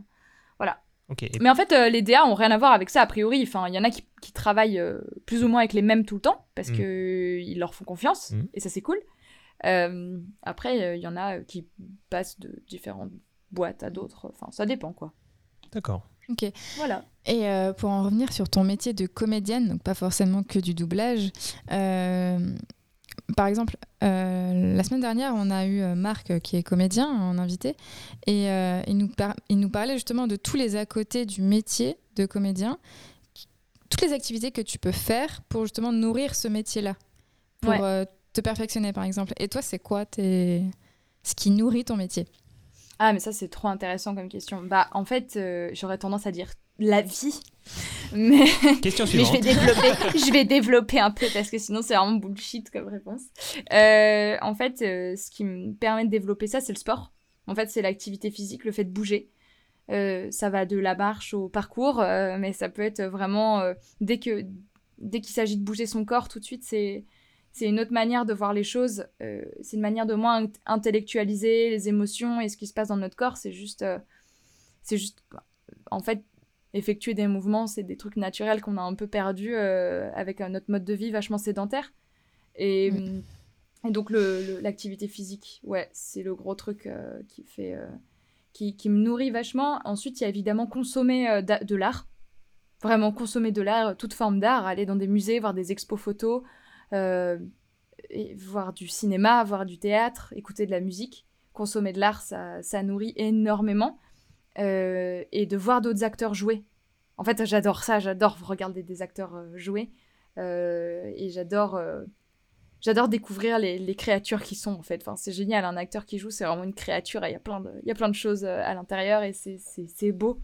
S3: Voilà. Mais en fait, euh, les DA ont rien à voir avec ça, a priori. Enfin, il y en a qui, travaillent euh, plus ou moins avec les mêmes tout le temps, parce mm. qu'ils leur font confiance, mm. et ça, c'est cool. Euh, après, il y en a qui passent de différentes boîtes à d'autres. Enfin, ça dépend, quoi.
S1: D'accord.
S2: Ok.
S3: Voilà.
S2: Et pour en revenir sur ton métier de comédienne, donc pas forcément que du doublage, par exemple, euh, la semaine dernière, on a eu euh, Marc, euh, qui est comédien, en invité, et il, nous il nous parlait justement de tous les à côté du métier de comédien, toutes les activités que tu peux faire pour justement nourrir ce métier-là, pour te perfectionner, par exemple. Et toi, c'est quoi tes... ce qui nourrit ton métier?
S3: Ah, mais ça, c'est trop intéressant comme question. Bah, en fait, j'aurais tendance à dire la vie. Mais,
S1: Question (laughs)
S3: je, vais développer, je vais développer un peu parce que sinon c'est vraiment bullshit comme réponse. Euh, en fait, euh, ce qui me permet de développer ça, c'est le sport. En fait, c'est l'activité physique, le fait de bouger. Euh, ça va de la marche au parcours, mais ça peut être vraiment dès que dès qu'il s'agit de bouger son corps tout de suite, c'est c'est une autre manière de voir les choses. c'est une manière de moins intellectualiser les émotions et ce qui se passe dans notre corps. C'est juste c'est juste en fait effectuer des mouvements, c'est des trucs naturels qu'on a un peu perdus euh, avec notre mode de vie vachement sédentaire. Et, donc l'activité physique, ouais, c'est le gros truc euh, qui fait... Euh, qui, qui, me nourrit vachement. Ensuite, il y a évidemment consommer de l'art. Vraiment consommer de l'art, toute forme d'art, aller dans des musées, voir des expos photos, et voir du cinéma, voir du théâtre, écouter de la musique. Consommer de l'art, ça, ça nourrit énormément. Euh, et de voir d'autres acteurs jouer. En fait, j'adore ça, j'adore regarder des acteurs euh, jouer. Euh, et j'adore j'adore découvrir les, les créatures qui sont en fait. Enfin, c'est génial, un acteur qui joue, c'est vraiment une créature. et Il y a plein de, il y a plein de choses à l'intérieur et c'est- beau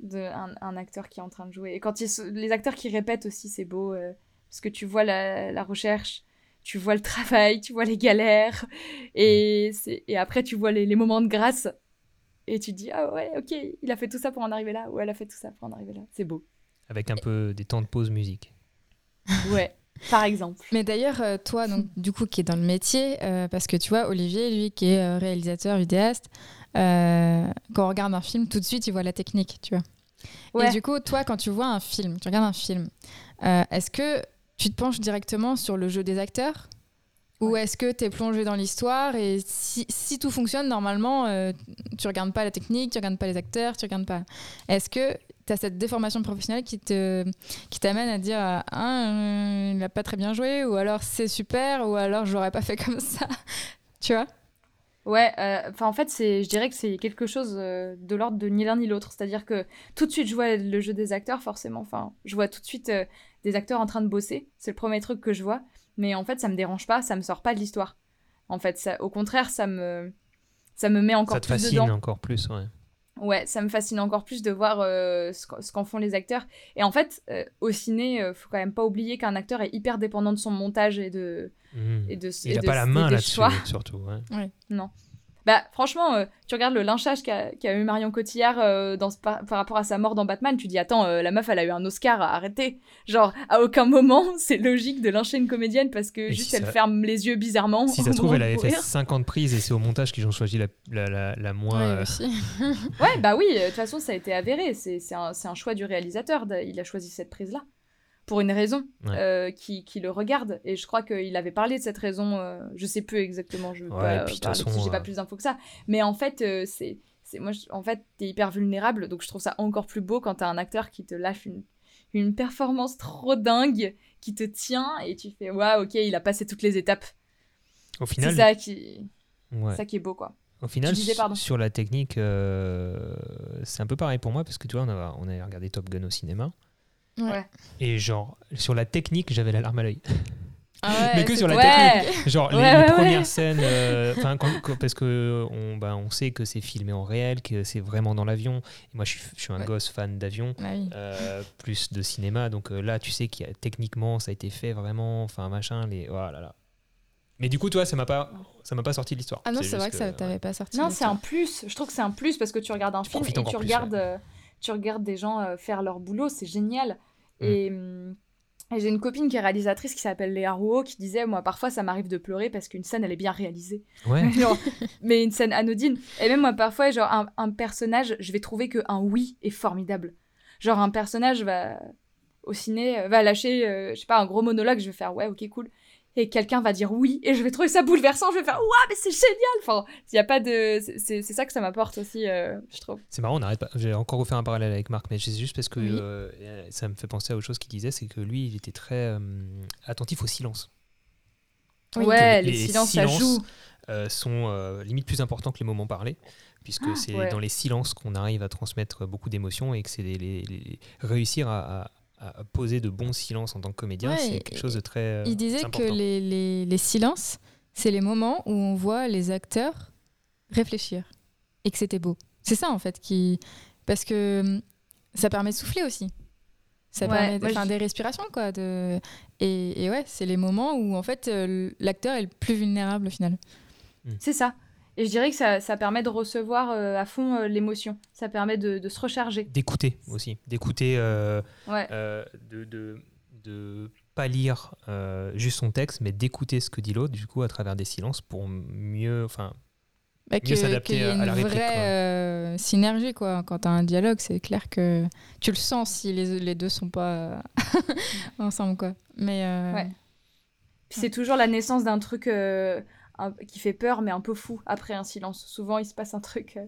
S3: de un, un acteur qui est en train de jouer. Et quand ils, les acteurs qui répètent aussi, c'est beau euh, parce que tu vois la, la recherche, tu vois le travail, tu vois les galères et, c'est- et après tu vois les, les moments de grâce et tu te dis ah ouais ok il a fait tout ça pour en arriver là ou elle a fait tout ça pour en arriver là. C'est beau.
S1: Avec un peu des temps de pause musique. (laughs)
S3: Ouais, par exemple.
S2: Mais d'ailleurs, euh, toi, donc, du coup, qui est dans le métier, euh, parce que tu vois, Olivier, lui, qui est euh, réalisateur, vidéaste, euh, quand on regarde un film, tout de suite, il voit la technique, tu vois.
S3: Ouais.
S2: Et du coup, toi, quand tu vois un film, tu regardes un film, euh, est-ce que tu te penches directement sur le jeu des acteurs Ou est-ce que tu es plongé dans l'histoire et si, si tout fonctionne, normalement, euh, tu regardes pas la technique, tu regardes pas les acteurs, tu regardes pas. Est-ce que tu as cette déformation professionnelle qui te qui t'amène à dire ah, euh, il a pas très bien joué ou alors c'est super ou alors j'aurais pas fait comme ça (laughs) tu vois?
S3: Ouais, euh, enfin en fait, c'est, je dirais que c'est quelque chose euh, de l'ordre de ni l'un ni l'autre. C'est-à-dire que tout de suite, je vois le jeu des acteurs, forcément. Enfin, je vois tout de suite des acteurs en train de bosser. C'est le premier truc que je vois. Mais en fait, ça me dérange pas, ça me sort pas de l'histoire. En fait, ça, au contraire, ça me, ça me met encore
S1: Ça te
S3: plus
S1: fascine
S3: dedans.
S1: encore plus, ouais.
S3: Ouais, ça me fascine encore plus de voir euh, ce qu'en font les acteurs. Et en fait, euh, au ciné, euh, faut quand même pas oublier qu'un acteur est hyper dépendant de son montage et de,
S1: Mhm.
S3: et de
S1: Il
S3: et
S1: a
S3: de-
S1: pas la main
S3: des
S1: là-dessus, surtout. ouais.
S3: Bah, franchement, euh, tu regardes le lynchage qu'a qu'a eu Marion Cotillard euh, dans, ce- par, par rapport à sa mort dans Batman, tu dis, attends, euh, la meuf, elle a eu un Oscar, arrêtez. Genre, à aucun moment, (laughs) c'est logique de lyncher une comédienne parce que
S1: Et
S3: juste
S1: si
S3: elle
S1: ça-
S3: ferme les yeux bizarrement.
S1: Si
S3: au (laughs)
S1: ça se trouve,
S3: moment
S1: elle avait fait
S3: mourir.
S1: 50 prises et c'est au montage qu'ils ont choisi la, la, la, la moins.
S2: Ouais, aussi. (laughs)
S3: Ouais, bah oui, de toute façon, ça a été avéré. C'est c'est un, c'est un choix du réalisateur. de- Il a choisi cette prise-là. Pour une raison
S1: Ouais.
S3: euh, qui, qui le regarde. Et je crois qu'il avait parlé de cette raison. euh, je sais plus exactement. Je
S1: Ouais,
S3: j'ai pas
S1: euh,
S3: plus d'infos que ça. Mais en fait, euh, c'est. c'est- Moi, je- en fait, t'es hyper vulnérable. Donc, je trouve ça encore plus beau quand t'as un acteur qui te lâche une, une performance trop dingue, qui te tient. Et tu fais, waouh, ok, il a passé toutes les étapes.
S1: Au
S3: C'est
S1: final,
S3: ça qui,
S1: ouais.
S3: ça qui est beau, quoi.
S1: Au final,
S3: disais,
S1: sur la technique, c'est un peu pareil pour moi parce que tu vois, on a, on regardé Top Gun au cinéma.
S2: Ouais.
S1: Et genre, sur la technique, j'avais la larme à l'œil.
S2: Ah (laughs) ouais,
S1: Mais que sur la
S3: Ouais.
S1: technique. Genre, les,
S3: Ouais,
S1: les
S3: ouais,
S1: premières scènes, euh, 'fin, quand- quand- parce que on, bah, on sait que c'est filmé en réel, que c'est vraiment dans l'avion. Et moi, je suis, je suis un
S2: Ouais.
S1: gosse fan d'avion.
S2: Ah oui.
S1: euh, plus de cinéma donc euh, là tu sais qu'il y a techniquement ça a été fait vraiment enfin machin les voilà là mais du coup toi ça m'a pas ça m'a pas sorti de l'histoire
S2: Ah non, c'est vrai que ça
S1: ouais.
S2: t'avait pas sorti.
S3: Non, c'est un plus. Je trouve que c'est un plus parce que tu regardes un
S1: Tu
S3: film et tu
S1: plus,
S3: regardes,
S1: ouais.
S3: euh, tu regardes des gens euh, faire leur boulot, c'est génial.
S1: Mm.
S3: Et, hum, et j'ai une copine qui est réalisatrice qui s'appelle Léa Rouault qui disait Moi, parfois, ça m'arrive de pleurer parce qu'une scène, elle est bien réalisée.
S1: ouais (laughs)
S3: Genre, mais une scène anodine. Et même moi, parfois, genre, un, un personnage, je vais trouver qu'un oui est formidable. Genre, un personnage va au ciné, va lâcher, euh, je sais pas, un gros monologue, je vais faire Ouais, ok, cool. Et quelqu'un va dire oui, et je vais trouver ça bouleversant, je vais faire Ouah, mais c'est génial! Enfin, il y a pas de. c'est- ça que ça m'apporte aussi, euh, je trouve.
S1: c'est marrant on n'arrête pas j'ai encore refait un parallèle avec Marc mais c'est juste parce que
S2: Oui.
S1: euh, ça me fait penser à autre chose qu'il disait c'est que lui il était très euh, attentif au silence
S2: Oui.
S3: ouais, les,
S1: les
S3: silences, ça
S1: silences,
S3: joue.
S1: sont limite plus importants que les moments parlés puisque
S3: Ah,
S1: c'est
S3: ouais.
S1: dans les silences qu'on arrive à transmettre beaucoup d'émotions et que c'est les, les- les- réussir à, à- à poser de bons silences en tant que comédien
S2: Ouais,
S1: c'est quelque chose de très euh,
S2: Il disait que les, les, les silences, c'est les moments où on voit les acteurs réfléchir et que c'était beau. C'est ça en fait qui. Parce que hum, ça permet de souffler aussi. Ça
S3: Ouais,
S2: permet de
S3: moi,
S2: faire
S3: je-
S2: des respirations quoi. De... Et, et ouais, c'est les moments où en fait euh, l'acteur est le plus vulnérable au final.
S3: C'est ça. Et je dirais que ça, ça permet de recevoir euh, à fond euh, l'émotion. Ça permet de, de se recharger.
S1: d'écouter aussi d'écouter euh,
S3: Ouais.
S1: euh, de, de de pas lire euh, juste son texte mais d'écouter ce que dit l'autre du coup à travers des silences pour mieux enfin
S2: Bah,
S1: Mieux s'adapter à- à
S2: une
S1: la réplique,
S2: vraie
S1: quoi.
S2: euh, synergie quoi. Quand tu as un dialogue, c'est clair que tu le sens si les, les deux sont pas (laughs) ensemble quoi. Mais euh,
S3: Ouais. Puis c'est toujours la naissance d'un truc euh, un- qui fait peur, mais un peu fou après un silence. Souvent, il se passe un truc. euh.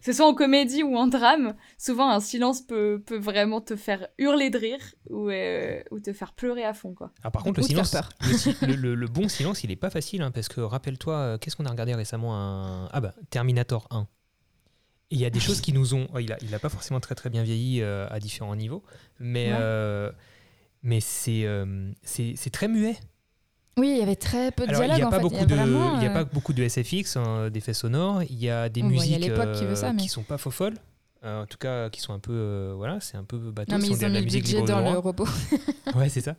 S3: Que ce soit en comédie ou en drame, souvent un silence peut, peut vraiment te faire hurler de rire ou, euh, ou te faire pleurer à fond. Quoi.
S1: alors par contre le
S2: Ou te faire
S1: silence
S2: peur.
S1: le, bon silence il est pas facile hein, parce que rappelle-toi euh, qu'est-ce qu'on a regardé récemment un... ah bah Terminator 1 Et il y a des choses qui nous ont oh, il a il a pas forcément très très bien vieilli euh, à différents niveaux mais
S3: Ouais.
S1: euh, mais c'est euh, c'est c'est très muet
S2: Oui, il y avait très peu de
S1: Alors, il
S2: dialogue
S1: n'y a,
S2: en
S1: pas
S2: fait.
S1: beaucoup de-
S2: vraiment,
S1: il y a
S2: euh,
S1: pas beaucoup de SFX, hein, d'effets sonores. Il y a des
S2: bon, il y a
S1: musiques
S2: qui veut ça,
S1: euh,
S2: mais-
S1: qui sont pas faux folles. Euh, en tout cas, qui sont un peu. euh, voilà, c'est un peu bateau.
S2: Non, mais ils ont
S1: la
S2: mis le
S1: musique
S2: budget dans le robot. (laughs)
S1: Ouais, c'est ça.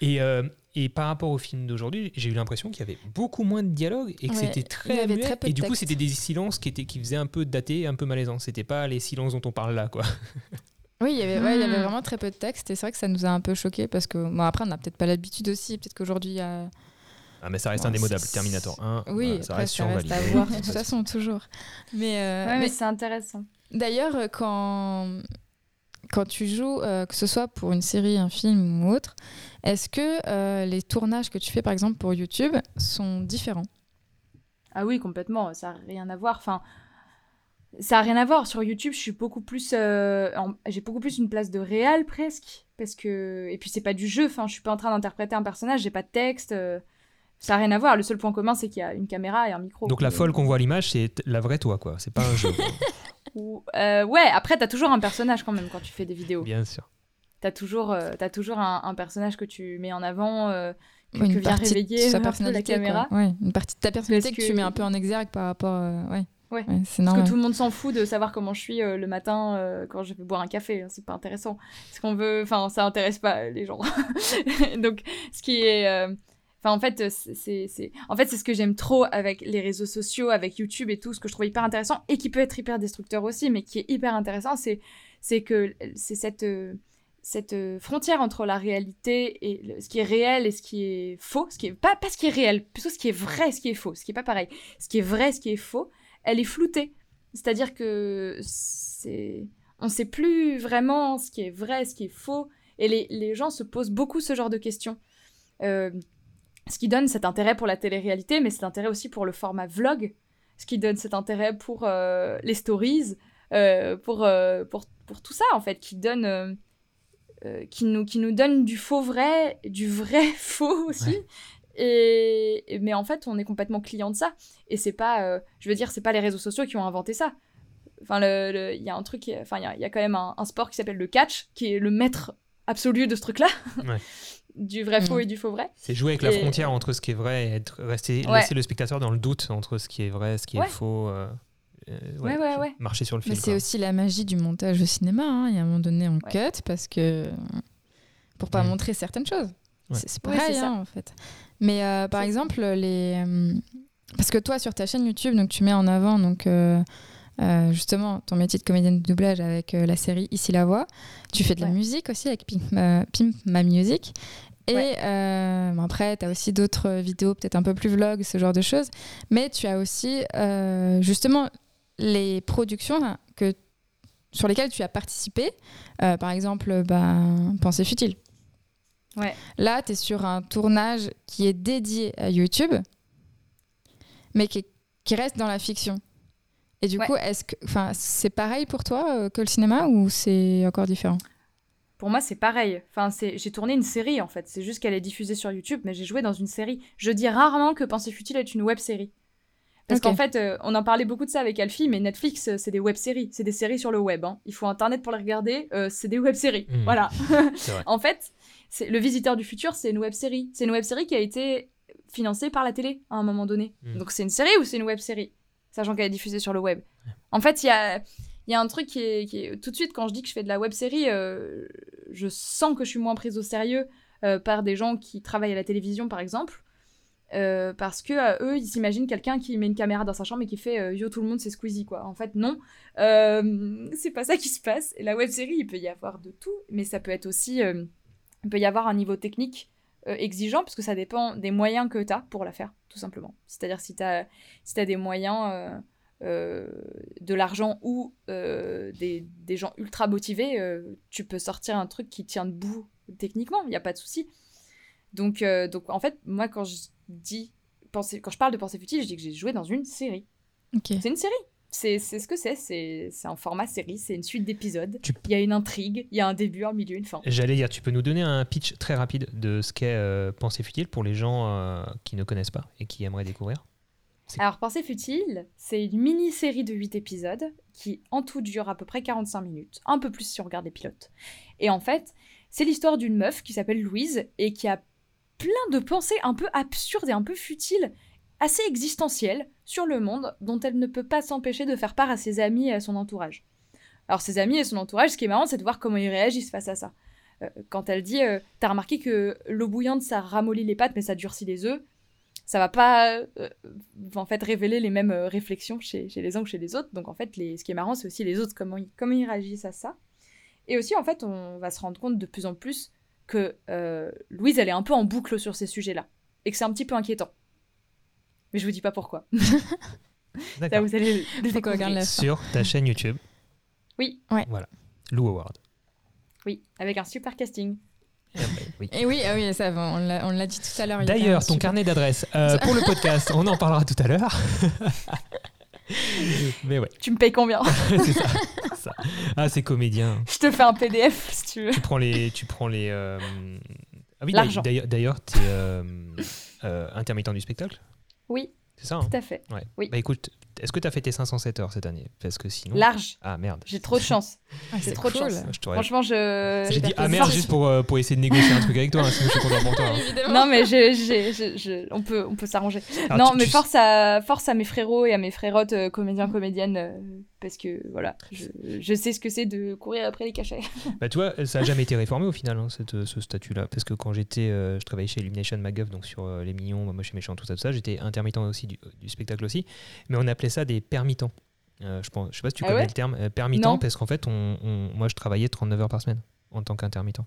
S1: Et, euh, et par rapport au film d'aujourd'hui, j'ai eu l'impression qu'il y avait beaucoup moins de dialogue et que
S2: Ouais,
S1: c'était
S2: il y
S1: très muet.
S2: très peu
S1: et du coup, c'était des silences qui, étaient, qui faisaient un peu datés, un peu malaisants. C'était pas les silences dont on parle là, quoi. (laughs)
S2: Oui, il y avait, ouais, il y avait
S3: Hmm.
S2: vraiment très peu de texte et c'est vrai que ça nous a un peu choqué parce que bon, après on n'a peut-être pas l'habitude aussi, peut-être qu'aujourd'hui il y a
S1: Ah, mais ça reste
S2: Ouais,
S1: indémodable.
S2: c'est-
S1: Terminator 1,
S2: oui,
S1: voilà, ça
S2: après,
S1: reste
S2: ça reste à (laughs) voir de toute façon toujours. Mais, euh,
S3: Ouais, mais
S2: mais
S3: c'est intéressant.
S2: d'ailleurs quand quand tu joues, euh, que ce soit pour une série, un film ou autre, est-ce que euh, les tournages que tu fais par exemple pour YouTube sont différents?
S3: Ah oui, complètement, ça n'a rien à voir. Enfin, ça a rien à voir. Sur YouTube, je suis beaucoup plus, euh, en- j'ai beaucoup plus une place de réel presque, parce que et puis c'est pas du jeu. Enfin, je suis pas en train d'interpréter un personnage, j'ai pas de texte. euh, ça a rien à voir. Le seul point commun, c'est qu'il y a une caméra et un micro.
S1: Donc la
S3: Mais-
S1: folle qu'on voit à l'image, c'est la vraie toi, quoi. C'est pas un jeu. (laughs)
S3: Ou- euh, ouais, après, t'as toujours un personnage quand même quand tu fais des vidéos.
S1: Bien sûr.
S3: T'as toujours, euh, t'as toujours un, un personnage que tu mets en avant, euh, que,
S2: Oui,
S3: que vient réveiller
S2: sa (laughs)
S3: la
S2: personnalité,
S3: caméra.
S2: Ouais, une partie de ta personnalité que,
S3: que-
S2: tu mets un peu en exergue par rapport. euh, ouais.
S3: Ouais. Parce que tout le monde s'en fout de savoir comment je suis euh, le matin euh, quand je vais boire un café. hein, c'est pas intéressant. Ce qu'on veut, enfin, ça intéresse pas euh, les gens. Donc, ce qui est, euh, enfin, en fait, c'est, c'est- en fait, c'est ce que j'aime trop avec les réseaux sociaux, avec YouTube et tout, ce que je trouve hyper intéressant et qui peut être hyper destructeur aussi, mais qui est hyper intéressant, c'est, c'est que c'est cette euh, cette euh, frontière entre la réalité et le- ce qui est réel et ce qui est faux, ce qui est pas, pas ce qui est réel, plutôt ce qui est vrai, ce qui est faux, ce qui est pas pareil. Ce qui est vrai, ce qui est faux, elle est floutée. C'est-à-dire que c'est on sait plus vraiment ce qui est vrai, ce qui est faux, et les, les gens se posent beaucoup ce genre de questions. Euh, ce qui donne cet intérêt pour la télé-réalité, mais cet intérêt aussi pour le format vlog, ce qui donne cet intérêt pour euh, les stories, euh, pour, pour, pour tout ça en fait, qui donne, qui, nous, qui nous donne du faux vrai, du vrai (laughs) faux aussi. Et, mais en fait, on est complètement client de ça. Et c'est pas, euh, je veux dire, c'est pas les réseaux sociaux qui ont inventé ça. Enfin, le- le- il y a un truc, enfin, il y a, il y a quand même un, un sport qui s'appelle le catch, qui est le maître absolu de ce truc-là,
S1: Ouais. (laughs)
S3: du vrai faux
S2: Mhm.
S3: et du faux vrai.
S1: C'est jouer avec la frontière entre ce qui est vrai et être, rester,
S3: Ouais.
S1: laisser le spectateur dans le doute entre ce qui est vrai, ce qui
S3: Ouais.
S1: est faux. euh, euh,
S3: Ouais, ouais, ouais.
S1: Marcher sur le fil.
S2: Mais c'est aussi la magie du montage au cinéma. hein. Il y a un moment donné, on
S3: Ouais.
S2: cut parce que pour pas
S1: Mm.
S2: montrer certaines choses.
S1: Ouais.
S2: C'est
S3: Ouais,
S2: pareil,
S3: ça.
S2: hein, en fait. Mais euh, par exemple, les euh, parce que toi sur ta chaîne YouTube, donc tu mets en avant donc euh, euh, justement ton métier de comédienne de doublage avec euh, la série Ici la voix. Tu fais de la musique aussi avec Pimp, euh, Pimp My Music. Et
S3: Ouais.
S2: euh, bon, après, tu as aussi d'autres vidéos, peut-être un peu plus vlog, ce genre de choses. Mais tu as aussi euh, justement les productions hein, que, sur lesquelles tu as participé. Euh, par exemple, ben, Pensée futile.
S3: Ouais.
S2: Là, tu es sur un tournage qui est dédié à YouTube, mais qui, qui reste dans la fiction. Et du
S3: Ouais.
S2: coup, est-ce que, enfin, c'est pareil pour toi euh, que le cinéma ou c'est encore différent?
S3: Pour moi, c'est pareil. Enfin, c'est, j'ai tourné une série en fait. C'est juste qu'elle est diffusée sur YouTube, mais j'ai joué dans une série. Je dis rarement que Pensée futile est une web série. Parce qu'en fait, euh, on en parlait beaucoup de ça avec Alfie, mais Netflix, euh, c'est des web séries. C'est des séries sur le web. hein. Il faut Internet pour les regarder. euh, c'est des web séries.
S1: Mhm.
S3: Voilà. (laughs) (laughs) En fait, Le Visiteur du Futur, c'est une web série. C'est une web série qui a été financée par la télé à un moment donné.
S1: Mhm.
S3: Donc c'est une série ou c'est une web série Sachant qu'elle est diffusée sur le web. En fait, il y a. Il y a un truc qui est, qui est- Tout de suite, quand je dis que je fais de la web série, euh, je sens que je suis moins prise au sérieux euh, par des gens qui travaillent à la télévision, par exemple. Euh, parce que euh, eux, ils s'imaginent quelqu'un qui met une caméra dans sa chambre et qui fait euh, Yo, tout le monde, c'est Squeezie, quoi. En fait, non. (laughs) C'est pas ça qui se passe. Et la web série, il peut y avoir de tout, mais ça peut être aussi. Il peut y avoir un niveau technique euh, exigeant, parce que ça dépend des moyens que tu as pour la faire, tout simplement. C'est-à-dire si tu as, si des moyens. euh, euh, de l'argent ou euh, des, des gens ultra motivés, euh, tu peux sortir un truc qui tient debout techniquement, il n'y a pas de souci. Donc, donc en fait, moi quand je dis penser, quand je parle de pensée futile, je dis que j'ai joué dans une série. C'est une série. C'est ce que c'est. C'est un format série. C'est une suite d'épisodes.
S1: Tu-
S3: Il y a une intrigue. Il y a un début, un milieu, une fin.
S1: J'allais dire, tu peux nous donner un pitch très rapide de ce qu'est euh, Pensée futile pour les gens euh, qui ne connaissent pas et qui aimeraient découvrir
S3: Alors, Pensée futile, c'est une mini-série de 8 épisodes qui, en tout, dure à peu près 45 minutes. Un peu plus si on regarde les pilotes. Et en fait, c'est l'histoire d'une meuf qui s'appelle Louise et qui a plein de pensées un peu absurdes et un peu futiles, assez existentielles sur le monde, dont elle ne peut pas s'empêcher de faire part à ses amis et à son entourage. Alors ses amis et son entourage, ce qui est marrant, c'est de voir comment ils réagissent face à ça. Euh, quand elle dit, euh, t'as remarqué que l'eau bouillante, ça ramollit les pâtes, mais ça durcit les œufs, ça va pas euh, en fait révéler les mêmes réflexions chez, les uns ou chez les autres. Donc en fait, les, ce qui est marrant, c'est aussi les autres, comment ils, comment ils réagissent à ça. Et aussi, en fait, on va se rendre compte de plus en plus que Louise, elle est un peu en boucle sur ces sujets-là. Et que c'est un petit peu inquiétant. Mais je vous dis pas pourquoi.
S1: Ça,
S3: vous allez le
S2: découvrir.
S1: Sur ta chaîne YouTube.
S3: Oui.
S2: Ouais.
S1: Voilà. Lou Award.
S3: Oui, avec un super casting.
S1: Oui.
S2: Et oui, ah oui, ça, on l'a dit tout à l'heure.
S1: D'ailleurs, ton carnet d'adresse (laughs) euh, pour le podcast, on en parlera tout à l'heure. (laughs) Mais ouais.
S3: Tu me payes combien (laughs)
S1: C'est ça, Ah, c'est comédien.
S3: Je te fais un PDF si tu veux.
S1: Tu prends les. Tu prends les euh...
S3: ah, oui, L'argent.
S1: D'ailleurs, tu es euh, euh, intermittent du spectacle?
S3: Oui.
S1: C'est ça
S3: hein Tout à fait.
S1: Ouais.
S3: Oui.
S1: Bah écoute, est-ce que tu as fait tes 507 heures cette année? Parce que sinon.
S3: Large.
S1: Ah merde.
S3: J'ai trop de chance. (laughs)
S2: Ah,
S3: J'ai trop
S2: cool.
S3: de chance. Franchement, je.
S1: J'ai dit ah merde juste pour, euh, pour essayer de négocier un truc avec toi, hein, sinon je suis content pour toi.
S2: Hein.
S3: Non, mais je, je, je, on peut, on peut s'arranger. Non, mais force, à, force à mes frérots et à mes frérottes, euh, comédiens, comédiennes, euh, parce que voilà, je, sais ce que c'est de courir après les cachets. (laughs)
S1: Bah, tu vois, ça n'a jamais été réformé au final, hein, cette, ce statut-là. Parce que quand j'étais. je travaillais chez Illumination McGuff, donc sur Les Mignons, Moi chez Méchant, tout ça, tout ça, j'étais intermittent aussi du, du spectacle aussi. Mais on appelait ça des permittents. Euh, je pense, je sais pas si tu
S3: ah
S1: connais
S3: ouais
S1: le terme euh, permittent parce qu'en fait, on, moi je travaillais 39 heures par semaine en tant qu'intermittent.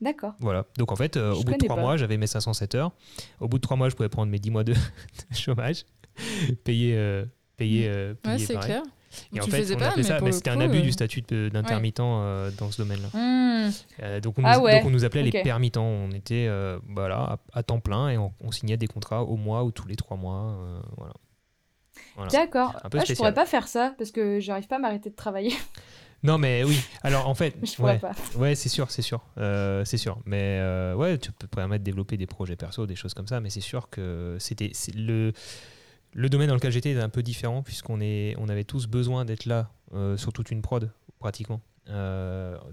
S3: D'accord.
S1: Voilà. Donc en fait, euh, au bout de 3 mois, j'avais mes 507 heures. Au bout de 3 mois, je pouvais prendre mes 10 mois de, (laughs) chômage, payer. payer,
S2: ouais, c'est clair.
S1: Et en fait, on pas, mais ça, c'était un abus du statut d'intermittent dans ce domaine-là.
S3: Hmm.
S1: donc, on
S3: ah
S1: nous,
S3: ouais.
S1: donc, on nous, appelait les permittents. On était voilà, à, temps plein et on, on, signait des contrats au mois ou tous les 3 mois. voilà.
S3: D'accord. Ah, je pourrais pas faire ça parce que j'arrive pas à m'arrêter de travailler. (laughs)
S1: Non, mais oui. Alors, en fait. (laughs)
S3: je pourrais pas.
S1: Ouais, c'est sûr, c'est sûr. Euh, c'est sûr. Mais euh, ouais, tu peux permettre de développer des projets perso, des choses comme ça. Mais c'est sûr que c'était le, le domaine dans lequel j'étais est un peu différent puisqu'on est, on avait tous besoin d'être là euh, sur toute une prod, pratiquement.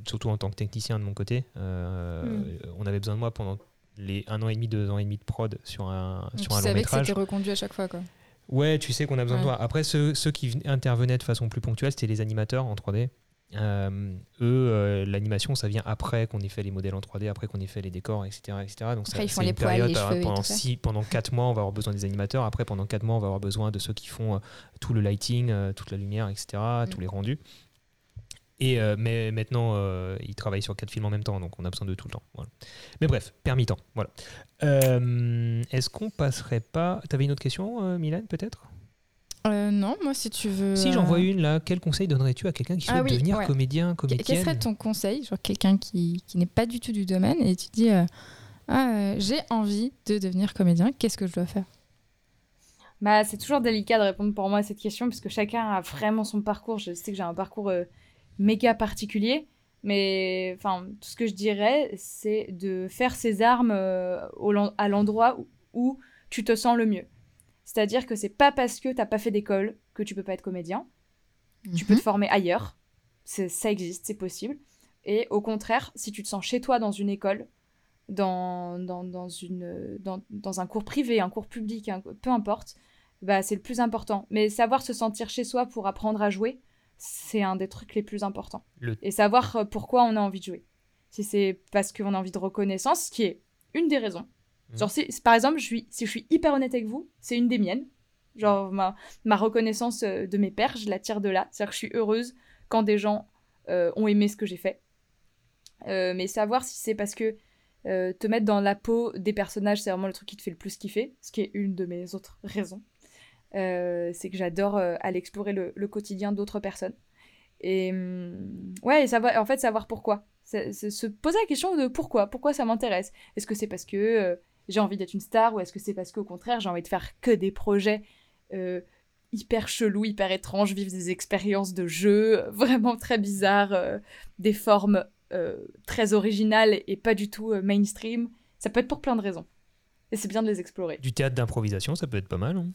S1: surtout en tant que technicien de mon côté. Hmm. On avait besoin de moi pendant les un an et demi, deux ans et demi de prod sur un, sur un long métrage. Tu savais que
S2: c'était reconduit à chaque fois, quoi.
S1: Ouais, tu sais qu'on a besoin de toi. Après, ceux, ceux, qui intervenaient de façon plus ponctuelle, c'était les animateurs en 3D. Euh, eux, euh, l'animation, ça vient après qu'on ait fait les modèles en 3D, après qu'on ait fait les décors, etc. etc. Donc,
S2: après, ça, ils une période, euh,
S1: pendant, six, pendant 4 mois, on va avoir besoin des animateurs. Après, pendant 4 mois, on va avoir besoin de ceux qui font tout le lighting, toute la lumière, etc., mm. tous les rendus. Et, euh, mais maintenant, euh, il travaille sur quatre films en même temps, donc on a besoin de tout le temps. Mais bref, permis Voilà. Euh, est-ce qu'on passerait pas. T'avais une autre question, Milan, peut-être?
S2: Non, moi si tu veux.
S1: Si j'en vois une là, quel conseil donnerais-tu à quelqu'un qui souhaite
S2: ah
S1: devenir comédien, comédienne
S2: Quel serait ton conseil, genre quelqu'un qui, qui n'est pas du tout du domaine et tu dis ah, j'ai envie de devenir comédien, qu'est-ce que je dois faire?
S3: Bah, c'est toujours délicat de répondre pour moi à cette question parce que chacun a vraiment son parcours. Je sais que j'ai un parcours méga particulier. Mais enfin, tout ce que je dirais, c'est de faire ses armes euh, à l'endroit où, tu te sens le mieux. C'est-à-dire que c'est pas parce que t'as pas fait d'école que tu peux pas être comédien. Tu peux te mhm. former ailleurs. Ça existe, c'est possible. Et au contraire, si tu te sens chez toi dans une école, dans, dans, une, dans, dans, un cours privé, un cours public, peu importe, bah, c'est le plus important. Mais savoir se sentir chez soi pour apprendre à jouer, c'est un des trucs les plus importants. Et savoir euh, pourquoi on a envie de jouer. Si c'est parce qu'on a envie de reconnaissance, ce qui est une des raisons. Mmh. Genre, si, par exemple, je suis, si je suis hyper honnête avec vous, c'est une des miennes. Genre, ma, ma reconnaissance euh, de mes pères, je la tire de là. C'est-à-dire que je suis heureuse quand des gens euh, ont aimé ce que j'ai fait. mais savoir si c'est parce que te mettre dans la peau des personnages, c'est vraiment le truc qui te fait le plus kiffer, ce qui est une de mes autres raisons. Euh, c'est que j'adore euh, aller explorer le, quotidien d'autres personnes. Et hum, ouais, savoir, en fait, savoir pourquoi. se poser la question de pourquoi, pourquoi ça m'intéresse? Est-ce que c'est parce que euh, j'ai envie d'être une star ou est-ce que c'est parce qu'au contraire j'ai envie de faire que des projets hyper chelous, hyper étranges, vivre des expériences de jeu vraiment très bizarres, des formes très originales et pas du tout mainstream. Ça peut être pour plein de raisons. Et c'est bien de les explorer.
S1: Du théâtre d'improvisation, ça peut être pas mal. Hein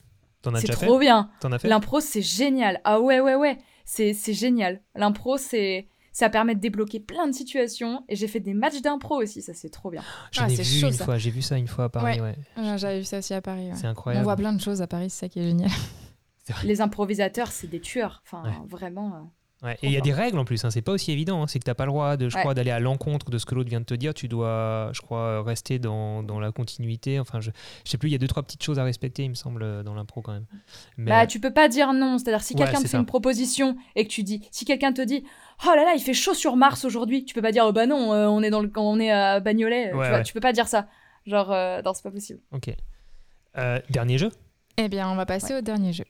S3: c'est trop bien.
S1: T'en as fait?
S3: L'impro, c'est génial. Ah ouais, ouais, ouais. C'est, génial. L'impro, c'est, Ça permet de débloquer plein de situations. Et j'ai fait des matchs d'impro aussi, ça c'est trop bien.
S1: J'en
S2: Ah,
S1: ai vu
S2: chaud,
S1: une
S2: ça.
S1: fois, j'ai vu ça une fois à Paris, ouais.
S2: Ah, J'avais vu ça aussi à Paris. ouais.
S1: C'est
S2: On
S1: incroyable.
S2: voit plein de choses à Paris, c'est ça qui est génial. (laughs)
S3: Les improvisateurs, c'est des tueurs. Enfin,
S1: Ouais.
S3: vraiment. euh.
S1: Ouais, Et il y a des règles en plus, hein, c'est pas aussi évident. hein. C'est que t'as pas le droit, de, je
S3: Ouais.
S1: crois, d'aller à l'encontre de ce que l'autre vient de te dire. Tu dois, je crois, rester dans, dans la continuité. Enfin, je, je sais plus, il y a deux, trois petites choses à respecter, il me semble, euh, dans l'impro quand même. Mais,
S3: Bah, tu peux pas dire non. C'est-à-dire, si
S1: Ouais,
S3: quelqu'un te fait
S1: ça.
S3: une proposition et que tu dis, si quelqu'un te dit, oh là là, il fait chaud sur Mars aujourd'hui, tu peux pas dire, oh bah non, euh, on est dans le, on est à Bagnolet.
S1: Ouais,
S3: tu, vois,
S1: ouais.
S3: tu peux pas dire ça. Genre, euh, non, c'est pas possible.
S1: Ok. Euh, dernier jeu?
S2: Eh bien, on va passer au dernier jeu.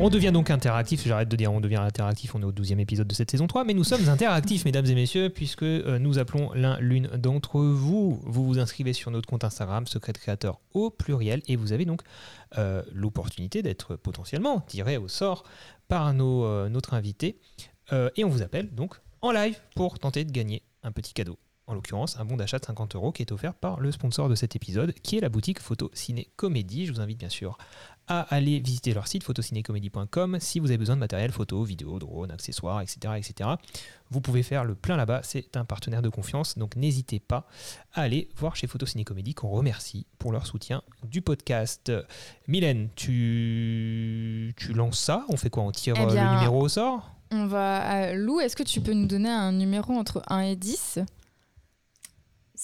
S1: On devient donc interactif, j'arrête de dire on devient interactif, on est au 12e épisode de cette saison 3, mais nous sommes interactifs, mesdames et messieurs, puisque euh, nous appelons l'un l'une d'entre vous. Vous vous inscrivez sur notre compte Instagram, Secret Créateur au pluriel, et vous avez donc euh, l'opportunité d'être potentiellement tiré au sort par euh, notre invité. Et on vous appelle donc en live pour tenter de gagner un petit cadeau. En l'occurrence, un bon d'achat de 50 euros qui est offert par le sponsor de cet épisode, qui est la boutique Photo Ciné Comédie. Je vous invite bien sûr à aller visiter leur site photocinécomédie.com si vous avez besoin de matériel photo, vidéo, drone, accessoires, etc., etc. Vous pouvez faire le plein là-bas, c'est un partenaire de confiance, donc n'hésitez pas à aller voir chez Photociné Comédie qu'on remercie pour leur soutien du podcast. Mylène, tu, tu lances ça? On fait quoi? On tire
S2: Eh
S1: euh,
S2: bien,
S1: le numéro au sort?
S2: On va. euh, Lou, est-ce que tu peux nous donner un numéro entre 1 et 10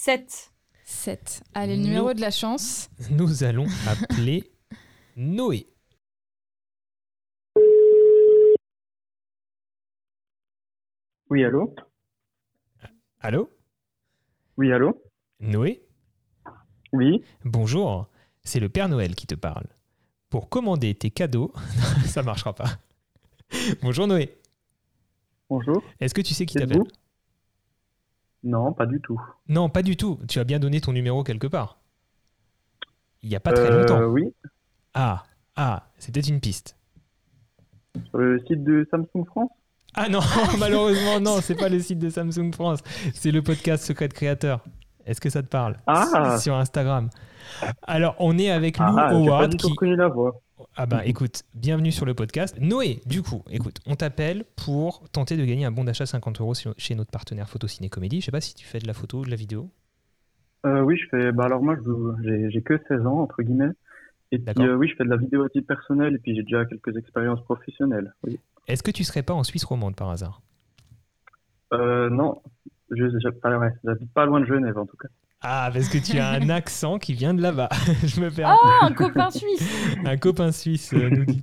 S3: 7.
S2: 7. Allez, le
S1: Nous-
S2: numéro de la chance.
S1: Nous allons (laughs) appeler Noé.
S5: Oui, allô?
S1: Allô?
S5: Oui, allô?
S1: Noé?
S5: Oui,
S1: Bonjour, c'est le Père Noël qui te parle. Pour commander tes cadeaux, (laughs) ça marchera pas. Bonjour Noé,
S5: bonjour.
S1: est-ce que tu sais qui
S5: C'est
S1: t'appelle?
S5: vous? Non, pas du tout.
S1: Non, pas du tout. Tu as bien donné ton numéro quelque part. Il n'y a pas très
S5: Euh,
S1: longtemps.
S5: Oui,
S1: Ah, ah, c'était une piste.
S5: sur le site de Samsung France?
S1: Ah non, (laughs) malheureusement non, c'est pas le site de Samsung France, c'est le podcast Secret Créateur. Est-ce que ça te parle?
S5: Ah
S1: Sur Instagram. Alors, on est avec Lou
S5: Ah, pas
S1: Howard
S5: du tout
S1: qui,
S5: reconnu la voix.
S1: Ah bah écoute, bienvenue sur le podcast. Noé, du coup, écoute, on t'appelle pour tenter de gagner un bon d'achat 50 euros chez notre partenaire Photo Ciné Comédie. Je sais pas si tu fais de la photo ou de la vidéo.
S5: Euh, oui, je fais. Bah alors moi, je- j'ai que 16 ans entre guillemets. Et puis euh, oui, je fais de la vidéo à titre personnel et puis j'ai déjà quelques expériences professionnelles. Oui.
S1: Est-ce que tu serais pas en Suisse romande par hasard?
S5: Euh, non, je je- ah pas loin de Genève en tout cas.
S1: Ah, parce que tu as un (laughs) accent qui vient de là-bas. (laughs) Je me perds.
S3: Oh, un copain suisse (laughs)
S1: Un copain suisse euh, nous dit.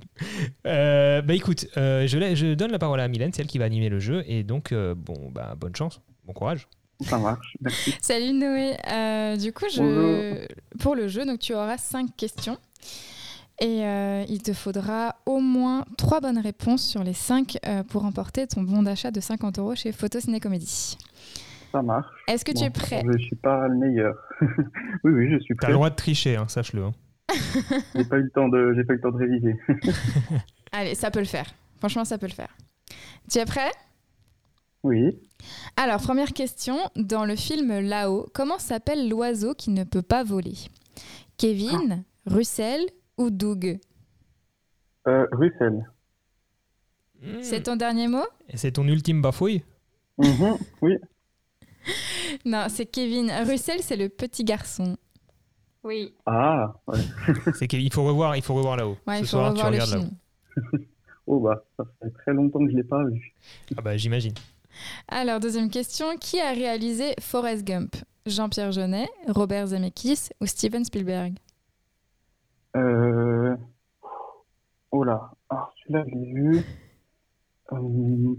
S1: Euh, bah écoute, euh, je, je donne la parole à Mylène, c'est elle qui va animer le jeu. Et donc, euh, bon, bah, bonne chance, bon courage.
S5: Ça marche. Merci.
S2: Salut Noé. Euh, du coup, je... pour le jeu, donc tu auras 5 questions. Et euh, il te faudra au moins 3 bonnes réponses sur les 5 pour remporter ton bon d'achat de 50 euros chez Photo Ciné Comédie.
S5: Ça marche.
S2: Est-ce que tu es prêt
S5: Je suis pas le meilleur. (laughs) oui, oui, je suis
S1: T'as
S5: prêt.
S1: le droit de tricher, hein, sache-le. hein. (laughs)
S5: J'ai pas eu le temps de, j'ai pas eu le temps de réviser. (laughs)
S2: Allez, ça peut le faire. Franchement, ça peut le faire. Tu es prêt?
S5: Oui.
S2: Alors, première question. Dans le film Là-haut, comment s'appelle l'oiseau qui ne peut pas voler? Kevin, Russell ou Doug?
S5: Euh, Russell.
S2: C'est ton dernier mot?
S1: Et c'est ton ultime bafouille?
S5: Mhm, Oui. (laughs)
S2: Non, c'est Kevin. Russell, c'est le petit garçon.
S3: Oui.
S5: Ah. Ouais. (laughs)
S1: C'est qu'il faut revoir, il faut revoir là-haut.
S2: Ouais,
S1: Ce
S2: il faut
S1: soir,
S2: revoir
S1: tu
S2: le
S1: regardes là-haut.
S2: film. (laughs)
S5: Oh bah, ça fait très longtemps que je l'ai pas vu.
S1: Ah bah j'imagine.
S2: Alors, deuxième question. Qui a réalisé Forrest Gump? Jean-Pierre Jeunet, Robert Zemeckis ou Steven Spielberg?
S5: Euh... Oh là, ah, celui-là, je l'ai vu. Euh... euh, hum, hum, hum.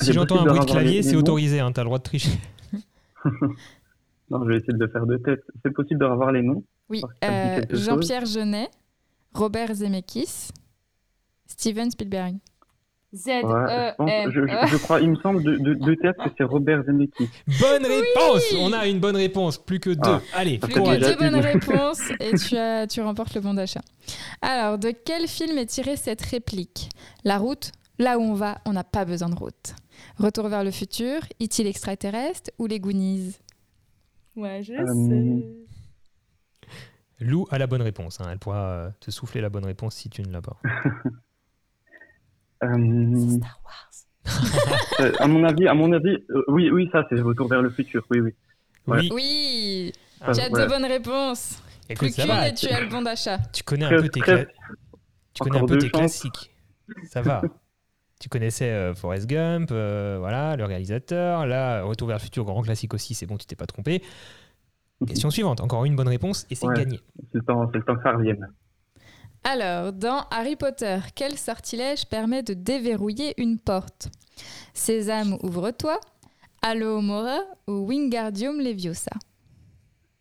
S1: Si j'entends un bruit de clavier, c'est autorisé, hein, t'as le droit de tricher. (laughs)
S5: Non, je vais essayer de le faire de tête. C'est possible de revoir les noms?
S2: Oui, euh. Jean-Pierre Jeunet, Robert Zemeckis, Steven Spielberg.
S3: Z E
S5: je, pense,
S3: M
S5: je, crois, il me semble de, tête que c'est Robert Zemeckis.
S1: Bonne réponse On a une bonne réponse, plus que deux.
S5: Ah.
S1: Allez,
S2: Plus que deux bonnes (laughs) réponses et tu, as, tu remportes le bon d'achat. Alors, de quel film est tirée cette réplique? La route, là où on va, on n'a pas besoin de route. Retour vers le futur, est-il extraterrestre ou les Goonies?
S3: Ouais, je
S5: Euh,
S3: sais.
S1: Lou a la bonne réponse. hein. Elle pourra euh, te souffler la bonne réponse si tu ne l'as pas. (laughs)
S5: Euh,
S3: Star Wars. (laughs)
S5: euh, à mon avis, à mon avis, euh, oui, oui, ça, c'est Retour vers le futur. Oui, oui. Ouais.
S1: Oui,
S2: Oui,
S1: Ah,
S2: tu as
S5: ouais.
S2: deux bonnes réponses.
S1: écoute,
S2: Plus qu'une et tu as le bon d'achat.
S1: Tu connais un peu tes, cla- tu connais un peu tes classiques. Ça va. tu connaissais euh, Forrest Gump, euh, voilà, le réalisateur. Là, Retour vers le futur, grand classique aussi, c'est bon, tu t'es pas trompé. Question suivante, encore une bonne réponse et c'est
S5: Ouais.
S1: gagné.
S5: C'est le temps, c'est le temps que ça revienne.
S2: Alors, dans Harry Potter, quel sortilège permet de déverrouiller une porte? Sésame, ouvre-toi, Alohomora ou Wingardium Leviosa?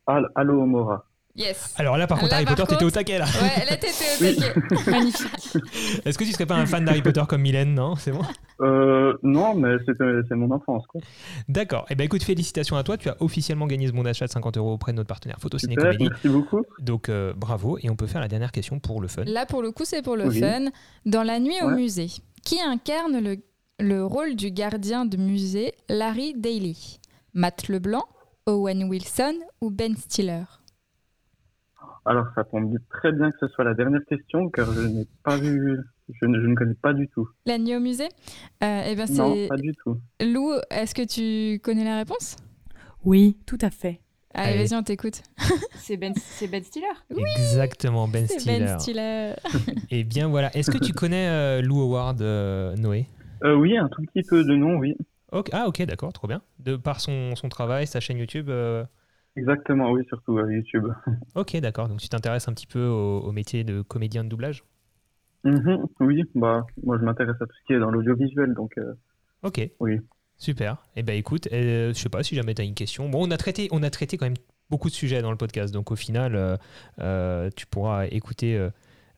S5: Al- Allo Mora.
S2: Yes
S1: Alors là, par contre,
S2: Là,
S1: Harry
S2: par
S1: Potter, t'étais au taquet là.
S2: Ouais, là t'étais au (laughs)
S5: Oui.
S2: taquet.
S3: Magnifique.
S1: Est-ce que tu serais pas un fan d'Harry Potter comme Mylène Non, c'est bon?
S5: Euh, non, mais c'est c'est mon enfance, quoi.
S1: D'accord. Eh ben écoute, félicitations à toi. Tu as officiellement gagné ce bon d'achat de 50 euros auprès de notre partenaire Photo Ciné Comédie.
S5: merci beaucoup.
S1: Donc euh, bravo. Et on peut faire la dernière question pour le fun.
S2: Là, pour le coup, c'est pour le
S5: Oui.
S2: fun. Dans La nuit au musée, qui incarne le, le rôle du gardien de musée Larry Daly? Matt Leblanc, Owen Wilson ou Ben Stiller?
S5: Alors, ça tombe très bien que ce soit la dernière question, car je n'ai pas vu, je ne, je ne connais pas du tout.
S2: La nuit au musée euh, Eh bien,
S5: Non,
S2: c'est
S5: pas du tout.
S2: Lou. Est-ce que tu connais la réponse?
S3: Oui, tout à fait.
S2: Allez,
S1: Allez.
S2: vas-y, on t'écoute. (laughs)
S3: C'est Ben, c'est ben Stiller.
S1: Exactement, Ben
S2: C'est
S1: Stiller.
S2: Ben Stiller. (laughs)
S1: Et bien voilà. Est-ce que tu connais euh, Lou Howard, euh, Noé?
S5: Euh, oui, un tout petit peu de nom, oui.
S1: Ok, Ah ok, d'accord, trop bien. De par son, son travail, sa chaîne YouTube.
S5: Exactement, oui, surtout euh, YouTube. (laughs)
S1: Ok, d'accord. Donc tu t'intéresses un petit peu au, au métier de comédien de doublage?
S5: Mhm, oui, bah, moi je m'intéresse à tout ce qui est dans l'audiovisuel, donc euh,
S1: Ok.
S5: Oui.
S1: Super. Eh ben écoute, euh, je sais pas si jamais tu as une question. Bon, on a traité, on a traité quand même beaucoup de sujets dans le podcast, donc au final, euh, euh, tu pourras écouter euh,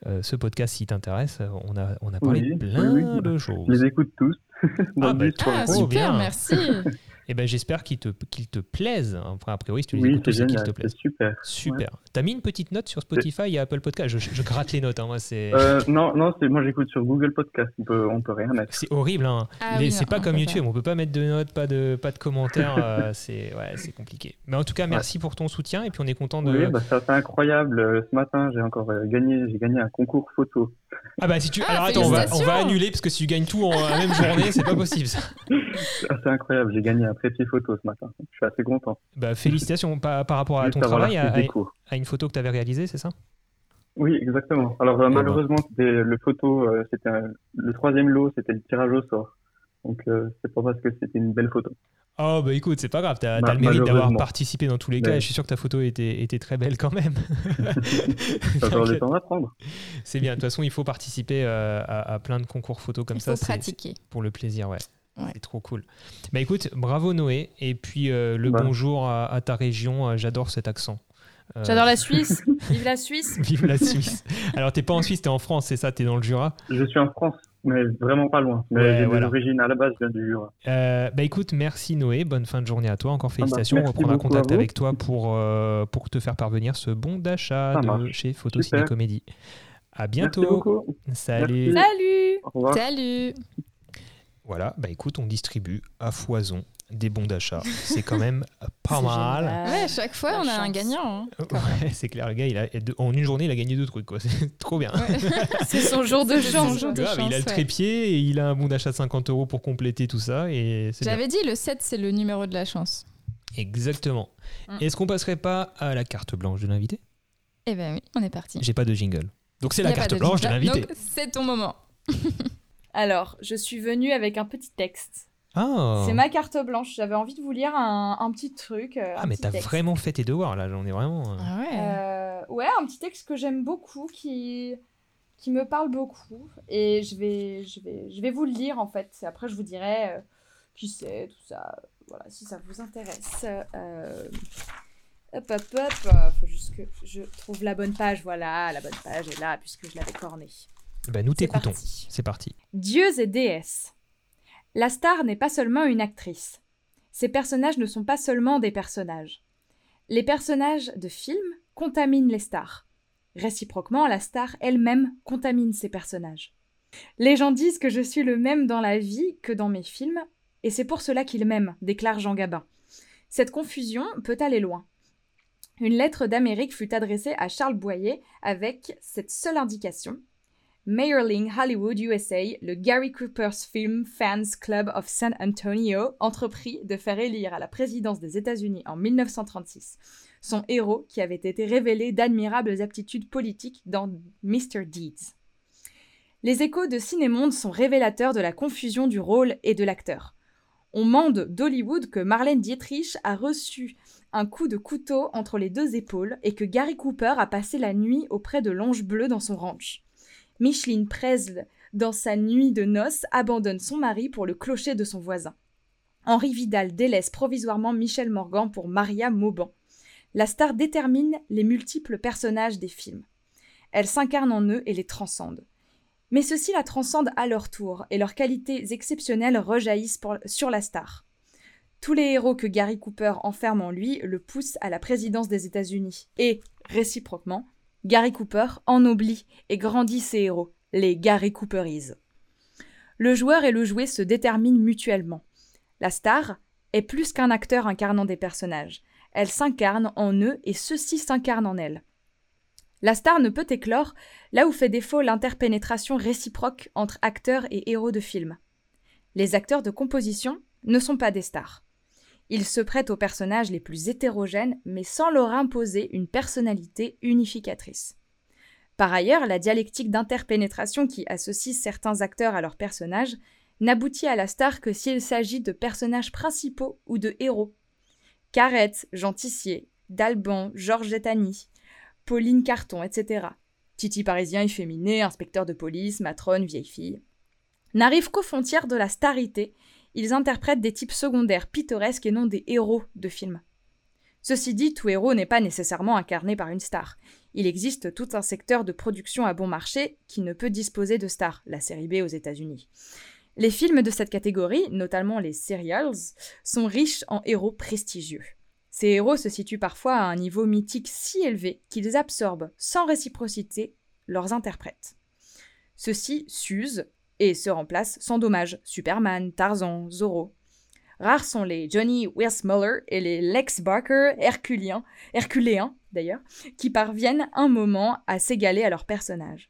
S1: euh, ce podcast si t'intéresse. On a, on a parlé
S5: Oui,
S1: de plein
S5: oui, oui.
S1: de
S5: je les
S1: choses.
S5: écoute tous. (laughs)
S1: Ah, bah,
S2: Ah, super, merci. (laughs)
S1: Eh ben j'espère qu'ils te, qu'ils te plaisent. Enfin, a priori, si tu les
S5: Oui,
S1: écoutes
S5: c'est génial,
S1: te plaisent.
S5: c'est super.
S1: Super. T'as mis une petite note sur Spotify et Apple Podcast? Je, je gratte les notes. hein, moi, c'est.
S5: Euh, non, non, c'est moi j'écoute sur Google Podcast, on peut, on peut rien mettre.
S1: C'est horrible, hein.
S2: Ah
S1: Les-
S2: oui,
S1: c'est
S2: non,
S1: pas comme YouTube, on peut pas mettre de notes, pas de, pas de commentaires, euh, (laughs) c'est ouais, c'est compliqué. Mais en tout cas, merci pour ton soutien et puis on est content de.
S5: Oui, bah, c'est incroyable. Euh, Ce matin, j'ai encore gagné, j'ai gagné un concours photo.
S1: Ah bah si tu.
S2: Ah,
S1: Alors attends, on va, on va annuler parce que si tu gagnes tout en la même journée, c'est pas possible. Ça.
S5: C'est assez incroyable, j'ai gagné un trépied photo ce matin. Je suis assez content.
S1: Bah félicitations par, par rapport à
S5: Juste
S1: ton travail, à, à une photo que tu avais réalisée, c'est ça?
S5: Oui, exactement. Alors euh,
S1: bah.
S5: malheureusement, c'était le photo, euh, c'était un- le troisième lot, c'était le tirage au sort. Donc euh, c'est pas parce que c'était une belle photo.
S1: Oh bah écoute, c'est pas grave, t'as
S5: Ma-
S1: le mérite d'avoir participé dans tous les cas
S5: Ouais.
S1: et je suis sûr que ta photo était, était très belle quand même. (laughs)
S5: Le temps
S1: c'est bien, de toute façon il faut participer euh, à, à plein de concours photos comme
S2: Il
S1: ça.
S2: faut
S1: c'est-
S2: pratiquer.
S1: pour le plaisir, ouais.
S2: Ouais.
S1: C'est trop cool. Bah écoute, bravo Noé, et puis euh, le bonjour à, à ta région, euh, j'adore cet accent. Euh,
S3: J'adore la Suisse. (laughs) Vive la Suisse.
S1: Vive la Suisse. Alors t'es pas en Suisse, t'es en France, c'est ça, t'es dans le Jura?
S5: Je suis en France, mais vraiment pas loin. Mais
S1: Ouais,
S5: j'ai
S1: voilà.
S5: des origines à la base, je viens du Jura.
S1: Euh, bah écoute, merci Noé, bonne fin de journée à toi, encore
S5: bah,
S1: félicitations. On
S5: merci
S1: reprendra contact avec toi pour, euh, pour te faire parvenir ce bon d'achat de
S5: marche.
S1: chez Photo. Ciné Comédie. À bientôt. Salut.
S5: Merci.
S3: Salut.
S2: Salut
S1: Voilà, bah écoute, on distribue à foison des bons d'achat. (laughs) C'est quand même pas mal.
S3: génial.
S2: Ouais, chaque fois,
S3: la
S2: on a un gagnant. hein.
S1: Ouais, c'est clair, le gars, il a, en une journée, il a gagné deux trucs, quoi. (laughs) C'est trop bien.
S2: Ouais. (laughs)
S3: C'est son jour de
S2: C'est son
S3: chance.
S2: jour de
S1: Grave, il a le
S2: ouais.
S1: trépied et il a un bon d'achat de 50 euros pour compléter tout ça. Et.
S2: J'avais dit, le 7, c'est le numéro de la chance.
S1: Exactement.
S3: Mm.
S1: Est-ce qu'on passerait pas à la carte blanche de l'invité?
S2: Eh ben oui, on est parti.
S1: J'ai pas de jingle. Donc c'est la carte
S2: de
S1: blanche de l'invité.
S2: donc C'est ton moment.
S3: Alors, je suis venue avec un petit texte.
S1: Ah,
S3: C'est ma carte blanche. J'avais envie de vous lire un, un petit truc. euh,
S1: ah mais t'as vraiment fait tes devoirs là, j'en ai vraiment. euh,
S2: Ah ouais.
S3: Euh, ouais, un petit texte que j'aime beaucoup, qui, qui me parle beaucoup. Et je vais, je, vais, je vais vous le lire en fait. Après, je vous dirai euh, qui c'est, tout ça. Voilà, si ça vous intéresse. Euh, Hop, hop, hop. Euh, Faut juste que je trouve la bonne page. Voilà, la bonne page est là, puisque je l'avais cornée.
S1: Bah nous
S3: C'est
S1: t'écoutons.
S3: parti.
S1: C'est parti.
S3: Dieux et déesses. La star n'est pas seulement une actrice. Ces personnages ne sont pas seulement des personnages. Les personnages de films contaminent les stars. Réciproquement, la star elle-même contamine ces personnages. Les gens disent que je suis le même dans la vie que dans mes films, et c'est pour cela qu'ils m'aiment, déclare Jean Gabin. Cette confusion peut aller loin. Une lettre d'Amérique fut adressée à Charles Boyer avec cette seule indication Mayerling Hollywood USA, le Gary Cooper's Film Fans Club of San Antonio, entreprit de faire élire à la présidence des États-Unis en 1936 son héros qui avait été révélé d'admirables aptitudes politiques dans Mr. Deeds. Les échos de Cinémonde sont révélateurs de la confusion du rôle et de l'acteur. On mande d'Hollywood que Marlène Dietrich a reçu un coup de couteau entre les deux épaules et que Gary Cooper a passé la nuit auprès de l'ange bleu dans son ranch. Micheline Presley, dans sa nuit de noces, abandonne son mari pour le clocher de son voisin. Henri Vidal délaisse provisoirement Michel Morgan pour Maria Mauban. La star détermine les multiples personnages des films. Elle s'incarne en eux et les transcende. Mais ceux-ci la transcendent à leur tour, et leurs qualités exceptionnelles rejaillissent sur la star. Tous les héros que Gary Cooper enferme en lui le poussent à la présidence des États-Unis, et, réciproquement, Gary Cooper ennoblit et grandit ses héros, les Gary Cooperise. Le joueur et le jouet se déterminent mutuellement. La star est plus qu'un acteur incarnant des personnages. Elle s'incarne en eux et ceux-ci s'incarnent en elle. La star ne peut éclore là où fait défaut l'interpénétration réciproque entre acteurs et héros de film. Les acteurs de composition ne sont pas des stars. Ils se prêtent aux personnages les plus hétérogènes, mais sans leur imposer une personnalité unificatrice. Par ailleurs, la dialectique d'interpénétration qui associe certains acteurs à leurs personnages n'aboutit à la star que s'il s'agit de personnages principaux ou de héros. Carrette, Jean Tissier, Dalban, Georges Etani, Pauline Carton, etc. Titi parisien efféminé, inspecteur de police, matrone, vieille fille. N'arrivent qu'aux frontières de la starité ils interprètent des types secondaires pittoresques et non des héros de films. Ceci dit, tout héros n'est pas nécessairement incarné par une star. Il existe tout un secteur de production à bon marché qui ne peut disposer de stars, la série B aux États-Unis. Les films de cette catégorie, notamment les serials, sont riches en héros prestigieux. Ces héros se situent parfois à un niveau mythique si élevé qu'ils absorbent sans réciprocité leurs interprètes. Ceux-ci s'usent, et se remplacent sans dommage Superman, Tarzan, Zorro. Rares sont les Johnny Weissmuller et les Lex Barker herculéens d'ailleurs, qui parviennent un moment à s'égaler à leur personnage.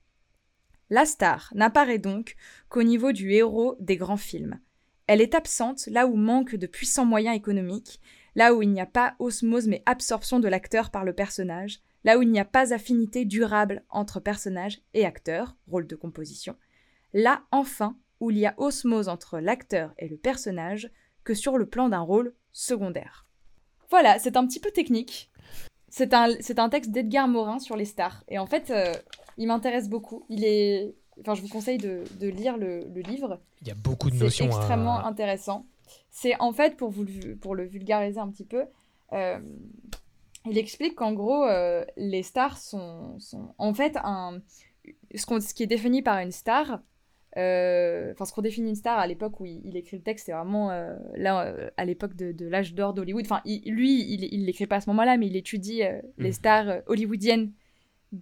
S3: La star n'apparaît donc qu'au niveau du héros des grands films. Elle est absente là où manque de puissants moyens économiques, là où il n'y a pas osmose mais absorption de l'acteur par le personnage, là où il n'y a pas affinité durable entre personnage et acteur, rôle de composition, là enfin où il y a osmose entre l'acteur et le personnage que sur le plan d'un rôle secondaire. Voilà, c'est un petit peu technique. C'est un, un texte d'Edgar Morin sur les stars. Et en fait, euh, il m'intéresse beaucoup. Il est... Enfin, je vous conseille de, lire le, livre.
S1: Il y a beaucoup de notions.
S3: C'est extrêmement intéressant. C'est en fait, pour, vous, pour le vulgariser un petit peu, euh, il explique qu'en gros, euh, les stars sont, sont, en fait un, ce, ce, qui est défini par une star, enfin, ce qu'on définit une star à l'époque où il, écrit le texte, c'est vraiment euh, là, euh, à l'époque de, l'âge d'or d'Hollywood. Enfin, lui, il l'écrit pas à ce moment-là, mais il étudie les mmh. stars hollywoodiennes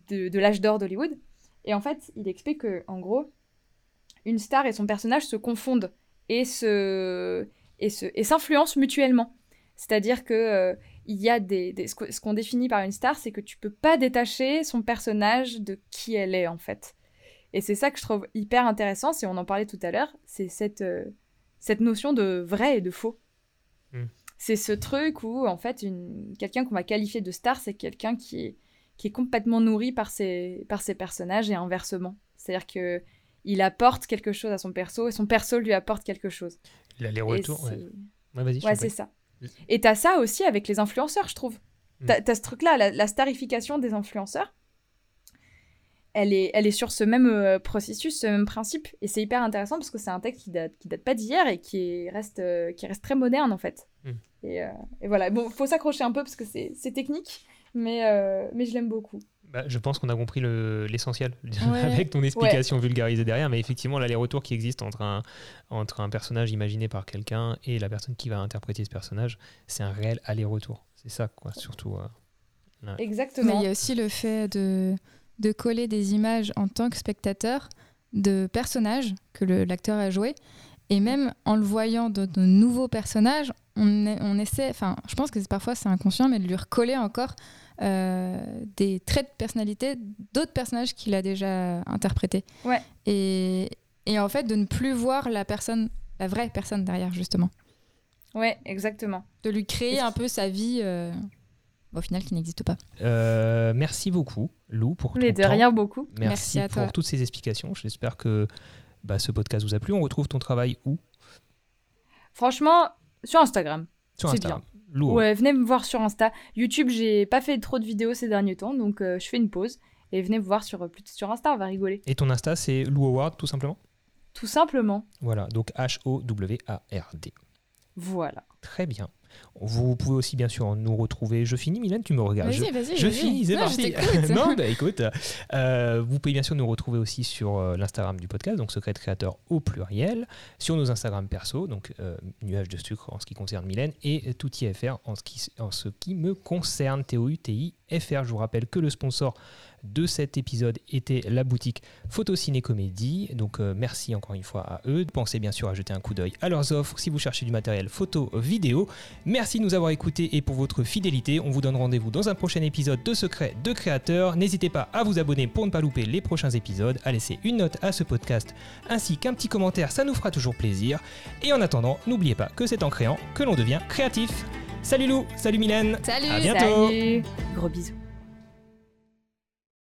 S3: de, l'âge d'or d'Hollywood. Et en fait, il explique que, en gros, une star et son personnage se confondent et se et se et s'influencent mutuellement. C'est-à-dire que il y a des, ce qu'on définit par une star, c'est que tu peux pas détacher son personnage de qui elle est en fait. Et c'est ça que je trouve hyper intéressant, si on en parlait tout à l'heure, c'est cette, euh, cette notion de vrai et de faux. Hmm. C'est ce truc où, en fait, une... quelqu'un qu'on va qualifier de star, c'est quelqu'un qui est, qui est complètement nourri par ses, par ses personnages et inversement. C'est-à-dire que il apporte quelque chose à son perso et son perso lui apporte quelque chose.
S1: L'aller-retour, ouais.
S3: Ouais, vas-y. Ouais, c'est ça. Et t'as ça aussi avec les influenceurs, je trouve. Hmm. T'as as ce truc-là, la, starification des influenceurs elle est, elle est sur ce même euh, processus, ce même principe. Et c'est hyper intéressant parce que c'est un texte qui date, qui date pas d'hier et qui reste, euh, qui reste très moderne en fait. Et, euh, et, voilà, bon, faut s'accrocher un peu parce que c'est technique, mais, mais je l'aime beaucoup.
S1: Bah, je pense qu'on a compris l'essentiel (laughs) avec ton explication vulgarisée derrière, mais effectivement, l'aller-retour qui existe entre un, entre un personnage imaginé par quelqu'un et la personne qui va interpréter ce personnage, c'est un réel aller-retour. C'est ça, quoi, surtout.
S3: Exactement.
S2: Mais il y a aussi le fait de de coller des images en tant que spectateur de personnages que l'acteur a joué. Et même en le voyant de, de nouveaux personnages, on, essaie, enfin, je pense que parfois c'est inconscient, mais de lui recoller encore euh, des traits de personnalité d'autres personnages qu'il a déjà interprétés.
S3: Ouais.
S2: Et, et en fait, de ne plus voir la personne, la vraie personne derrière, justement.
S3: Ouais, exactement.
S2: De lui créer un peu sa vie, euh, au final, qui n'existe pas.
S1: Euh, merci beaucoup, Lou, pour ton
S3: Mais de
S1: temps.
S3: rien beaucoup.
S1: Merci,
S2: Merci à
S1: pour
S2: toi.
S1: toutes ces explications. J'espère que bah, ce podcast vous a plu. On retrouve ton travail où?
S3: Franchement, sur Instagram.
S1: Sur Instagram. Lou.
S3: Ouais, venez me voir sur Insta. YouTube, j'ai pas fait trop de vidéos ces derniers temps, donc euh, je fais une pause. Et venez me voir sur, plutôt sur Insta, on va rigoler.
S1: Et ton Insta, c'est Lou Howard, tout simplement?
S3: Tout simplement.
S1: Voilà, donc H-O-W-A-R-D.
S3: Voilà.
S1: Très bien. Vous pouvez aussi, bien sûr, nous retrouver. Je finis, Mylène, tu me regardes. Je-
S2: Vas-y, vas-y.
S1: Je
S2: vas-y.
S1: finis, c'est
S2: Non, je
S1: parti. (laughs) non, bah écoute, euh, vous pouvez bien sûr nous retrouver aussi sur euh, l'Instagram du podcast, donc Secret Créateur au pluriel, sur nos Instagram perso, donc euh, Nuage de sucre en ce qui concerne Mylène, et Touti FR en ce qui, en ce qui me concerne, T-O-U-T-I FR. Je vous rappelle que le sponsor de cet épisode était la boutique Photo Ciné Comédie, donc euh, merci encore une fois à eux. Pensez bien sûr à jeter un coup d'œil à leurs offres si vous cherchez du matériel photo, vidéo. Merci de nous avoir écoutés et pour votre fidélité. On vous donne rendez-vous dans un prochain épisode de Secret de Créateurs. N'hésitez pas à vous abonner pour ne pas louper les prochains épisodes, à laisser une note à ce podcast ainsi qu'un petit commentaire, ça nous fera toujours plaisir. Et en attendant, n'oubliez pas que c'est en créant que l'on devient créatif. Salut Lou, salut Mylène,
S2: Salut
S1: à bientôt.
S3: Salut. Gros bisous.